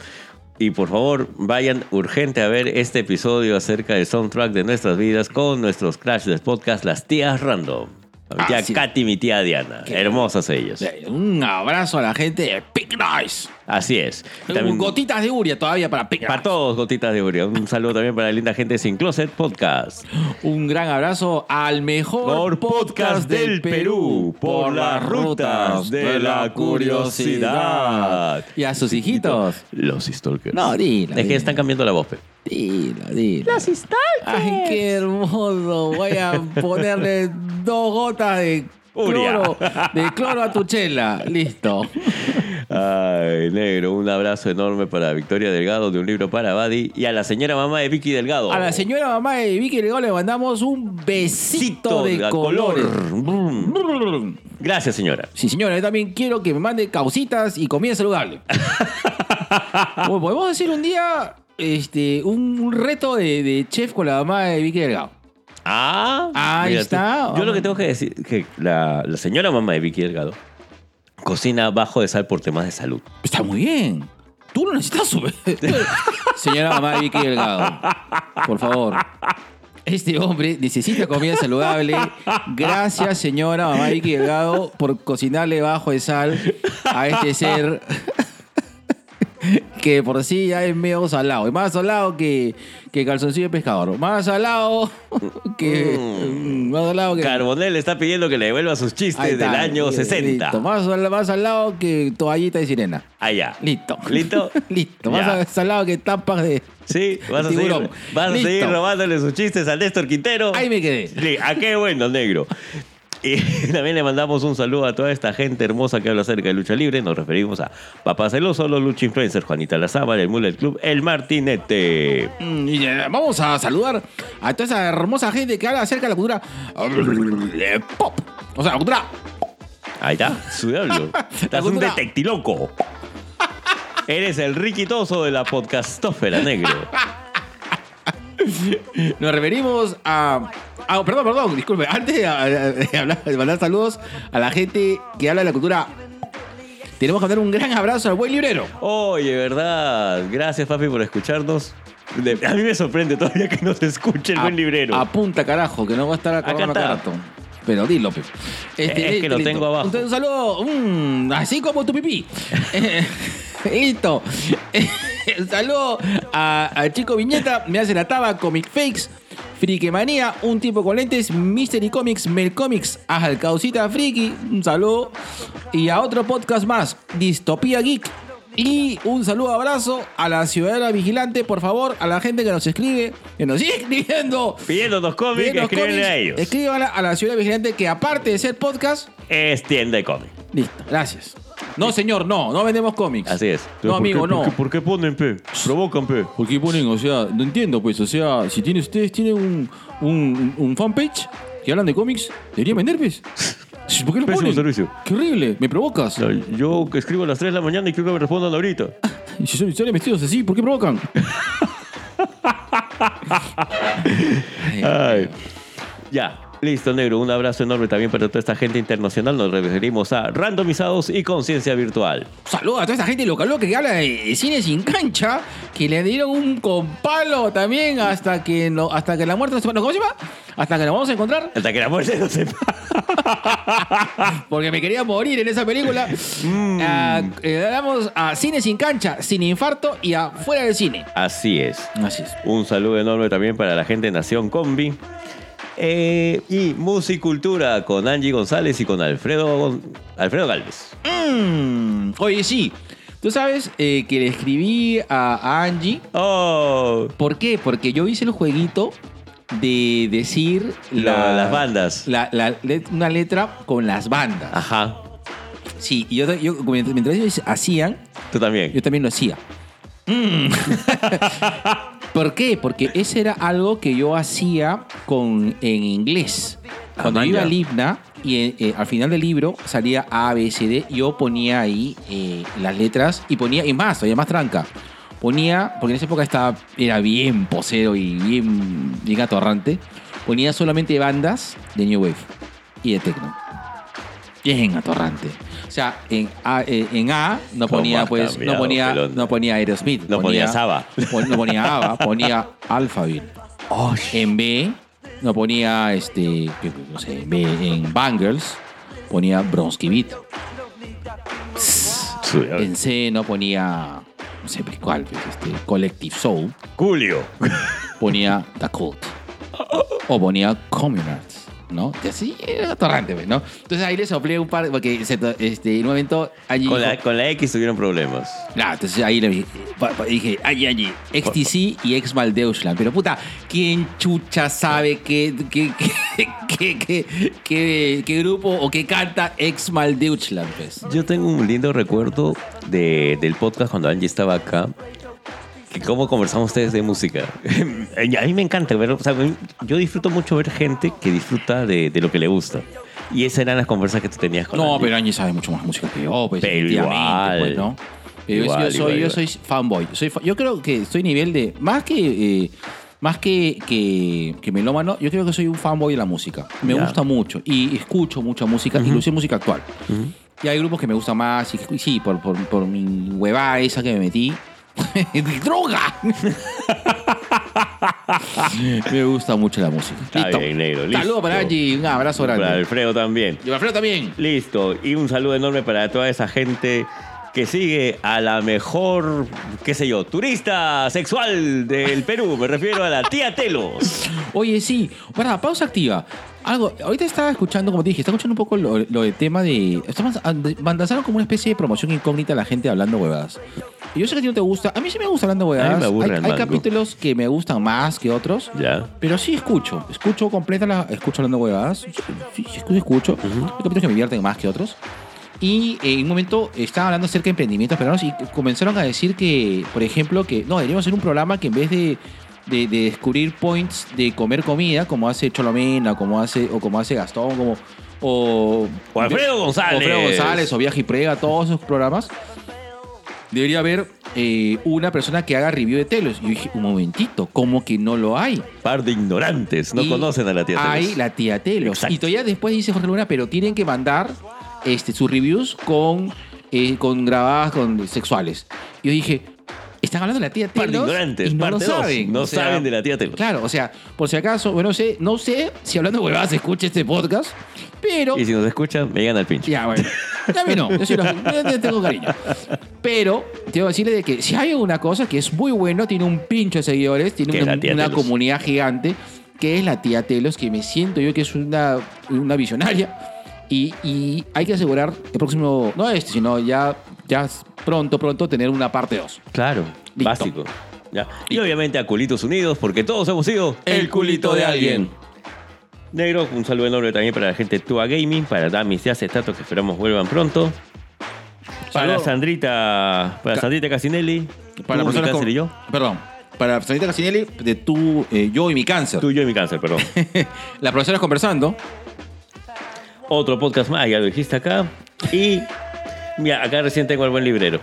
Y por favor, vayan urgente a ver este episodio acerca del soundtrack de nuestras vidas con nuestros Crash del podcast Las Tías Random. Mi tía Ah, sí. Katy y mi tía Diana. Qué Hermosas ellas. Un abrazo a la gente de Pink Noise. Así es. Y también- Gotitas de Uria todavía para Pink para todos, gotitas de Uria. Un saludo también para la linda gente de Sin Closet Podcast. Un gran abrazo al mejor Por podcast del Perú, por las rutas de la curiosidad. Y a sus hijitos. Los Stalkers. No, dila, Es que están cambiando la voz, pe. Dila, dila. Las Ay, qué hermoso. Voy a ponerle dos gotas de. Cloro, de cloro a tu chela. Listo. Ay, negro, un abrazo enorme para Victoria Delgado de un libro para Buddy y a la señora mamá de Vicky Delgado. A la señora mamá de Vicky Legó le mandamos un besito de colores. Brum. Gracias, señora. Sí, señora, yo también quiero que me mande causitas y comida saludable. Bueno, podemos decir un día este, un, un reto de, de chef con la mamá de Vicky Delgado. Ah, Ahí mira, está. tú- Yo lo que tengo que decir que la, la señora mamá de Vicky Delgado cocina bajo de sal por temas de salud. Está muy bien. Tú lo necesitas subir. Señora mamá de Vicky Delgado, por favor. Este hombre necesita comida saludable. Gracias, señora mamá Vicky Delgado, por cocinarle bajo de sal a este ser que por sí ya es medio salado. Es más salado que, que calzoncillo de pescador. Más salado que. Mm. Más salado que. Carbonell está pidiendo que le devuelva sus chistes está. del año Listo. 60. Más, más salado que toallita de sirena. Allá. Listo. ¿Listo? Listo. Ya. Más salado que tapas de. Sí, vas, a seguir, Tiburón. vas a Listo. seguir robándole sus chistes al Néstor Quintero. Ahí me quedé. Sí, ¿A qué bueno, negro? Y también le mandamos un saludo a toda esta gente hermosa que habla acerca de lucha libre. Nos referimos a Papá Celoso, los Lucha Influencers, Juanita Lazábal, el Mullet Club, el Martinete. Mm, y, eh, vamos a saludar a toda esa hermosa gente que habla acerca de la cultura eh, pop. O sea, la cultura. Ahí está, su diablo. Estás un detectiloco. Eres el riquitoso de la podcastófera, negro. Nos referimos a. ah, perdón, perdón, disculpe. Antes de, hablar- de mandar saludos a la gente que habla de la cultura, tenemos que mandar un gran abrazo al buen librero. Oye, ¿verdad? Gracias, papi, por escucharnos. A mí me sorprende todavía que nos escuche el buen librero. Apunta, carajo, que no va a estar cada rato. Pero dilo, pe. Este, Es que lo tengo abajo. Entonces, un saludo, así como tu pipí. Listo. saludo a, a Chico Viñeta, me hace la taba, Comic Fakes, Friquemanía, un tipo con lentes, Mystery Comics, Mel Comics, Ajal Causita Friki, un saludo. Y a otro podcast más, Distopía Geek. Y un saludo, abrazo a la ciudadana vigilante, por favor, a la gente que nos escribe, que nos sigue escribiendo. Pidiéndonos cómics, escríbenle a ellos. Escríbanle a la ciudad vigilante que aparte de ser podcast, Es tienda de cómics. listo, gracias. No, señor, no, no vendemos cómics. Así es. No, amigo, no. ¿Por qué ponen P? Provocan P. ¿Por qué ponen, o sea, no entiendo, pues, o sea, si tienen ustedes tienen un, un, un fanpage que hablan de cómics, deberían vender, pues. ¿Por qué lo Pésimo ponen? servicio. Qué horrible, me provocas. No, Yo que escribo a las 3 de la mañana y quiero que me respondan ahorita. Y si son- salen vestidos así, ¿por qué provocan? Ay. Ya, listo, negro. Un abrazo enorme también para toda esta gente internacional. Nos referimos a randomizados y conciencia virtual. Saludos a toda esta gente loca loca que habla de cine sin cancha, que le dieron un compalo también hasta que no, hasta que la muerte nos ¿Cómo se llama? Hasta que nos vamos a encontrar. Hasta que la muerte no sepa. Porque me quería morir en esa película. Ah, eh, damos a cine sin cancha, sin infarto y a fuera del cine. Así es. Así es. Un saludo enorme también para la gente de Nación Combi. Eh, y Musicultura con Angie González y con Alfredo, Gon- Alfredo Galvez. Mm, Oye, sí. Tú sabes eh, que le escribí a, a Angie. Oh, ¿Por qué? Porque yo hice el jueguito de decir La- las bandas. la- una letra con las bandas. ajá. Sí, y yo, mientras ellos hacían, Tú también. yo también lo hacía. Mm. ¿Por qué? Porque ese era algo que yo hacía con, en inglés. Ah, Cuando iba ya. al himna y eh, al final del libro salía A, B, C, D, yo ponía ahí eh, las letras y ponía, y más, todavía más tranca. Ponía, porque en esa época estaba, era bien posero y bien, bien atorrante, ponía solamente bandas de New Wave y de Techno. Bien atorrante. O sea, en A, eh, en A no ¿Cómo ponía, pues, no ponía, pelón? no ponía Aerosmith. No ponía Saba. no ponía ABBA, ponía Alphaville. En B no ponía, este, no sé, en B, en Bangles ponía Bronsky Beat. En C no ponía, no sé pues, cuál, pues, este, Collective Soul. Julio. Ponía The Cult. O ponía Communards, ¿no? Y así era atorrante, pues, ¿no? Entonces ahí le soplé un par, porque se to- este, en un momento allí Con la, con la X tuvieron problemas. Claro, entonces ahí le dije, pa- pa- dije allí, allí, XTC y ex Deutschland. Pero puta, ¿quién chucha sabe qué, qué, qué, qué, qué, qué- qué grupo o qué canta ex Deutschland? Pues? Yo tengo un lindo recuerdo de- del podcast cuando Angie estaba acá. Que cómo conversamos ustedes de música. A mí me encanta ver, o sea, yo disfruto mucho ver gente que disfruta de, de lo que le gusta. Y esas eran las conversas que tú tenías con No, Angie. pero Angie sabe mucho más música que yo, pues. Pero efectivamente, igual. pues, ¿no? Pero yo- Igual, yo, soy, igual, yo igual. soy fanboy. Soy fa- yo creo que estoy nivel de. Más que. eh, más que, que, que melómano, yo creo que soy un fanboy de la música. Me Ya. gusta mucho y escucho mucha música, inclusive música actual. Y hay grupos que me gustan más, y, y sí, por, por, por mi huevada esa que me metí. ¡Droga! me gusta mucho la música. Está Listo. bien, negro, listo. Saludos para Angie, un abrazo grande. Para Alfredo también. Y para Alfredo también. Listo. Y un saludo enorme para toda esa gente que sigue a la mejor, qué sé yo, turista sexual del Perú. Me refiero a la tía Telos. Oye, sí. Para, pausa activa. Algo, ahorita estaba escuchando, como te dije, estaba escuchando un poco lo, lo del tema de. Estamos lanzaron como una especie de promoción incógnita a la gente hablando huevadas. Yo sé que a ti no te gusta. A mí sí me gusta hablando huevadas. A mí me aburre hay, el hay mango. capítulos que me gustan más que otros. Ya. Pero sí escucho. Escucho completa la. Escucho hablando huevadas. Sí, escucho. escucho. Hay capítulos que me divierten más que otros. Y eh, en un momento estaban hablando acerca de emprendimientos peruanos y comenzaron a decir que, por ejemplo, que no, deberíamos hacer un programa que en vez de, de, de descubrir points de comer comida, como hace Cholomena, como hace, o como hace Gastón, como. O, O Alfredo González. o Alfredo González, o Viaje y Prega, todos esos programas. Debería haber eh, una persona que haga review de telos. Y yo dije, un momentito, ¿cómo que no lo hay? Par de ignorantes. No Y conocen a la tía Telos. Hay la tía Telos. Exacto. Y todavía después dice Jorge Luna, pero tienen que mandar este, sus reviews con, eh, con grabadas con sexuales. Y yo dije, están hablando de la tía Telos ignorantes, y no lo parte dos. saben. No O sea, saben de la tía Telos. Claro, o sea, por si acaso, bueno, no sé, no sé si hablando de huevadas se escucha este podcast, pero... Y si nos escuchan, me llegan al pinche. Ya, bueno. Ya mí no, yo sí lo- te tengo cariño. Pero tengo que decirle de que si hay una cosa que es muy bueno, tiene un pincho de seguidores, tiene una, una comunidad gigante, que es la tía Telos, que me siento yo que es una, una visionaria. Y, y hay que asegurar el próximo, no este, sino ya, ya pronto, pronto tener una parte 2. Claro, Listo. básico. Ya. Y obviamente a Culitos Unidos, porque todos hemos sido El culito de alguien. Negro, un saludo enorme también para la gente de Tua Gaming, para Damis y Acetato, que esperamos vuelvan pronto. Para Saludo. Sandrita, para Ca- Sandrita Casinelli, Para tú, mi personas cáncer con- y yo. Perdón. Para Sanita Casinelli, de tú, eh, yo y mi cáncer. Tú, yo y mi cáncer, perdón. Las profesoras conversando. Otro podcast más, ya lo dijiste acá. Y mira, acá recién tengo al buen librero.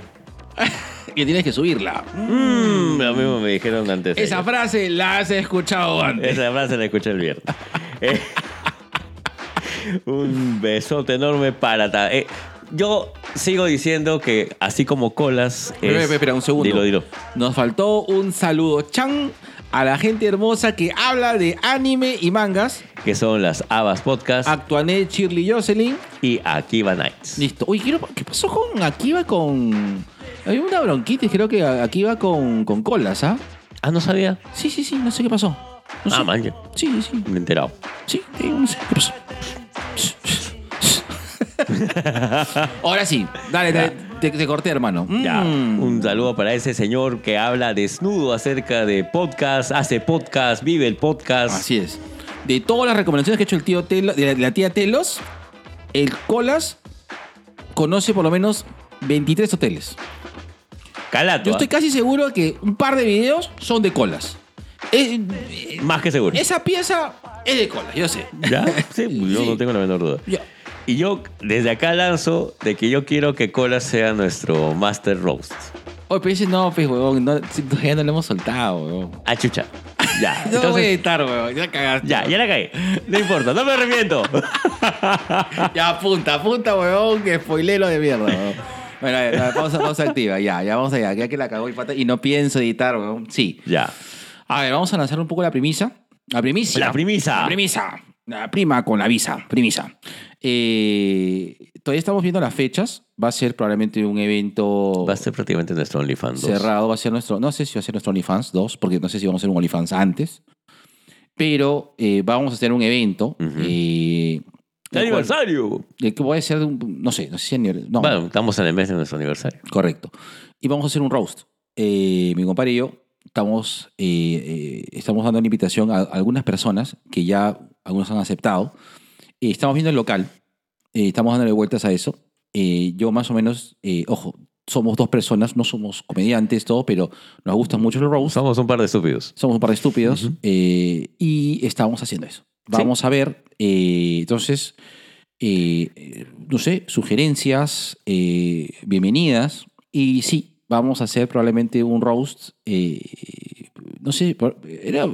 que tienes que subirla. Mm, lo mismo me dijeron antes. Esa frase la has escuchado antes. Esa frase la escuché el viernes. Eh, un besote enorme para... ta- eh, yo sigo diciendo que así como colas... Espera, es- espera, espera, un segundo. Dilo, dilo. Nos faltó un saludo chan a la gente hermosa que habla de anime y mangas. Que son las Abas Podcast Actuané Shirley Jocelyn. y Akiva Nights. Listo. Oye, quiero- ¿qué pasó con Akiva con. Hay una bronquitis, creo que Akiva con, con colas, ¿ah? Ah, no sabía. Sí, sí, sí, no sé qué pasó. No Ah, sé. man. Sí, sí, sí. Me he enterado. Sí, sí, no sé qué pasó. Ahora sí, dale, dale, te, te corté, hermano. Ya, Mm. un saludo para ese señor que habla desnudo acerca de podcast, hace podcast, vive el podcast. Así es. De todas las recomendaciones que ha hecho el tío Telo, de la, la tía Telos, el Colas conoce por lo menos 23 hoteles. Calato. Yo ¿ah? estoy casi seguro que un par de videos son de Colas. Eh, Más que seguro. esa pieza es de Colas, yo sé. ¿Ya? Sí, yo Sí. no tengo la menor duda. Ya. Y yo desde acá lanzo de que yo quiero que Cola sea nuestro Master Roast. Oye, pero ese no, pues, huevón, no, todavía no lo hemos soltado, huevón. Ah, chucha. Ya. No voy a Entonces, editar, huevón, ya cagaste. ya, ya la caí. No importa, no me arrepiento. Ya apunta, apunta, huevón, que spoilero de mierda, huevón. Bueno, a ver, pausa, pausa activa, ya, ya vamos allá, ya que la cagó y pata y no pienso editar, huevón. Sí. ya. A ver, vamos a lanzar un poco la premisa. La premisa. La premisa. La premisa. La prima con la visa. Premisa. Eh, todavía estamos viendo las fechas. Va a ser probablemente un evento Va a ser prácticamente nuestro OnlyFans 2. cerrado. Va a ser nuestro. No sé si va a ser nuestro OnlyFans 2, porque no sé si vamos a hacer un OnlyFans antes. Pero eh, vamos a hacer un evento. Eh, ¡Qué el aniversario! el que puede ser, un- no sé, no sé si aniversario. No, Bueno, estamos en el mes de nuestro aniversario. Correcto. Y vamos a hacer un roast. Mi compadre y yo estamos, estamos dando una invitación a, a algunas personas que ya algunos han aceptado. Eh, estamos viendo el local. Eh, estamos dándole vueltas a eso. Eh, yo más o menos, eh, ojo, somos dos personas, no somos comediantes, todo, pero nos gustan mucho los roast. Somos un par de estúpidos. Somos un par de estúpidos Ujú. eh, y estamos haciendo eso. Vamos a ver, eh, entonces, no sé, sugerencias, bienvenidas. Y sí, vamos a hacer probablemente un roast. no sé, era,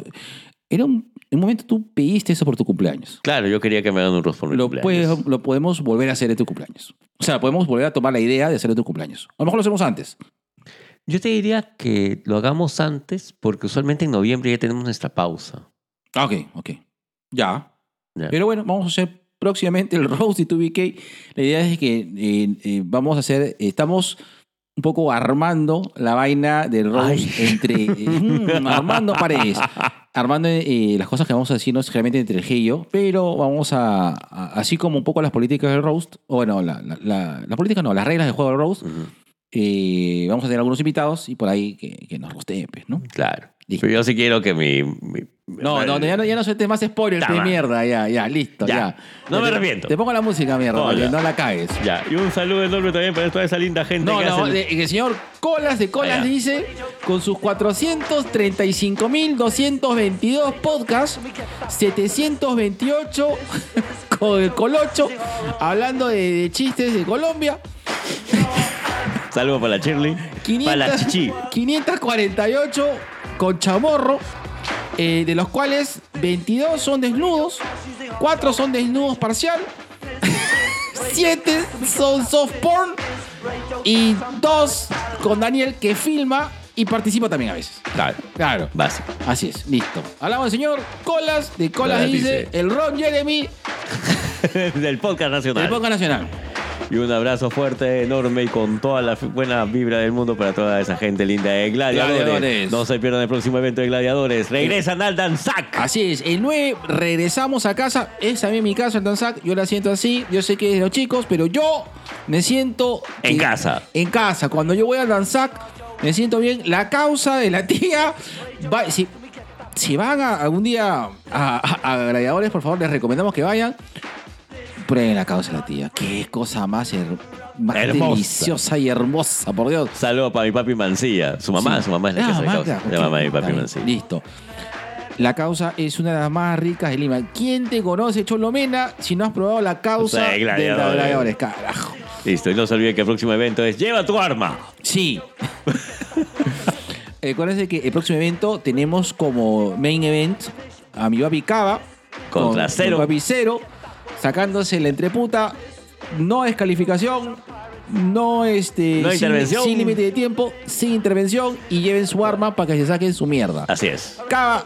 era un, en un momento tú pediste eso por tu cumpleaños. Claro, yo quería que me hagan un roast por mi Lo, cumpleaños. puedes- lo podemos volver a hacer en tu cumpleaños. O sea, podemos volver a tomar la idea de hacer en tu cumpleaños. A lo mejor lo hacemos antes. Yo te diría que lo hagamos antes porque usualmente en noviembre ya tenemos nuestra pausa. Ah, ok, ok. Ya. Ya. Pero bueno, vamos a hacer próximamente el roast de 2BK. La idea es que eh, eh, vamos a hacer, estamos un poco armando la vaina del roast Ay. entre, eh, mm, armando paredes, armando eh, las cosas que vamos a decirnos realmente entre el y yo, pero vamos a, a- así como un poco las políticas del roast, o bueno, la, la, la, la política no, las reglas del juego del roast, eh, vamos a tener algunos invitados y por ahí que, que nos rosteen, pues, ¿no? Claro. Listo. Pero yo sí quiero que mi... mi- No, no, ya no, ya no sueltes más spoilers, de mierda, ya, ya, listo, Ya. ya. No me Te- arrepiento. Te pongo la música, mierda, No, ya. no la cagues. Ya, y un saludo enorme también para toda esa linda gente No, que no, hace... el- de- el señor Colas de Colas dice, con sus 435.222 podcasts, 728 con el Colocho, hablando de, de chistes de Colombia, Saludo para la Shirley. Para la 500, Chichi. 548 con Chamorro, eh, de los cuales 22 son desnudos, 4 son desnudos parcial, 7 son soft porn y 2 con Daniel que filma y participa también a veces. Claro, Claro. básico. Así es, listo. Hablamos del señor Colas, de Colas dice. el Ron Jeremy Del podcast nacional. del Podcast Nacional. Y un abrazo fuerte, enorme y con toda la buena vibra del mundo para toda esa gente linda de Gladiadores. Gladiadores. No se pierdan el próximo evento de Gladiadores. Regresan al Danzac. Así es, el 9 regresamos a casa. Es también mi casa, el Danzac. Yo la siento así. Yo sé que es de los chicos, pero yo me siento. En casa. En casa. Cuando yo voy al Danzac, me siento bien. La causa de la tía. va- si, si van a, algún día a, a- a Gladiadores, por favor, les recomendamos que vayan. Prueben la causa de la tía. Qué cosa más, her- más deliciosa y hermosa, por Dios. Saludo para mi papi Mancilla. Su mamá, Sí. su mamá es la Ah, que hace mamá, causa. La mamá de mi papi Mancilla. Listo. La causa es una de las más ricas de Lima. ¿Quién te conoce, Cholomena, si no has probado la causa Sí, de gladiadores. gladiadores? Carajo. Listo. Y no se olviden que el próximo evento es Lleva tu arma. Sí. Acuérdense que el próximo evento tenemos como main event a mi papi Cava. Contra con- Cero. con papi Cero, sacándose la entreputa. No descalificación. No este. No sin- intervención. Sin límite de tiempo, sin intervención. Y lleven su arma para que se saquen su mierda. Así es. Cava,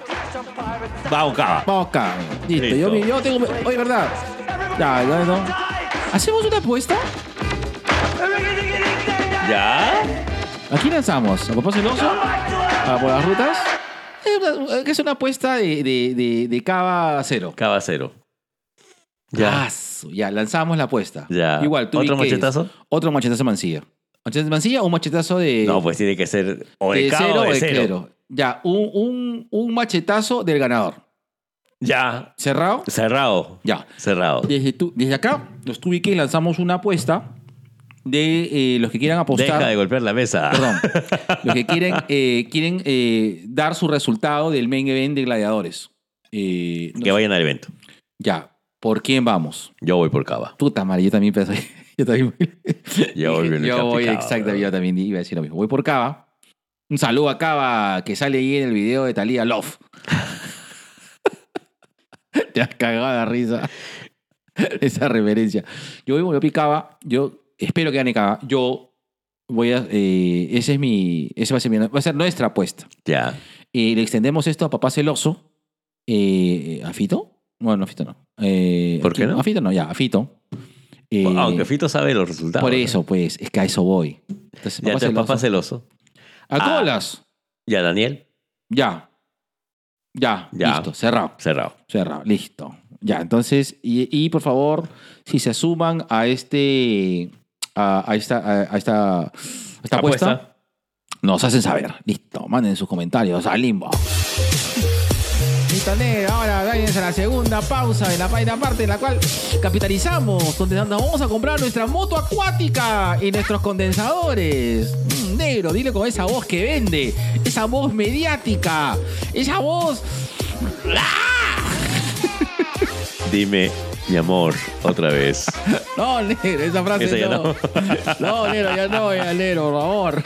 Vamos, Cava. vamos acá. Listo. Listo. Yo, yo tengo. Oye, ¿verdad? Ya, ya, no. ¿Hacemos una apuesta? ¿Ya? ¿A quién lanzamos? ¿A Papá Celoso? ¿A por las rutas? Es una- es una apuesta de, de, de, de cava cero. Cava cero. Ya. Ya, lanzamos la apuesta. Ya. Igual, tú ¿Otro es. machetazo? Otro machetazo Mancilla. ¿Machetazo de Mancilla o un machetazo de. No, pues tiene que ser o de, de cero o de cero. cero? Ya, un, un, un machetazo del ganador. Ya. ¿Cerrado? Cerrado. Ya. Cerrado. Desde, tu- desde acá, los tubiques lanzamos una apuesta de eh, los que quieran apostar. Deja de golpear la mesa. Perdón. Los que quieren, eh, quieren eh, dar su resultado del main event de gladiadores. No Que sé. vayan al evento. Ya. ¿Por quién vamos? Yo voy por Cava. Puta madre, yo también pensé. Yo también. Yo voy bien Yo voy, exacto, yo también iba a decir lo mismo. Voy por Cava. Un saludo a Cava que sale ahí en el video de Talía Love. Te has cagado de risa. Esa referencia. Yo voy, voy a Cava. Yo espero que gane Cava. Yo voy a. eh, ese es mi. Ese va a ser, mi- va a ser nuestra apuesta. Ya. Y le extendemos esto a Papá Celoso. Eh, ¿A Fito? Bueno, a Fito no. Eh, ¿Por qué no? A Fito no, ya, a Fito. Eh, Aunque Fito sabe los resultados. por eso, pues, es que a eso voy. Entonces, Ya Papá te Celoso. papá celoso. A Ah. colas. Ya, Daniel. Ya. Ya. Ya. Listo. Cerrado. Cerrado. Cerrado. Listo. Ya. Entonces, y, y, por favor, si se suman a este. A, a esta, a, a esta, a esta apuesta, nos hacen saber. Listo. Manden sus comentarios al limbo. Ahora váyanse a la segunda pausa de la primera parte en la cual capitalizamos, donde nos vamos a comprar nuestra moto acuática y nuestros condensadores. Mm, negro, dile con esa voz que vende, esa voz mediática, esa voz. Dime, mi amor, otra vez. No, negro, esa frase Esa ya no. no, negro, ya no, ya negro, por favor.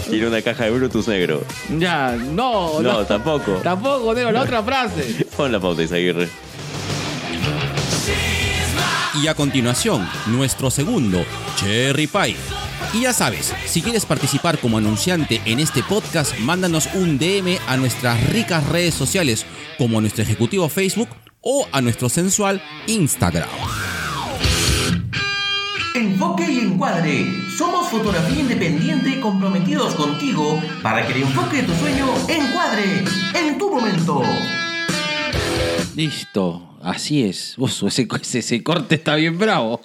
Quiero una caja de Brutus negro. Ya, no, No, no. tampoco. Tampoco, negro, la otra frase. Pon la pauta, Isaguirre. Y a continuación, nuestro segundo, Cherry Pie. Y ya sabes, si quieres participar como anunciante en este podcast, mándanos un DM a nuestras ricas redes sociales, como a nuestro ejecutivo Facebook o a nuestro sensual Instagram. Enfoque y encuadre. Somos fotografía independiente comprometidos contigo para que el enfoque de tu sueño encuadre en tu momento. Listo, así es. Uf, ese, ese, ese corte está bien bravo.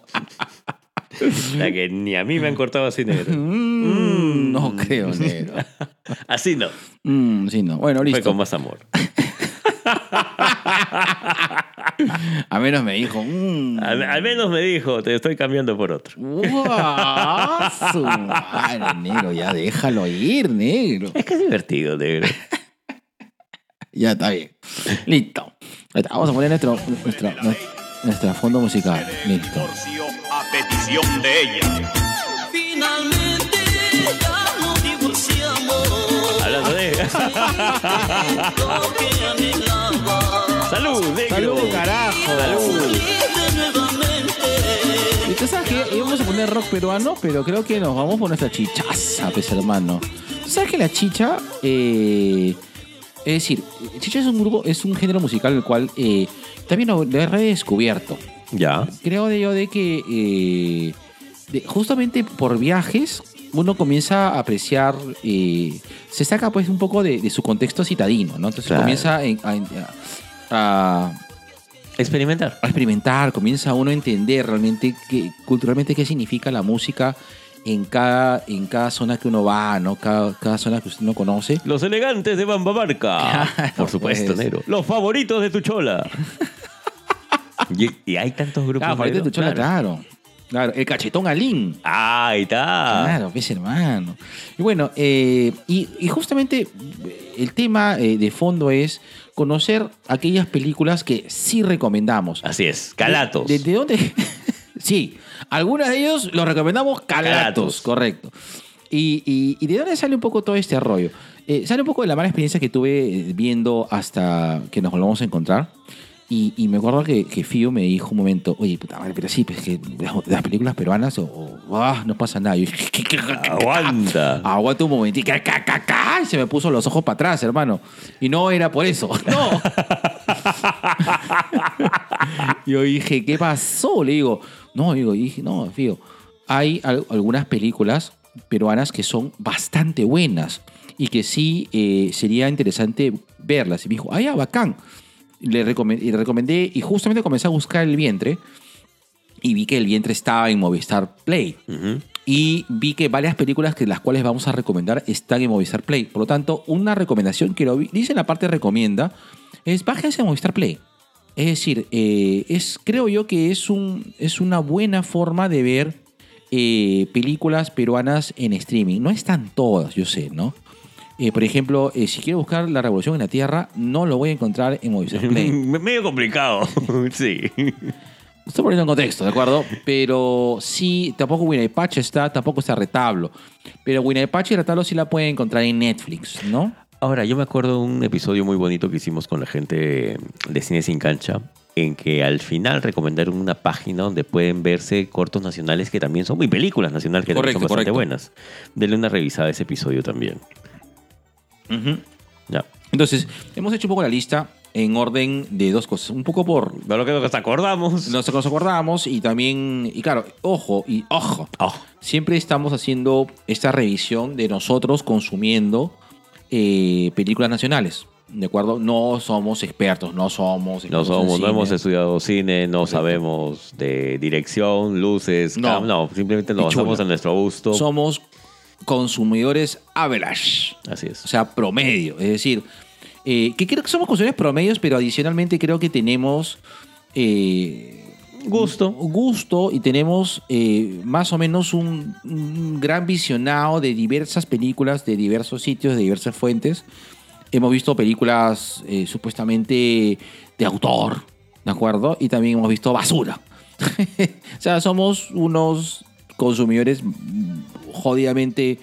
La que ni a mí me han cortado así negro. Mm, no creo, negro. Así no. Mm, sí, no. Bueno, Fue listo. con más amor. A menos me dijo. mm, Al, al menos me dijo, te estoy cambiando por otro. madre, negro, ya déjalo ir, negro. Es que es divertido, negro. Ya está bien. Listo. Vamos a poner nuestro, nuestra, nuestra fondo musical. Listo. a petición de ella. ¡Salud, negro! ¡Salud, carajo! ¡Salud! Y tú sabes que íbamos a poner rock peruano, pero creo que nos vamos por nuestra chichaza, pues hermano. ¿Tú sabes que la chicha, eh, es decir, chicha es un grupo, es un género musical el cual eh, también lo lo he redescubierto. Ya. Creo de yo de que eh, de- justamente por viajes uno comienza a apreciar, eh, se saca pues un poco de, de su contexto citadino, ¿no? Entonces Claro. comienza en- a- a- Experimentar. a experimentar, comienza uno a entender realmente qué, culturalmente qué significa la música en cada, en cada zona que uno va, ¿no? Cada, cada zona que uno conoce. Los elegantes de Bambamarca. Claro, Por supuesto, pues. negro. Los favoritos de tu chola. y, y hay tantos grupos. Claro, favorito de negro, tu chola, claro. Claro, el cachetón Alín. Ah, ahí está. Claro, pues hermano. Y bueno, eh, y, y justamente eh, el tema eh, de fondo es conocer aquellas películas que sí recomendamos. Así es. Calatos. ¿De, de dónde? sí, algunas de ellos los recomendamos calatos, Calatos. correcto. Y, y- y de dónde sale un poco todo este rollo? Eh, sale un poco de la mala experiencia que tuve eh, viendo hasta que nos volvamos a encontrar. Y, y me acuerdo que, que Fío me dijo un momento, oye, puta madre, pero sí, pues que las, las películas peruanas o, o, ah, no pasa nada. Y yo, ¿qué, qué, qué, qué, qué, Aguanta. Aguanta un momentito. Y se me puso los ojos para atrás, hermano. Y no era por eso. No. Yo dije, ¿qué pasó? Le digo, no, digo, y dije, no, fío. Hay al- algunas películas peruanas que son bastante buenas y que sí eh, sería interesante verlas. Y me dijo, ah, ya, bacán. Le le recomendé y justamente comencé a buscar el vientre y vi que el vientre estaba en Movistar Play. Y vi que varias películas que las cuales vamos a recomendar están en Movistar Play. Por lo tanto, una recomendación que lo vi- dice en la parte recomienda es bájense a Movistar Play. Es decir, eh, es, creo yo que es, un, es una buena forma de ver eh, películas peruanas en streaming. No están todas, yo sé, ¿no? Eh, por ejemplo, eh, si quiero buscar La Revolución en la Tierra, no lo voy a encontrar en Movistar Play. Medio complicado. sí. Estoy poniendo en contexto, ¿de acuerdo? Pero sí, tampoco Winnie está, tampoco está Retablo. Pero Winnie y Retablo sí la pueden encontrar en Netflix, ¿no? Ahora, yo me acuerdo de un episodio muy bonito que hicimos con la gente de Cine Sin Cancha, en que al final recomendaron una página donde pueden verse cortos nacionales que también son muy películas nacionales que también son bastante correcto. buenas. Denle una revisada a ese episodio también. Ya. Entonces, hemos hecho un poco la lista en orden de dos cosas. Un poco por De lo que nos acordamos. nos, nos acordamos y también, y claro, ojo, y ojo, Oh, siempre estamos haciendo esta revisión de nosotros consumiendo eh, películas nacionales. ¿De acuerdo? No somos expertos, no somos no somos, no hemos estudiado cine, no Correcto. sabemos de dirección, luces, No. cam- no, simplemente nos basamos en nuestro gusto. Somos consumidores average. Así es. o sea, promedio. Es decir, eh, que creo que somos consumidores promedios, pero adicionalmente creo que tenemos eh, Gusto. gusto y tenemos eh, más o menos un, un gran visionado de diversas películas, de diversos sitios, de diversas fuentes. Hemos visto películas eh, supuestamente de autor, ¿de acuerdo? Y también hemos visto basura. o sea, somos unos consumidores mm, jodidamente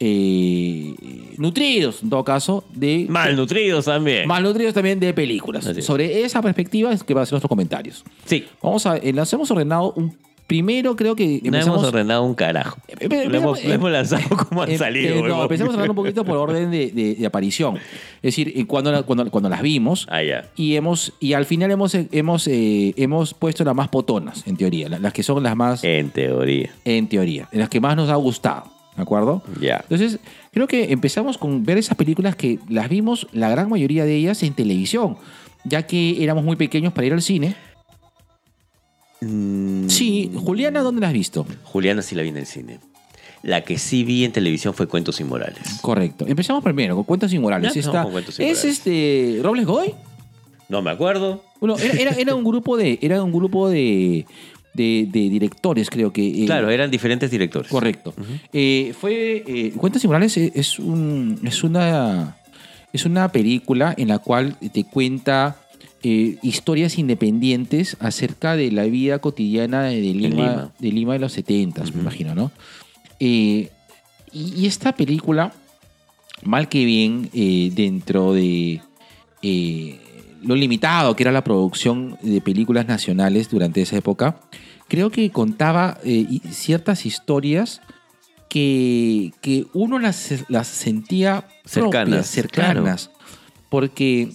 eh, nutridos, en todo caso, de... Malnutridos también. Malnutridos también de películas. Sobre esa perspectiva es que van a ser nuestros comentarios. sí. Vamos a, eh, las hemos ordenado un primero, creo que No hemos ordenado un carajo. Em- Lo hemos, lo hemos lanzado como han em- salido. eh, no, hemos- empezamos a hablar un poquito por orden de, de- de aparición. Es decir, eh, cuando, cuando, cuando las vimos. Ah, ya. Y, hemos, y al final hemos, eh, hemos, eh, hemos puesto las más potonas, en teoría. la- Las que son las más, En teoría. en teoría, las que más nos ha gustado. ¿De acuerdo? Ya. Entonces, creo que empezamos con ver esas películas que las vimos, la gran mayoría de ellas, en televisión, ya que éramos muy pequeños para ir al cine. Mm, Sí, Juliana, ¿dónde la has visto? Juliana sí la vi en el cine. La que sí vi en televisión fue Cuentos Inmorales. Correcto. Empezamos primero con Cuentos Inmorales. Ya, con Cuentos ¿Es este Robles Goy? No me acuerdo. Bueno, era, era- era un grupo de. Era un grupo de. de, de directores, creo que. eh, Claro, eran diferentes directores. Correcto. Eh, fue. eh, Cuentos Inmorales es, es un. es una. Es una película en la cual te cuenta eh, historias independientes acerca de la vida cotidiana de Lima, Lima. de Lima de los 70, me imagino, ¿no? Eh, y, y esta película, mal que bien, eh, dentro de lo limitado que era la producción de películas nacionales durante esa época, creo que contaba ciertas historias que, que uno las, las sentía Cercanas, propias, cercanas, porque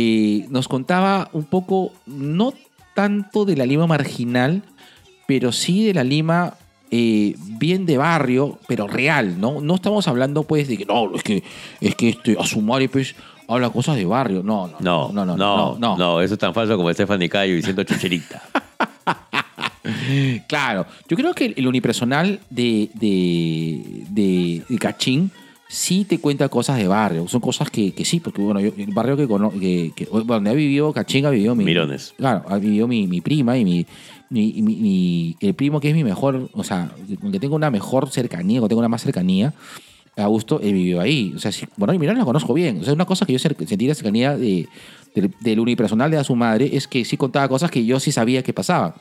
eh, nos contaba un poco, no tanto de la Lima marginal, pero sí de la Lima eh, bien de barrio, pero real, ¿no? No estamos hablando pues de que no, es que, es que este, Asumari pues habla cosas de barrio, no, no, No, no, no, no, no, no. eso es tan falso como Stephanie Cayo diciendo chucherita. Claro, yo creo que el unipersonal de, de, de, de Cachín sí te cuenta cosas de barrio. Son cosas que, que sí, porque bueno, yo, el barrio que, cono- que, que- donde ha vivido Cachín ha vivido mi. Mirones. Claro, ha vivido mi, mi prima y mi, mi, mi- mi- el primo que es mi mejor, o sea, con que tengo una mejor cercanía, con que tengo una más cercanía. Augusto, él vivió ahí. O sea, sí, bueno, y Mirones la conozco bien. O sea, una cosa que yo sentí la cercanía de, del, del unipersonal de a su madre es que sí contaba cosas que yo sí sabía que pasaban.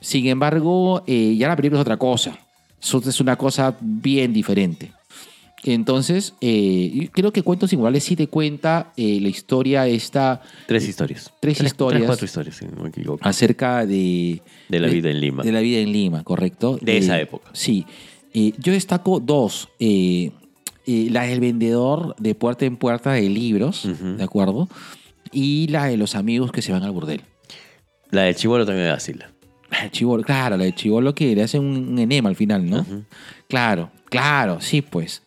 Sin embargo, eh, ya la película es otra cosa. Eso es una cosa bien diferente. Entonces, eh, creo que Cuentos Singulares sí te cuenta eh, la historia esta Tres historias. Tres historias. Tres, cuatro historias, si no me equivoco. acerca de... De la vida en Lima. De la vida en Lima, correcto. De esa época. Sí. Eh, yo destaco dos. Eh, eh, la del vendedor de puerta en puerta de libros. ¿de acuerdo? Y la de los amigos que se van al burdel. La de Chivolo también vacila. La de Chibolo, claro, la de Chibolo que le hace un, enema al final, ¿no? Claro, claro, sí, pues.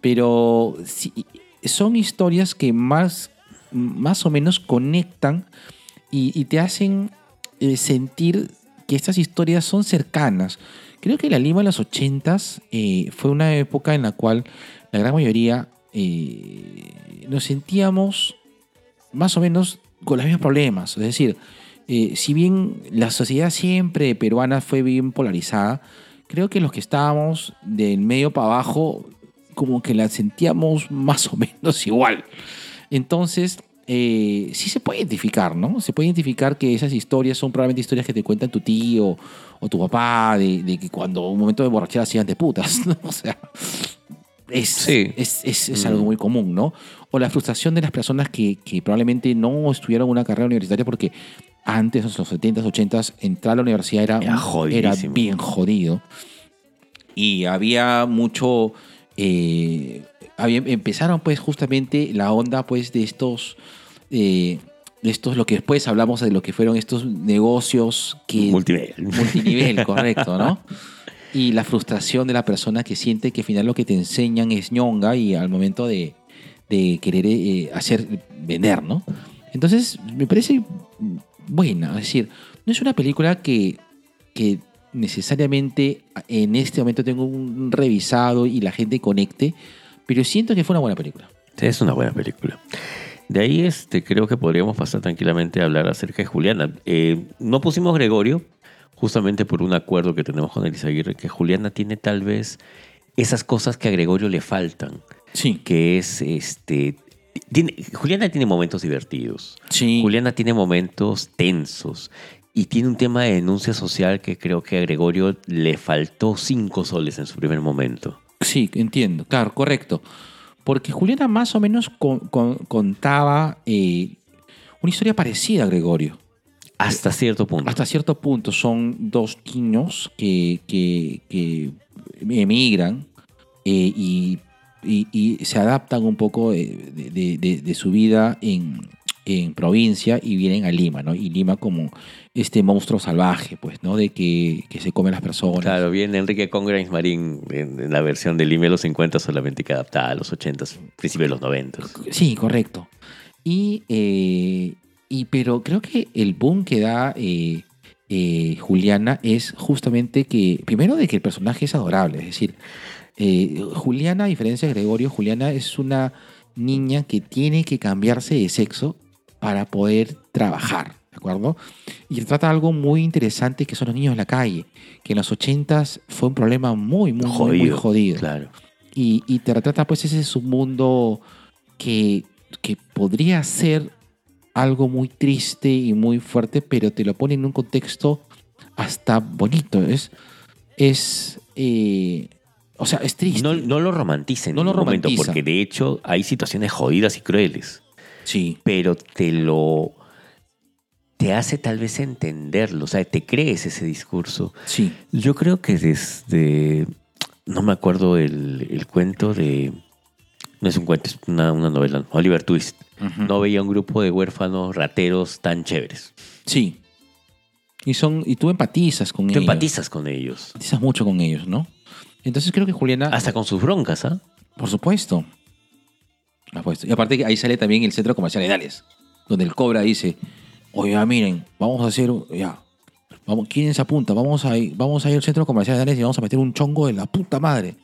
Pero son historias que más, más o menos conectan y, te hacen eh, sentir que estas historias son cercanas. Creo que la Lima de los ochentas eh, fue una época en la cual la gran mayoría eh, nos sentíamos más o menos con los mismos problemas. Es decir, si bien la sociedad siempre peruana fue bien polarizada, creo que los que estábamos del medio para abajo, como que la sentíamos más o menos igual. Entonces, eh, sí se puede identificar, ¿no? Se puede identificar que esas historias son probablemente historias que te cuentan tu tío o tu papá, de, de que cuando un momento de borrachera hacían de putas, ¿no? O sea, es, Sí. es, es- es Mm. algo muy común, ¿no? O la frustración de las personas que, que probablemente no estudiaron una carrera universitaria porque antes, en los 70s, 80s, entrar a la universidad era, Era era bien jodido. Y había mucho... eh, empezaron pues justamente la onda pues de estos... eh, de estos, lo que después hablamos de lo que fueron estos negocios que... Multinivel. Multinivel, correcto, ¿no? Y la frustración de la persona que siente que al final lo que te enseñan es ñonga y al momento de, de querer eh, hacer, vender, ¿no? Entonces, me parece buena. Es decir, no es una película que, que necesariamente en este momento tengo un revisado y la gente conecte, pero siento que fue una buena película. Es una buena película. De ahí este, creo que podríamos pasar tranquilamente a hablar acerca de Juliana. Eh, no pusimos Gregorio, justamente por un acuerdo que tenemos con Elisa Aguirre, que Juliana tiene tal vez esas cosas que a Gregorio le faltan, Sí. que es, este, tiene, Juliana tiene momentos divertidos, Sí. Juliana tiene momentos tensos y tiene un tema de denuncia social que creo que a Gregorio le faltó cinco soles en su primer momento. Sí, entiendo, claro, correcto. Porque Juliana más o menos con- con- contaba eh, una historia parecida a Gregorio. Hasta cierto punto. Hasta cierto punto son dos niños que, que- que emigran eh, y, y- y se adaptan un poco de, de- de- de su vida en, en provincia y vienen a Lima, ¿no? Y Lima como este monstruo salvaje, pues, ¿no? De que, que se come a las personas. Claro, viene Enrique Congrains Marín en, en la versión de Lima de los 50 solamente que adaptada a los 80, principios de los 90. Sí, correcto. Y, eh, y pero creo que el boom que da eh, eh, Juliana es justamente que, primero de que el personaje es adorable, es decir, Juliana, a diferencia de Gregorio, Juliana es una niña que tiene que cambiarse de sexo para poder trabajar, ¿de acuerdo? Y trata algo muy interesante que son los niños en la calle, que en los 80s fue un problema muy, muy, jodido Claro. y, y te retrata pues ese submundo que, que podría ser algo muy triste y muy fuerte, pero te lo pone en un contexto hasta bonito. Es, es eh, o sea, es triste. No, no lo romantiza en No lo ningún momento, romantiza. porque de hecho hay situaciones jodidas y crueles, Sí, pero te lo. Te hace tal vez entenderlo, o sea, te crees ese discurso. sí. Yo creo que desde. No me acuerdo el, el cuento de. No es un cuento, es una, una novela. Oliver Twist. No veía un grupo de huérfanos rateros tan chéveres. Sí. Y, son, y tú empatizas con Tú ellos. empatizas con ellos. Empatizas mucho con ellos, ¿no? Entonces creo que Juliana... Hasta con sus broncas, ¿ah? Por supuesto. Por supuesto. Y aparte que ahí sale también el centro comercial de Dales, donde el Cobra dice, oiga, miren, vamos a hacer, ya, vamos, ¿quién se apunta? Vamos a, ir, vamos a ir al centro comercial de Dales y vamos a meter un chongo de la puta madre.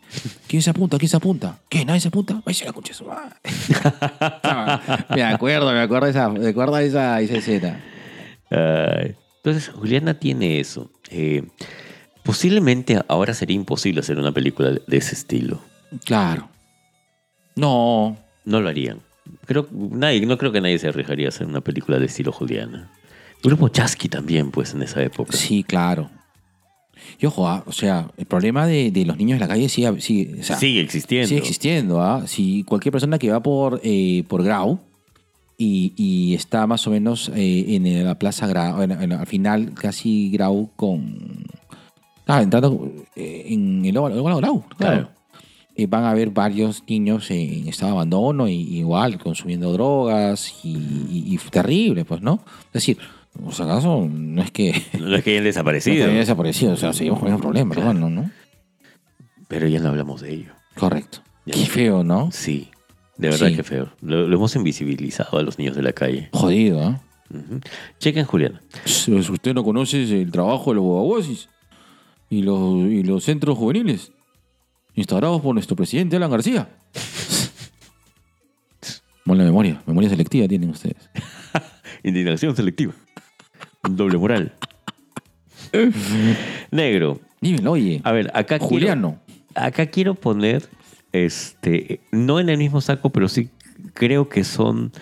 ¿Quién se apunta? ¿Quién se apunta? ¿Qué? ¿Nadie se apunta? Ay, se la concha me acuerdo, me acuerdo de esa, me acuerdo de esa, esa escena. Ay. Entonces, Juliana tiene eso. Eh, posiblemente ahora sería imposible hacer una película de ese estilo. Claro. No, No lo harían. Creo, nadie, no creo que nadie se arriesgaría a hacer una película de estilo Juliana. El grupo Chasqui también, pues, en esa época. sí, claro. Y ojo, ah, o sea, el problema de, de los niños en la calle sigue, sigue, o sea, Sigue existiendo. sigue existiendo. ¿ah? Si cualquier persona que va por, eh, por Grau y, y está más o menos eh, en la plaza Grau, en- en- al final casi Grau con... Ah, entrando eh, en el óvalo el óvalo Grau, claro. Claro. Eh, van a ver varios niños en estado de abandono y igual consumiendo drogas y, y- y terrible, pues, ¿no? Es decir, por si acaso, no es que... No es que hayan no desaparecido. es que haya desaparecido, o sea, seguimos con el problema, Claro. hermano, ¿no? Pero ya no hablamos de ello. Correcto. Ya. Qué feo, ¿no? Sí. De verdad Sí. que feo. Lo, lo hemos invisibilizado a los niños de la calle. Jodido. Ujú. Chequen, Juliana. Si usted no conoce el trabajo de los guaguasis y los, y los centros juveniles instaurados por nuestro presidente Alan García. Buena memoria, memoria selectiva tienen ustedes. Indignación selectiva. Doble moral. Negro. Dímelo, oye. A ver, acá Juliano. Quiero, acá quiero poner, este, no en el mismo saco, pero sí creo que son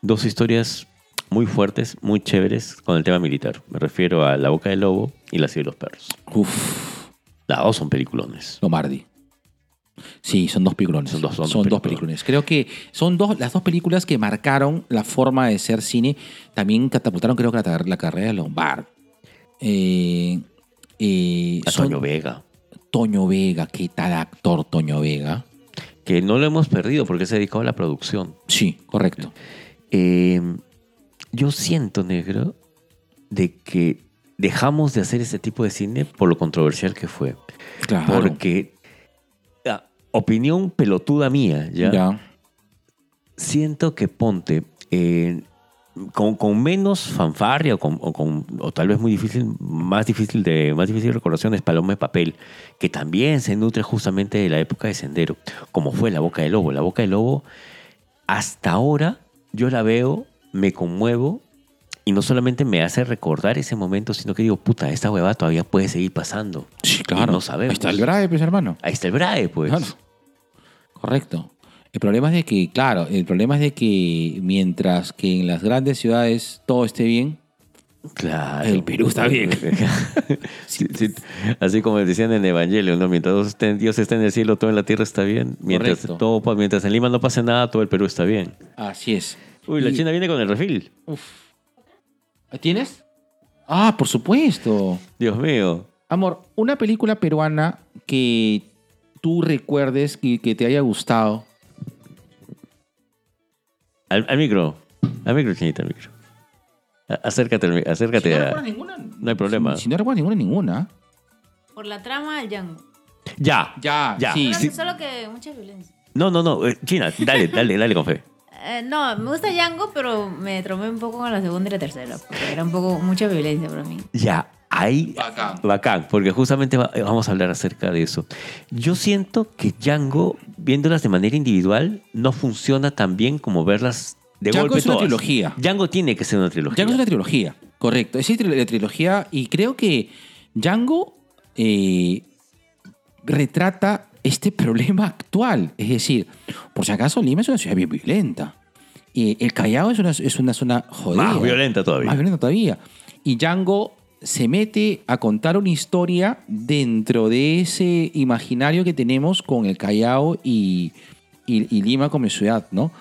dos historias muy fuertes, muy chéveres con el tema militar. Me refiero a La Boca del Lobo y La Ciudad de los Perros. Uf, Las dos son peliculones. Lomardi. Sí, son dos películas. Son dos- son son dos películas. Creo que son dos, las dos películas que marcaron la forma de ser cine. También catapultaron, creo que la, la carrera de Lombard. Eh, eh, A son- Toño Vega. Toño Vega, ¿qué tal actor Toño Vega? Que no lo hemos perdido porque se ha dedicado a la producción. Sí, correcto. Eh, yo siento, negro, de que dejamos de hacer ese tipo de cine por lo controversial que fue. Claro. Porque, opinión pelotuda mía, ¿ya? ya. Siento que Ponte, eh, con, con menos fanfarria o, con, o, con- o tal vez muy difícil, más difícil de más difícil de recordación es Paloma de Papel, que también se nutre justamente de la época de Sendero, como fue La Boca del Lobo. La Boca del Lobo, hasta ahora yo la veo, me conmuevo y no solamente me hace recordar ese momento, sino que digo, puta, esta huevada todavía puede seguir pasando. Sí, Y claro. no sabemos. Ahí está el Brahe, pues, hermano. Ahí está el Brahe, pues. Claro. Correcto. El problema es de que, claro, el problema es de que mientras que en las grandes ciudades todo esté bien, Claro. El Perú está bien. Sí, sí. Así como decían en Evangelio, ¿no? Mientras Dios esté en el cielo, todo en la tierra está bien. Mientras, Correcto. todo, pa- mientras en Lima no pase nada, todo el Perú está bien. así es. Uy, la Y- China viene con el refil. ¿Tienes? Ah, por supuesto. Dios mío. Amor, una película peruana que tú recuerdes que, que te haya gustado. Al, al micro. Al micro, chinita, al micro. A- Acércate, al mi- acércate. Si no a- recuerdas ninguna. no hay problema. Si, si no recuerdas ninguna, ninguna. Por la trama del Django. Ya. Ya, Ya. sí. Solo, sí. solo que mucha violencia. No, no, no. eh, China, dale, dale, dale con fe. Eh, no, me gusta Django, pero me tromé un poco con la segunda y la tercera. Porque era un poco mucha violencia para mí. Ya, ahí. Bacán. Bacán, porque justamente va- vamos a hablar acerca de eso. Yo siento que Django, viéndolas de manera individual, no funciona tan bien como verlas de Django golpe es una todas. trilogía. Django tiene que ser una trilogía. Django es una trilogía, correcto. Es la trilogía y creo que Django eh, retrata este problema actual. Es decir, por si acaso Lima es una ciudad bien violenta. Eh, el Callao es una, es una zona jodida. Más violenta todavía. Más violenta todavía. Y Django se mete a contar una historia dentro de ese imaginario que tenemos con el Callao y, y- y Lima como ciudad, ¿no?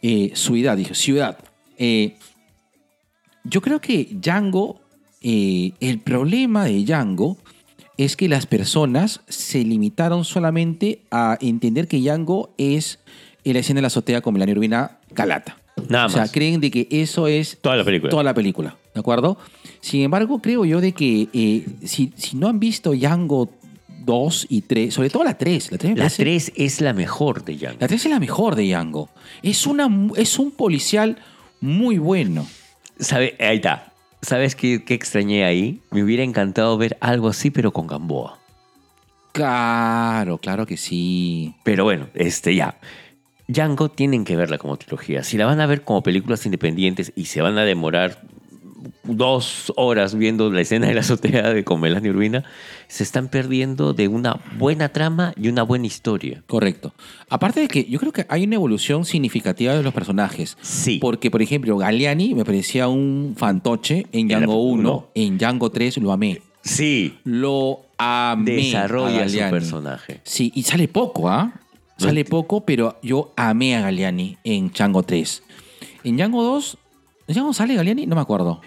Eh, ciudad, dije, ciudad. Eh, yo creo que Django, eh, el problema de Django es que las personas se limitaron solamente a entender que Django es la escena de la azotea con Melania Urbina Calata. Nada o sea, más. creen de que eso es Toda la película. toda la película, ¿de acuerdo? Sin embargo, creo yo de que eh, si, si no han visto Django 2 y 3, sobre todo la 3, la 3 me La parece- 3 es la mejor de Django. la 3 es la mejor de Django. Es, una, es un policial muy bueno. ¿Sabe? Ahí está. ¿Sabes qué, qué extrañé ahí? Me hubiera encantado ver algo así, pero con Gamboa. Claro, claro que sí. Pero bueno, este ya. Django tienen que verla como trilogía. Si la van a ver como películas independientes y se van a demorar dos horas viendo la escena de la azotea de con Melania Urbina, se están perdiendo de una buena trama y una buena historia. Correcto. Aparte de que yo creo que hay una evolución significativa de los personajes. Sí. Porque, por ejemplo, Galeani me parecía un fantoche en Django 1. uno. En Django 3 lo amé. Sí, Lo amé. desarrolla a su personaje. Sí, y sale poco, ¿ah? Sale poco, pero yo amé a Galeani en Django 3. En Django 2, ¿en Django sale Galeani? No me acuerdo.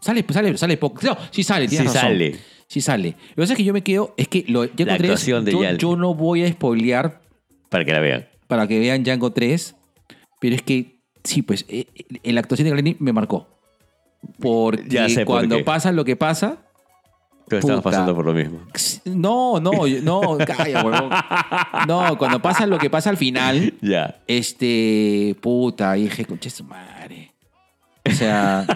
Sale, sale, sale poco. No, sí sale, tienes Sí razón. sale. Sí sale. Lo que pasa es que yo me quedo, es que lo, Django La 3, actuación de yo, yo no voy a spoilear Para que la vean. para que vean Django 3, pero es que sí, pues eh, eh, la actuación de Galeani me marcó. Porque Ya sé por cuando qué. pasa lo que pasa, estabas Puta. pasando por lo mismo. no, no, yo- no, calla, huevón. No, cuando pasa lo que pasa al final, Ya. este, puta, dije, conche su madre. O sea,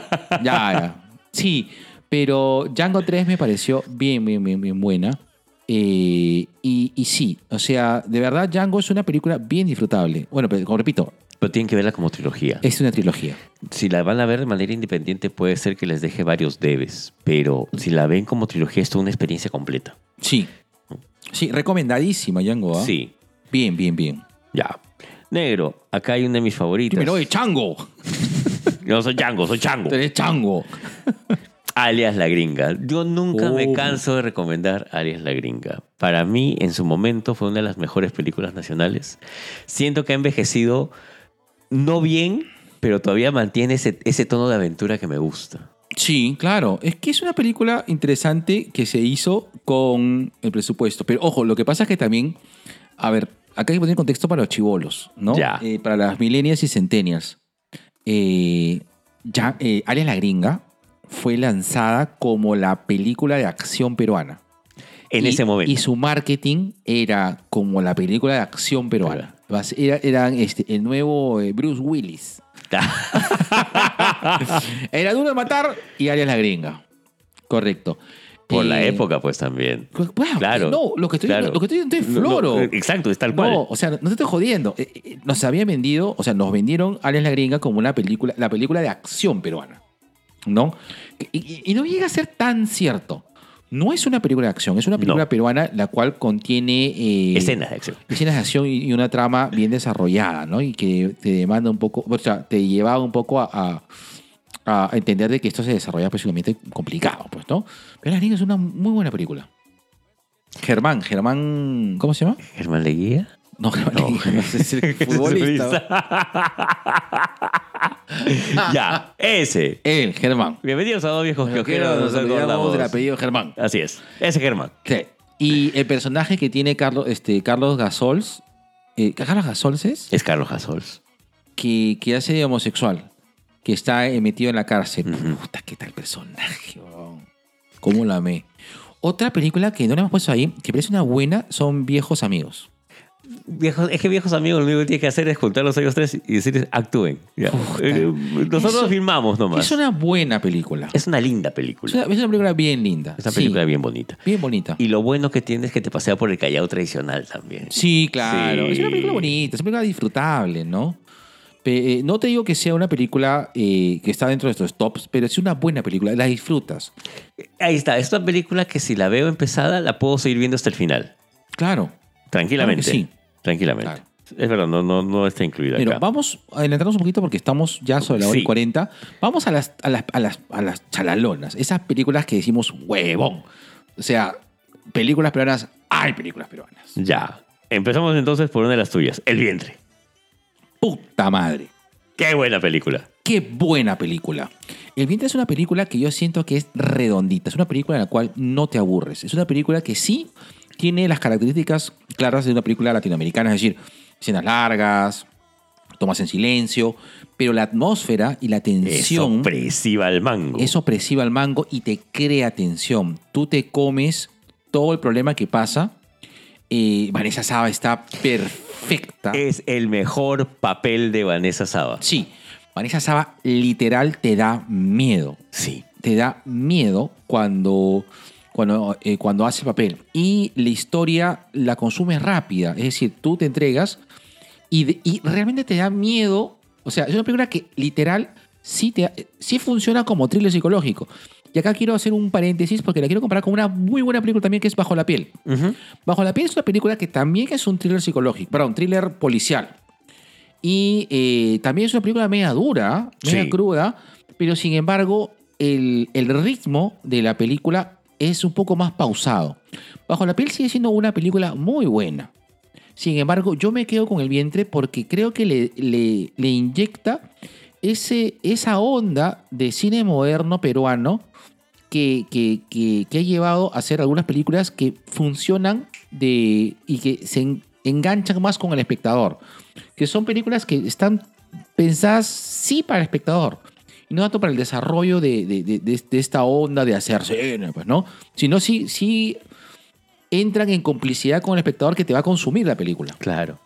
ya, ya. Sí, pero Django 3 me pareció bien, bien, bien, bien buena. Eh, y, y sí, o sea, de verdad, Django es una película bien disfrutable. Bueno, pero como repito, Pero tienen que verla como trilogía. es una trilogía. Si la van a ver de manera independiente, puede ser que les deje varios debes. Pero si la ven como trilogía, es toda una experiencia completa. Sí. Sí, recomendadísima, Django. ¿ah? Sí. Bien, bien, bien. Ya. Negro, acá hay una de mis favoritas. Dímelo, oye, Chango. Yo no soy Chango, soy Chango. Tú eres Chango. Alias La Gringa. Yo nunca me Oh. canso de recomendar Alias La Gringa. Para mí, en su momento, fue una de las mejores películas nacionales. Siento que ha envejecido no bien, pero todavía mantiene ese, ese tono de aventura que me gusta. Sí, claro. Es que es una película interesante que se hizo con el presupuesto. Pero ojo, lo que pasa es que también, a ver, acá hay que poner contexto para los chivolos, ¿no? Ya. Eh, para las millennials y centennials. Eh, ya, eh, Alias la Gringa fue lanzada como la película de acción peruana. En Y- ese momento. Y su marketing era como la película de acción peruana. Era, eran este, el nuevo eh, Bruce Willis. Era duro de matar y Arias la gringa. Correcto. Por la Eh, época, pues también. Bueno, Claro. No, lo que estoy, claro. lo que estoy diciendo es No, no, floro. exacto, es tal cual. No, o sea, no te estoy jodiendo. Eh, eh, Nos habían vendido, o sea, nos vendieron Alias la Gringa como una película, la película de acción peruana. ¿No? Y, no llega a ser tan cierto. No es una película de acción, es una película peruana la cual contiene. eh, Escenas de acción. escenas de acción y y una trama bien desarrollada, ¿no? Y que te demanda un poco, o sea, te lleva un poco a, a- a entender de que esto se desarrolla posiblemente complicado, pues, ¿no? Pero La Gringa es una muy buena película. Germán, Germán, ¿cómo se llama? Germán Leguía. No, Germán, No. Leguía, es el futbolista. ya, ese. Él, Germán. Bienvenidos a dos viejos que quiero nos acordamos. del apellido Germán. Así es. Ese Germán. Sí. Y el personaje que tiene Carlos, este, Carlos Gasols, eh, Carlos Gasols es, Es Carlos Gasols. que, que hace de homosexual, que está metido en la cárcel. Ujú. Puta, qué tal personaje, weón. ¿Cómo la amé? Otra película que no le hemos puesto ahí, que parece una buena, son Viejos Amigos. Viejos, es que viejos amigos lo único que tiene que hacer es juntarlos a ellos tres y decirles actúen. Uf, Eh, Nosotros eso- filmamos nomás. Es una buena película. Es una linda Es película. una, es una película bien linda. Es una Sí, película bien bonita. bien bonita. Y lo bueno que tiene es que te pasea por el Callao tradicional también. Sí, claro. Sí. Es una película bonita, es una película disfrutable, ¿no? Eh, no te digo que sea una película eh, que está dentro de estos tops, pero es una buena película, la disfrutas. Ahí está. Es una película que si la veo empezada, la puedo seguir viendo hasta el final. Claro. Tranquilamente. Claro sí. Tranquilamente. Claro. Es verdad, no, no, no está incluida Pero acá. vamos a adelantarnos un poquito porque estamos ya sobre la hora y Sí. 40. Vamos a las, a, las, a, las, a las chalalonas, esas películas que decimos huevón. O sea, películas peruanas, hay películas peruanas. Ya. Empezamos entonces por una de las tuyas. El vientre. Puta madre. Qué buena película. Qué buena película. El vientre es una película que yo siento que es redondita. Es una película en la cual no te aburres. Es una película que sí tiene las características claras de una película latinoamericana, es decir, escenas largas, tomas en silencio, pero la atmósfera y la Es tensión opresiva al mango. es opresiva al mango y te crea tensión. Tú te comes todo el problema que pasa. Vanessa Saba está perfecta. Es el mejor papel de Vanessa Saba. Sí, Vanessa Saba literal te da miedo. Sí. Te da miedo cuando, cuando, eh, cuando hace papel. Y la historia la consumes rápida. Es decir, tú te entregas y, de- y realmente te da miedo. O sea, es una película que literal sí, te, sí funciona como thriller psicológico. Y acá quiero hacer un paréntesis porque la quiero comparar con una muy buena película también que es Bajo la piel. Bajo la piel es una película que también es un thriller psicológico, perdón, thriller policial. Y eh, también es una película media dura, media Sí. cruda, pero sin embargo el, el ritmo de la película es un poco más pausado. Bajo la piel sigue siendo una película muy buena. Sin embargo, yo me quedo con el vientre porque creo que le, le- le inyecta ese, esa onda de cine moderno peruano que, que- que- ha llevado a hacer algunas películas que funcionan de, y que se en- enganchan más con el espectador. Que son películas que están pensadas sí para el espectador. Y no tanto para el desarrollo de, de- de- esta onda de hacer cine, pues, ¿no? Sino sí, sí entran en complicidad con el espectador que te va a consumir la película. Claro.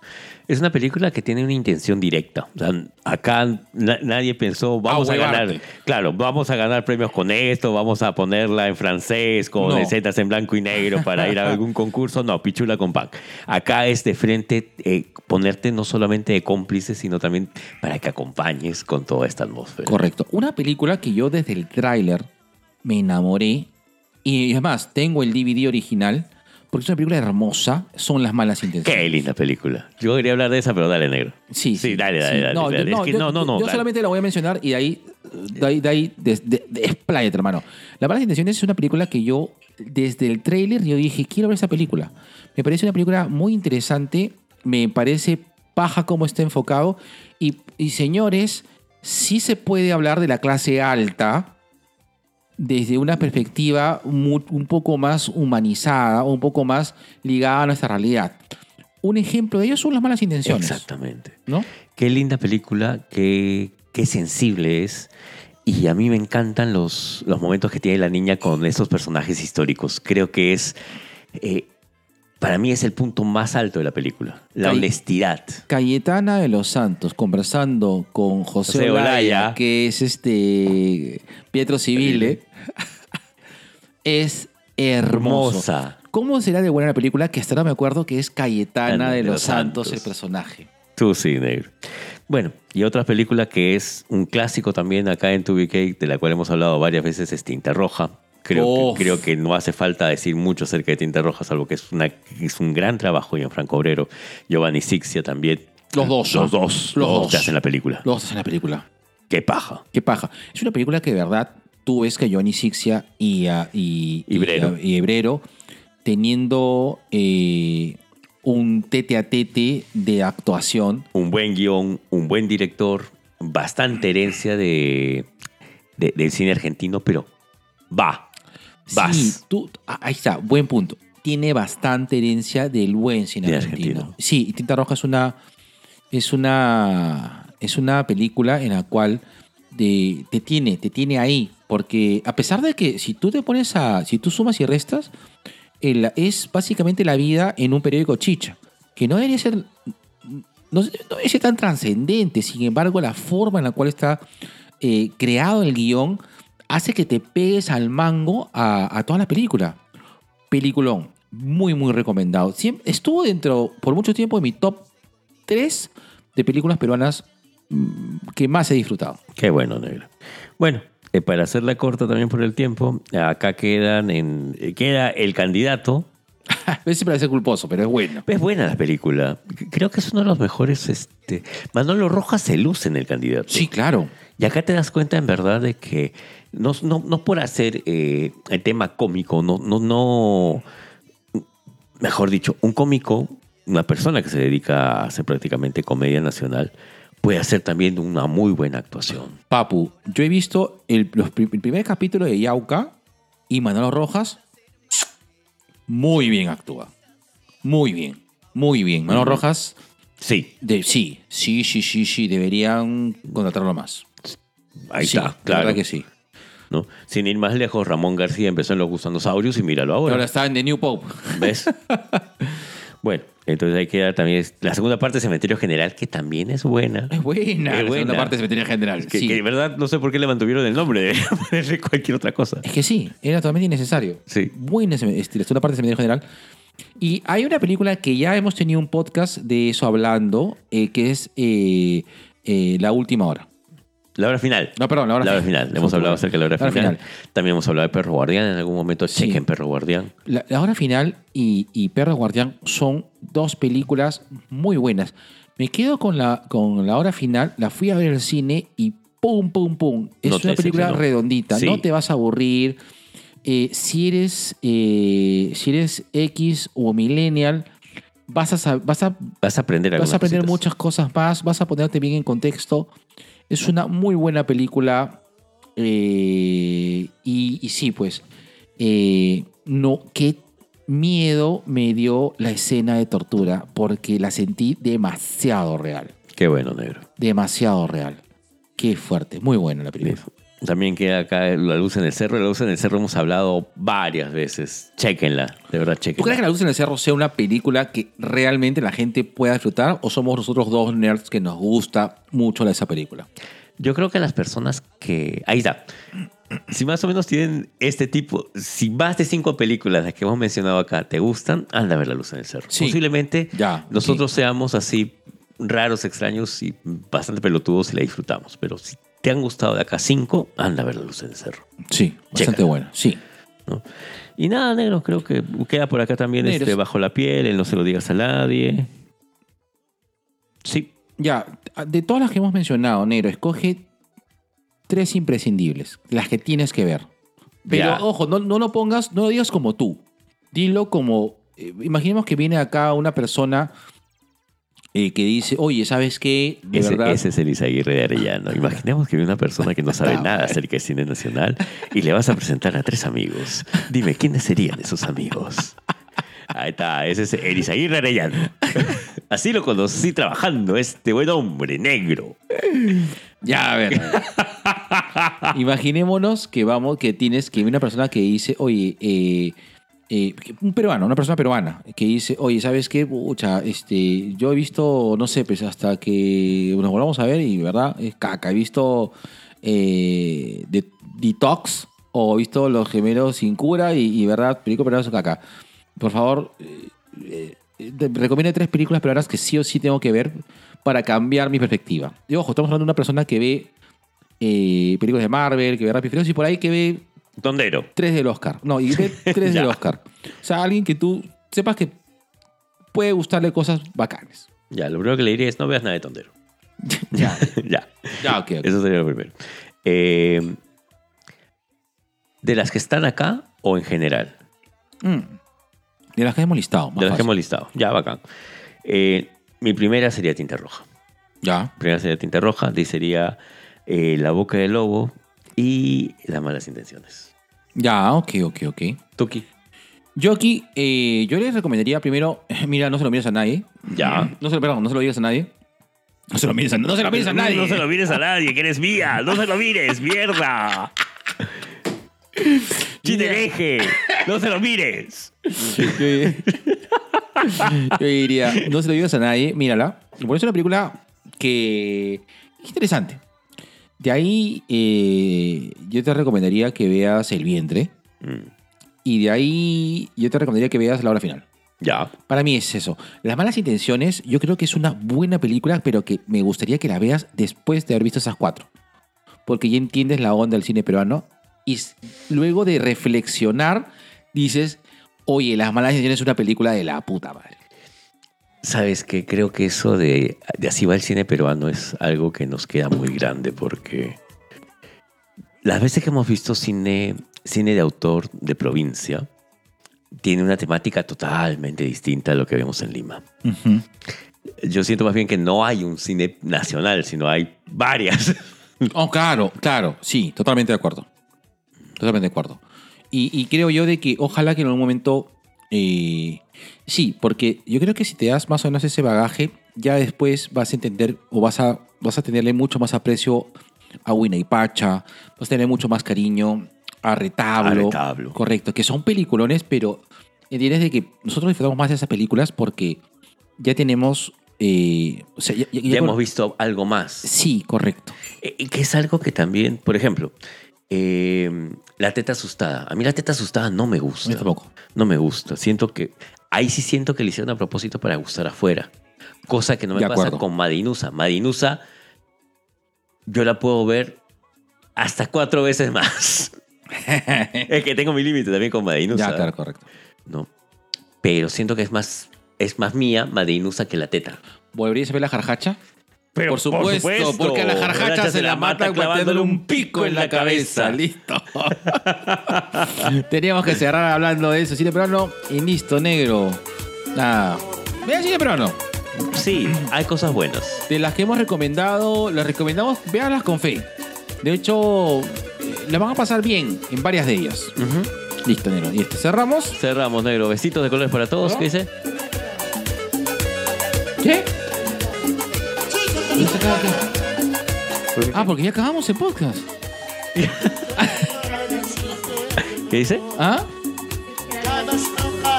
Es una película que tiene una intención directa. O sea, acá na- nadie pensó, vamos a ganar. Claro, vamos a ganar premios con esto, vamos a ponerla en francés, con No. escenas en blanco y negro para ir a algún concurso. No, pichula con pan. Acá es de frente eh, ponerte no solamente de cómplice, sino también para que acompañes con toda esta atmósfera. Correcto. Una película que yo desde el tráiler me enamoré. Y además, tengo el DVD original. Porque es una película hermosa. Son las malas intenciones. Qué linda película. Yo quería hablar de esa, pero dale, negro. Sí, Sí, dale, dale, sí. dale, No, dale. yo- Es no, que yo- no, Yo dale. solamente la voy a mencionar y de ahí, de ahí, de ahí, de- hermano. La Malas Intenciones es una película que yo, desde el tráiler, yo dije, quiero ver esa película. Me parece una película muy interesante. Me parece paja cómo está enfocado. Y, y señores, sí se puede hablar de la clase alta desde una perspectiva un poco más humanizada, un poco más ligada a nuestra realidad. Un ejemplo de ello son las malas intenciones. Exactamente. ¿no? Qué linda película, qué, qué sensible es. Y a mí me encantan los, los momentos que tiene la niña con estos personajes históricos. Creo que es, eh, para mí es el punto más alto de la película. La honestidad. Cayetana de los Santos conversando con José, José Olaya, Olaya. que es este Pietro Civile, es hermoso. Hermosa. ¿Cómo será de buena la película? Que hasta ahora me acuerdo que es Cayetana Ana de los Santos el personaje. Tú sí, negro. Bueno, y otra película que es un clásico también acá en 2BK, de la cual hemos hablado varias veces, es Tinta Roja. Creo, que, creo que no hace falta decir mucho acerca de Tinta Roja, salvo que es, una, es un gran trabajo. Franco Obrero, Giovanni Sixia también. Los dos, Los dos. Los dos que hacen la película. Los dos en la película. Qué paja. Qué paja. Es una película que de verdad tú ves que Johnny Sixia y, a- y, y- Ibrero. y teniendo eh, un tete a tete de actuación. Un buen guion, un buen director, bastante herencia de, de- del cine argentino, pero va. Vas. Sí, tú, ah, ahí está, buen punto. Tiene bastante herencia del buen cine De argentino. argentino. Sí, y Tinta Roja es una, es una, es una película en la cual de- te tiene, te tiene ahí. Porque a pesar de que si tú te pones a, si tú sumas y restas, el- es básicamente la vida en un periódico chicha. Que no debería ser, no, no debería ser tan trascendente. Sin embargo, la forma en la cual está eh, creado el guion hace que te pegues al mango a, toda la película. Peliculón. Muy, muy recomendado. Estuvo dentro, por mucho tiempo, de mi top 3 de películas peruanas mm, que más he disfrutado. Qué bueno, negro. Bueno, eh, para hacerla corta también por el tiempo, acá quedan en, queda el candidato. A veces parece culposo, pero es bueno. Es buena la película. Creo que es uno de los mejores. Este, Manolo Rojas se luce en el candidato. Sí, claro. Y acá te das cuenta en verdad de que no, no, no por hacer eh, el tema cómico, no, no, no, mejor dicho, un cómico, una persona que se dedica a hacer prácticamente comedia nacional, puede hacer también una muy buena actuación. Papu, yo he visto el, los el primer capítulo de Yauca y Manolo Rojas. Muy bien actúa. Muy bien. Muy bien. Manolo Rojas, Sí, de, sí, sí, sí, sí, sí. Deberían contratarlo más. ahí Sí, está, la claro. que sí. ¿no? Sin ir más lejos, Ramón García empezó en Los Gusanosaurios y míralo ahora. Ahora está en The New Pope. ¿Ves? bueno, entonces hay que dar también la segunda parte de Cementerio General, que también es buena. Es buena. Es la segunda parte de Cementerio General. Que, sí. que de verdad no sé por qué le mantuvieron el nombre, ponerle cualquier otra cosa. Es que sí, era totalmente innecesario. Sí. Buena este, la segunda parte de Cementerio General. Y hay una película que ya hemos tenido un podcast de eso hablando, eh, que es eh, eh, La Última Hora. La hora final. No, perdón, la hora La hora final. final. Hemos hablado acerca de la hora, La hora final. final. También hemos hablado de Perro Guardián en algún momento. Sí. Chequen Perro Guardián. La, La Hora Final y, y Perro Guardián son dos películas muy buenas. Me quedo con la, con la Hora Final, la fui a ver al cine y pum, pum, pum. Es No una película redondita, Sí. no te vas a aburrir. eh, si, eres, eh, si eres X o millennial, vas a, vas a, Vas a aprender vas a aprender cositas. muchas cosas más, vas a ponerte bien en contexto. Es una muy buena película. eh, y, y sí, pues, eh, no, qué miedo me dio la escena de tortura, porque la sentí demasiado real. Qué bueno, negro. Demasiado real. Qué fuerte, muy buena la película. También queda acá La Luz en el Cerro. La Luz en el Cerro hemos hablado varias veces. Chéquenla, de verdad, ¿Tú crees que. La Luz en el Cerro sea una película que realmente la gente pueda disfrutar o somos nosotros dos nerds que nos gusta mucho esa película? Yo creo que las personas que... Ahí está. Si más o menos tienen este tipo, si más de cinco películas las que hemos mencionado acá te gustan, anda a ver La Luz en el Cerro. Sí. Posiblemente Ya, nosotros seamos así raros, extraños y bastante pelotudos y la disfrutamos. Pero si te han gustado de acá cinco, anda a ver La Luz en el Cerro. Sí, bastante Chécala. buena, sí. ¿no? Y nada, negro, creo que queda por acá también Negros. este, Bajo la Piel, el No se lo digas a nadie. Sí, Ya, de todas las que hemos mencionado, Negro, escoge tres imprescindibles, las que tienes que ver. Pero Ya. ojo, no, no lo pongas, no lo digas como tú. Dilo como. eh, imaginemos que viene acá una persona eh, que dice, oye, ¿sabes qué? De ese, verdad. ese es el Isaguirre de Arellano. Imaginemos que viene una persona que no sabe nada acerca del cine nacional y le vas a presentar a tres amigos. Dime, ¿quiénes serían esos amigos? Ahí está, ese es el Isaguirre Arellano. Así lo conocí trabajando, este buen hombre negro. Ya, a ver. Imaginémonos que vamos, que tienes que una persona que dice, oye, eh, eh, un peruano, una persona peruana, que dice, oye, ¿sabes qué? Pucha, este, yo he visto, no sé, pues hasta que nos volvamos a ver y, ¿verdad? Es caca. He visto eh, de, Detox o he visto Los Gemelos Sin Cura y, ¿verdad? Películas peruanas son caca. Por favor, eh, eh, recomiendo tres películas peruanas que sí o sí tengo que ver para cambiar mi perspectiva. Y ojo, estamos hablando de una persona que ve películas de Marvel, que ve Rápido y por ahí que ve Tondero. tres del Oscar. No, y tres del Oscar. O sea, alguien que tú sepas que puede gustarle cosas bacanes. Ya, lo primero que le diría es no veas nada de Tondero. ya, ya. ya, ok. ok. Eso sería lo primero. Eh, ¿De las que están acá o en general? Mm. De las que hemos listado. más de las que hemos listado. Ya, bacán. Eh, mi primera sería Tinta Roja. Ya. Primera sería Tinta Roja. Sería eh, La Boca del Lobo y Las Malas Intenciones. Ya, ok, ok, ok. Tuki. Yo aquí, eh, yo les recomendaría primero, mira, no se lo mires a nadie. Ya. No se lo, perdón, no se lo digas a nadie. No se lo mires a, no se lo mires a nadie. No se lo mires a nadie, que eres mía. No se lo mires, mierda. Chinereje. No se lo mires. Yo diría, no se lo digas a nadie, mírala. Y por eso es una película que es interesante. De ahí, eh, yo te recomendaría que veas El Vientre. Mm, Y de ahí, yo te recomendaría que veas La Hora Final. Ya. Para mí es eso. Las malas intenciones, yo creo que es una buena película, pero que me gustaría que la veas después de haber visto esas cuatro. Porque ya entiendes la onda del cine peruano. Y luego de reflexionar, dices, oye, Las malas intenciones es una película de la puta madre. Sabes que creo que eso de, de así va el cine peruano es algo que nos queda muy grande porque las veces que hemos visto cine, cine de autor de provincia tiene una temática totalmente distinta a lo que vemos en Lima. Yo siento más bien que no hay un cine nacional, sino hay varias. Oh, claro, claro, sí, totalmente de acuerdo. Totalmente de acuerdo. Y, y creo yo de que ojalá que en algún momento... eh, sí, porque yo creo que si te das más o menos ese bagaje, ya después vas a entender o vas a, vas a tenerle mucho más aprecio a Wina y Pacha, vas a tener mucho más cariño a Retablo. A Retablo. Correcto, que son peliculones, pero entiendes de que nosotros disfrutamos más de esas películas porque ya tenemos... eh, o sea, ya- ya- ya ya con- hemos visto algo más. Sí, correcto. Eh, y que es algo que también, por ejemplo, eh, la teta asustada. A mí la teta asustada no me gusta. Tampoco. No me gusta. Siento que. Ahí sí siento que le hicieron a propósito para gustar afuera. Cosa que no me De pasa acuerdo. con Madinusa. Madinusa, yo la puedo ver hasta cuatro veces más. es que tengo mi límite también con Madinusa. Ya, claro, correcto. ¿no? Pero siento que es más, es más mía Madinusa que la teta. ¿Volverías a ver la jarjacha? Pero por supuesto, porque a la jarjacha se la mata clavándole un pico en la cabeza. Listo. Teníamos que cerrar hablando de eso. Cine peruano y listo, negro. Nada. Vean cine peruano. Sí, hay cosas buenas. De las que hemos recomendado, las recomendamos, véanlas con fe. De hecho, eh, la van a pasar bien en varias de ellas. Listo, negro. Y este cerramos. Cerramos, negro. Besitos de colores para todos. ¿Qué dice? ¿Qué? ¿Y se acaba qué? Ah, porque ya acabamos el podcast. ¿Qué dice? ¿Ah?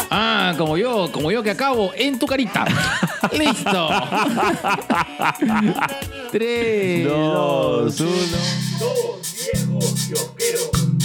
Ah, como yo, como yo que acabo en tu carita. Listo. Tres, Dos, dos, uno. Dos viejos